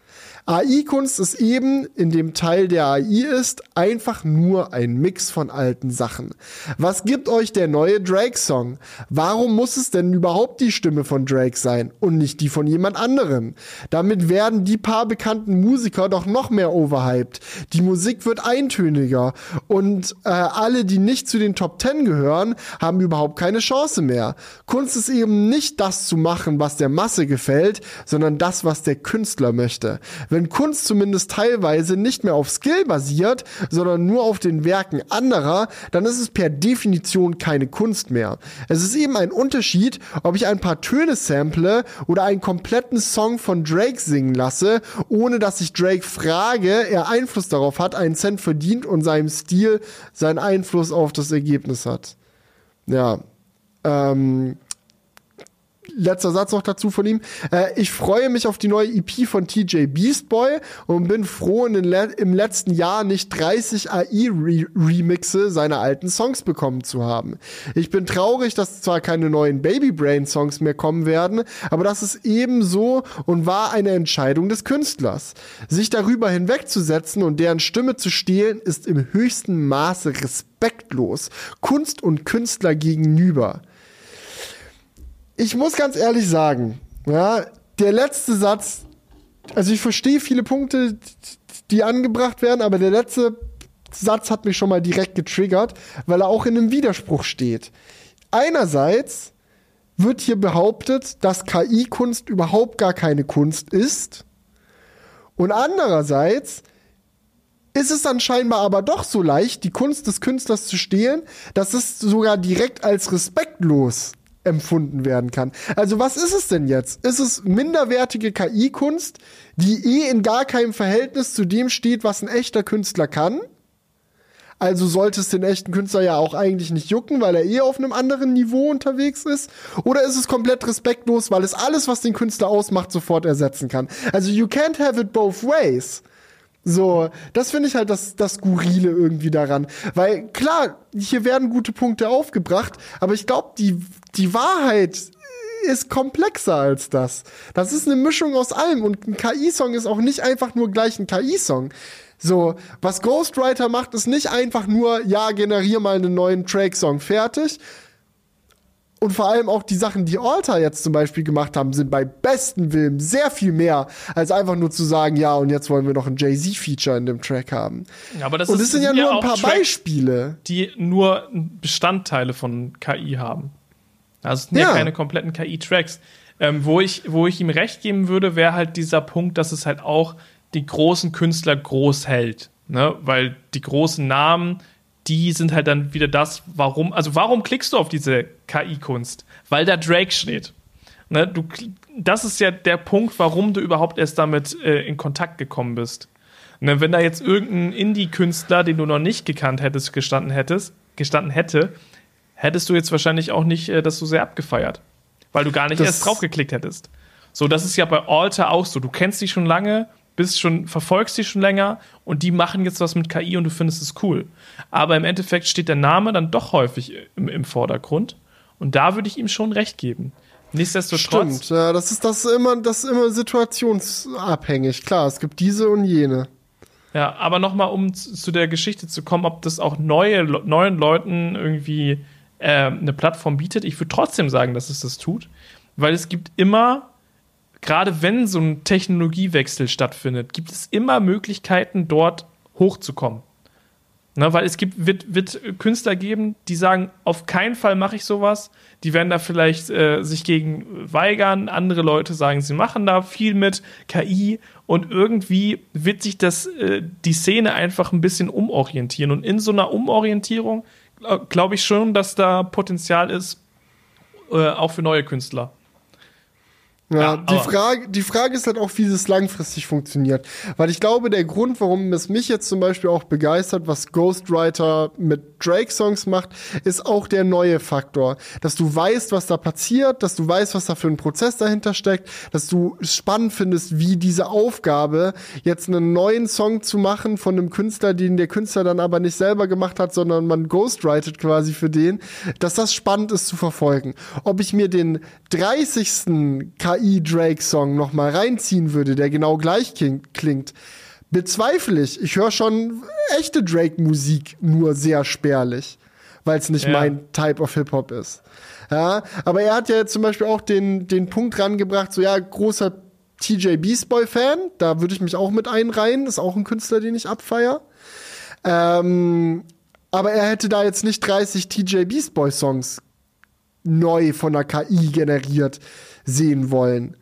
AI-Kunst ist eben, in dem Teil der AI ist, einfach nur ein Mix von alten Sachen. Was gibt euch der neue Drake-Song? Warum muss es denn überhaupt die Stimme von Drake sein und nicht die von jemand anderem? Damit werden die paar bekannten Musiker doch noch mehr overhyped. Die Musik wird eintöniger und äh, alle, die nicht zu den Top 10 gehören, haben überhaupt keine Chance mehr. Kunst ist eben nicht das zu machen, was der Masse gefällt, sondern das, was der Künstler möchte. Kunst zumindest teilweise nicht mehr auf Skill basiert, sondern nur auf den Werken anderer, dann ist es per Definition keine Kunst mehr. Es ist eben ein Unterschied, ob ich ein paar Töne sample oder einen kompletten Song von Drake singen lasse, ohne dass ich Drake frage, er Einfluss darauf hat, einen Cent verdient und seinem Stil seinen Einfluss auf das Ergebnis hat. Ja. Ähm, letzter Satz noch dazu von ihm. Äh, ich freue mich auf die neue EP von TJ Beastboy und bin froh, le im letzten Jahr nicht 30 AI-Remixe seiner alten Songs bekommen zu haben. Ich bin traurig, dass zwar keine neuen Baby Brain Songs mehr kommen werden, aber das ist ebenso und war eine Entscheidung des Künstlers. Sich darüber hinwegzusetzen und deren Stimme zu stehlen, ist im höchsten Maße respektlos. Kunst und Künstler gegenüber ich muss ganz ehrlich sagen, ja, der letzte Satz, also ich verstehe viele Punkte, die angebracht werden, aber der letzte Satz hat mich schon mal direkt getriggert, weil er auch in einem Widerspruch steht. Einerseits wird hier behauptet, dass KI-Kunst überhaupt gar keine Kunst ist. Und andererseits ist es dann scheinbar aber doch so leicht, die Kunst des Künstlers zu stehlen, dass es sogar direkt als respektlos empfunden werden kann. Also was ist es denn jetzt? Ist es minderwertige KI-Kunst, die eh in gar keinem Verhältnis zu dem steht, was ein echter Künstler kann? Also sollte es den echten Künstler ja auch eigentlich nicht jucken, weil er eh auf einem anderen Niveau unterwegs ist? Oder ist es komplett respektlos, weil es alles, was den Künstler ausmacht, sofort ersetzen kann? Also you can't have it both ways. So, das finde ich halt das, das Skurrile irgendwie daran. Weil klar, hier werden gute Punkte aufgebracht, aber ich glaube, die, die Wahrheit ist komplexer als das. Das ist eine Mischung aus allem und ein KI-Song ist auch nicht einfach nur gleich ein KI-Song. So, was Ghostwriter macht, ist nicht einfach nur, ja, generier mal einen neuen Track-Song fertig, und vor allem auch die Sachen, die Alter jetzt zum Beispiel gemacht haben, sind bei besten Willen sehr viel mehr, als einfach nur zu sagen, ja, und jetzt wollen wir noch ein Jay-Z-Feature in dem Track haben. Ja, aber das und das sind ja nur ein paar Tracks, Beispiele. Die nur Bestandteile von KI haben. Also es sind ja, Ja. keine kompletten KI-Tracks. Ähm, wo, ich, wo ich ihm recht geben würde, wäre halt dieser Punkt, dass es halt auch die großen Künstler groß hält. Ne? Weil die großen Namen, die sind halt dann wieder das, warum, also warum klickst du auf diese KI-Kunst? Weil da Drake steht. Ne? Du, das ist ja der Punkt, warum du überhaupt erst damit äh, in Kontakt gekommen bist. Ne? Wenn da jetzt irgendein Indie-Künstler, den du noch nicht gekannt hättest, gestanden hättest, gestanden hätte, hättest du jetzt wahrscheinlich auch nicht äh, das so sehr abgefeiert. Weil du gar nicht das erst draufgeklickt hättest. So, das ist ja bei Alter auch so. Du kennst die schon lange, bist schon, verfolgst die schon länger und die machen jetzt was mit KI und du findest es cool. Aber im Endeffekt steht der Name dann doch häufig im, im Vordergrund. Und da würde ich ihm schon recht geben. Nichtsdestotrotz. Stimmt, ja, das ist das immer, das ist immer situationsabhängig. Klar, es gibt diese und jene. Ja, aber nochmal, um zu der Geschichte zu kommen, ob das auch neue, neuen Leuten irgendwie äh, eine Plattform bietet. Ich würde trotzdem sagen, dass es das tut, weil es gibt immer gerade wenn so ein Technologiewechsel stattfindet, gibt es immer Möglichkeiten, dort hochzukommen. Na, weil es gibt, wird, wird Künstler geben, die sagen, auf keinen Fall mache ich sowas. Die werden da vielleicht äh, sich gegen weigern. Andere Leute sagen, sie machen da viel mit KI und irgendwie wird sich das, äh, die Szene einfach ein bisschen umorientieren. Und in so einer Umorientierung glaube ich schon, dass da Potenzial ist, äh, auch für neue Künstler. Ja, ja die, Frage, die Frage ist halt auch, wie es langfristig funktioniert. Weil ich glaube, der Grund, warum es mich jetzt zum Beispiel auch begeistert, was Ghostwriter mit Drake-Songs macht, ist auch der neue Faktor. Dass du weißt, was da passiert, dass du weißt, was da für ein Prozess dahinter steckt, dass du spannend findest, wie diese Aufgabe, jetzt einen neuen Song zu machen von einem Künstler, den der Künstler dann aber nicht selber gemacht hat, sondern man ghostwritet quasi für den, dass das spannend ist zu verfolgen. Ob ich mir den 30. KI-Drake-Song nochmal reinziehen würde, der genau gleich klingt, bezweifle ich. Ich höre schon echte Drake-Musik nur sehr spärlich, weil es nicht ja. mein Type of Hip-Hop ist. Ja, aber er hat ja zum Beispiel auch den, den Punkt rangebracht, so ja, großer TJ Beast Boy Fan, da würde ich mich auch mit einreihen, ist auch ein Künstler, den ich abfeier. Ähm, aber er hätte da jetzt nicht 30 TJ Beast Boy Songs neu von der KI generiert sehen wollen.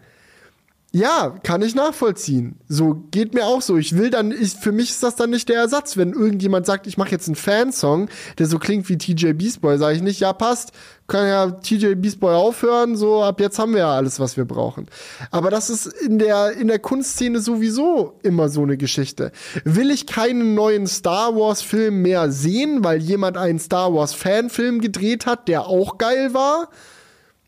Ja, kann ich nachvollziehen. So geht mir auch so. Ich will dann, ich, für mich ist das dann nicht der Ersatz. Wenn irgendjemand sagt, ich mache jetzt einen Fansong, der so klingt wie TJ Beast Boy, sage ich nicht, ja passt, kann ja TJ Beast Boy aufhören. So ab jetzt haben wir ja alles, was wir brauchen. Aber das ist in der in der Kunstszene sowieso immer so eine Geschichte. Will ich keinen neuen Star Wars Film mehr sehen, weil jemand einen Star Wars Fanfilm gedreht hat, der auch geil war?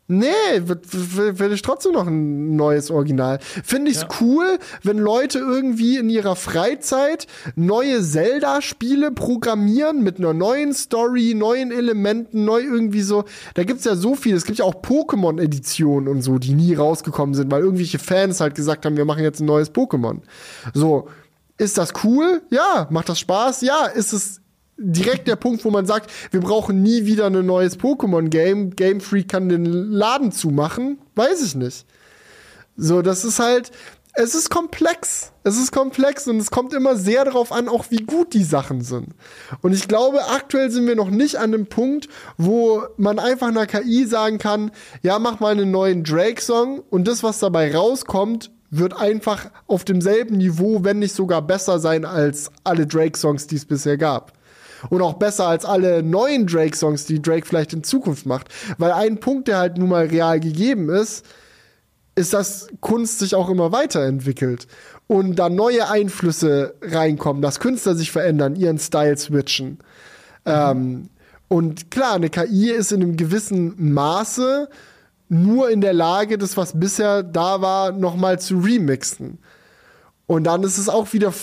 Nee, will ich trotzdem noch ein neues Original. Finde ich's ja. cool, wenn Leute irgendwie in ihrer Freizeit neue Zelda-Spiele programmieren mit einer neuen Story, neuen Elementen, neu irgendwie so. Da gibt's ja so viel. Es gibt ja auch Pokémon-Editionen und so, die nie rausgekommen sind, weil irgendwelche Fans halt gesagt haben, wir machen jetzt ein neues Pokémon. So. Ist das cool? Ja. Macht das Spaß? Ja. Ist es direkt der Punkt, wo man sagt, wir brauchen nie wieder ein neues Pokémon-Game. Game Freak kann den Laden zumachen. Weiß ich nicht. So, das ist halt, es ist komplex. Es ist komplex und es kommt immer sehr darauf an, auch wie gut die Sachen sind. Und ich glaube, aktuell sind wir noch nicht an dem Punkt, wo man einfach einer KI sagen kann, ja, mach mal einen neuen Drake-Song und das, was dabei rauskommt, wird einfach auf demselben Niveau, wenn nicht sogar besser sein als alle Drake-Songs, die es bisher gab und auch besser als alle neuen Drake-Songs, die Drake vielleicht in Zukunft macht. Weil ein Punkt, der halt nun mal real gegeben ist, ist, dass Kunst sich auch immer weiterentwickelt und da neue Einflüsse reinkommen, dass Künstler sich verändern, ihren Style switchen. Mhm. Ähm, und klar, eine KI ist in einem gewissen Maße nur in der Lage, das, was bisher da war, nochmal zu remixen. Und dann ist es auch wieder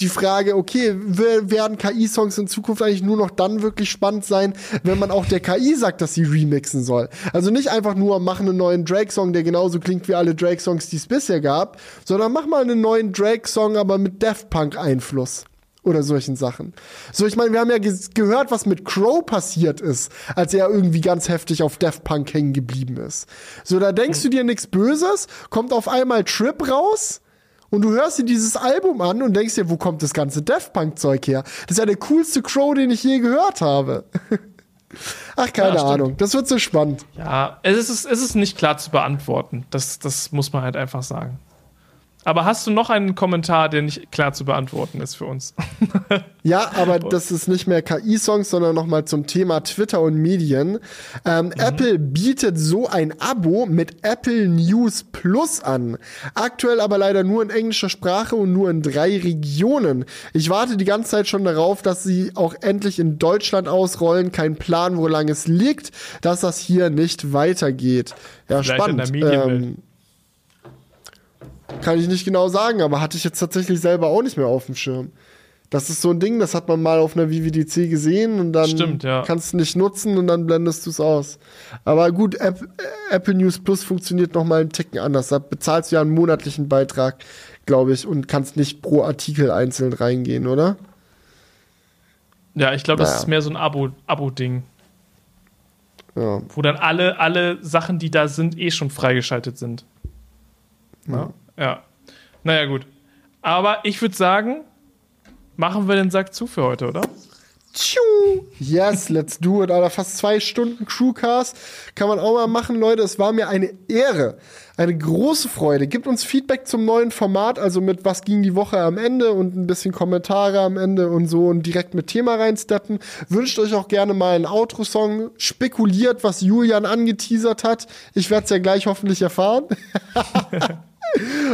die Frage, okay, werden KI-Songs in Zukunft eigentlich nur noch dann wirklich spannend sein, wenn man auch der KI sagt, dass sie remixen soll. Also nicht einfach nur machen einen neuen Drake-Song, der genauso klingt wie alle Drake-Songs, die es bisher gab, sondern mach mal einen neuen Drake-Song, aber mit Daft Punk-Einfluss oder solchen Sachen. So, ich meine, wir haben ja ge gehört, was mit Crow passiert ist, als er irgendwie ganz heftig auf Daft Punk hängen geblieben ist. So, da denkst du dir nichts Böses, kommt auf einmal Trip raus und du hörst dir dieses Album an und denkst dir, wo kommt das ganze Daft Punk Zeug her? Das ist ja der coolste Crow, den ich je gehört habe. (laughs) Ach, keine ja, Ahnung. Das wird so spannend. Ja, es ist, es ist nicht klar zu beantworten. Das, das muss man halt einfach sagen. Aber hast du noch einen Kommentar, der nicht klar zu beantworten ist für uns? (laughs) ja, aber das ist nicht mehr KI-Songs, sondern nochmal zum Thema Twitter und Medien. Ähm, mhm. Apple bietet so ein Abo mit Apple News Plus an. Aktuell aber leider nur in englischer Sprache und nur in drei Regionen. Ich warte die ganze Zeit schon darauf, dass sie auch endlich in Deutschland ausrollen. Kein Plan, wo lang es liegt, dass das hier nicht weitergeht. Ja, Vielleicht spannend. Kann ich nicht genau sagen, aber hatte ich jetzt tatsächlich selber auch nicht mehr auf dem Schirm. Das ist so ein Ding, das hat man mal auf einer VVDC gesehen und dann Stimmt, ja. kannst du nicht nutzen und dann blendest du es aus. Aber gut, App, Apple News Plus funktioniert noch mal einen Ticken anders. Da bezahlst du ja einen monatlichen Beitrag, glaube ich, und kannst nicht pro Artikel einzeln reingehen, oder? Ja, ich glaube, naja. das ist mehr so ein Abo-Ding. ja. Wo dann alle, alle Sachen, die da sind, eh schon freigeschaltet sind. Ja. Ja. Naja, gut. Aber ich würde sagen, machen wir den Sack zu für heute, oder? Yes, let's do it. Alter, fast zwei Stunden Crewcast. Kann man auch mal machen, Leute. Es war mir eine Ehre. Eine große Freude. Gebt uns Feedback zum neuen Format, also mit was ging die Woche am Ende und ein bisschen Kommentare am Ende und so und direkt mit Thema reinsteppen. Wünscht euch auch gerne mal einen Outro-Song. Spekuliert, was Julian angeteasert hat. Ich werde es ja gleich hoffentlich erfahren. (laughs)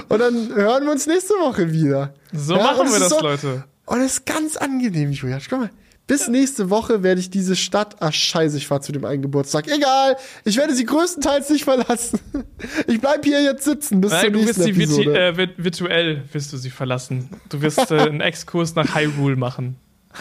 Und dann hören wir uns nächste Woche wieder. So ja, machen wir das, so, Leute. Und es ist ganz angenehm, Julian. Guck mal. Bis nächste Woche werde ich diese Stadt. Ach, scheiße, ich fahre zu dem einen Geburtstag. Egal, ich werde sie größtenteils nicht verlassen. Ich bleibe hier jetzt sitzen bis Nein, zur nächsten du wirst sie äh, virtuell wirst du sie verlassen. Du wirst äh, (laughs) einen Exkurs nach Hyrule machen.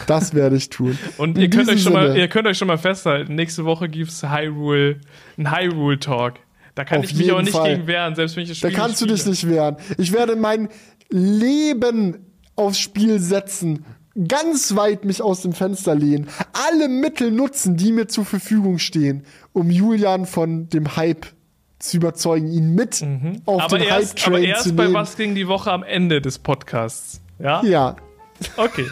Das werde ich tun. Und ihr könnt, euch schon mal, ihr könnt euch schon mal festhalten, nächste Woche gibt es Hyrule, einen Hyrule-Talk. Da kann Auf ich mich auch nicht Fall. gegen wehren, selbst wenn ich das Spiel Da kannst spiele. du dich nicht wehren. Ich werde mein Leben aufs Spiel setzen, ganz weit mich aus dem Fenster lehnen, alle Mittel nutzen, die mir zur Verfügung stehen, um Julian von dem Hype zu überzeugen, ihn mit mhm. auf aber den erst, Hype-Train zu nehmen. Aber erst bei was ging die Woche am Ende des Podcasts. Ja? Ja. Okay.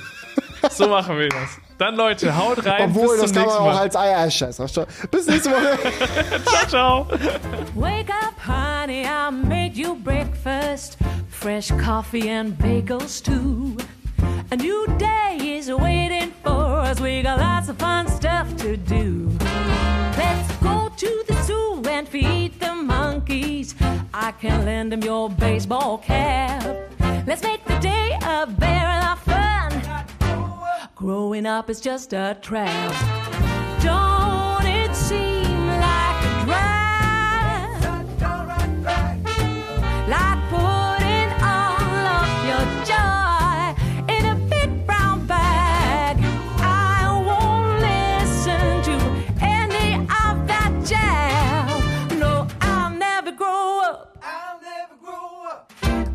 So machen wir das. Dann Leute, haut rein. Obwohl, bis das kann man auch als Eier scheiße. Bis nächste Woche. (laughs) ciao, ciao. Wake up, honey, I made you breakfast. Fresh coffee and bagels too. A new day is waiting for us. We got lots of fun stuff to do. Let's go to the zoo and feed the monkeys. I can lend them your baseball cap. Let's make the day a very lot Growing up is just a trap. Don't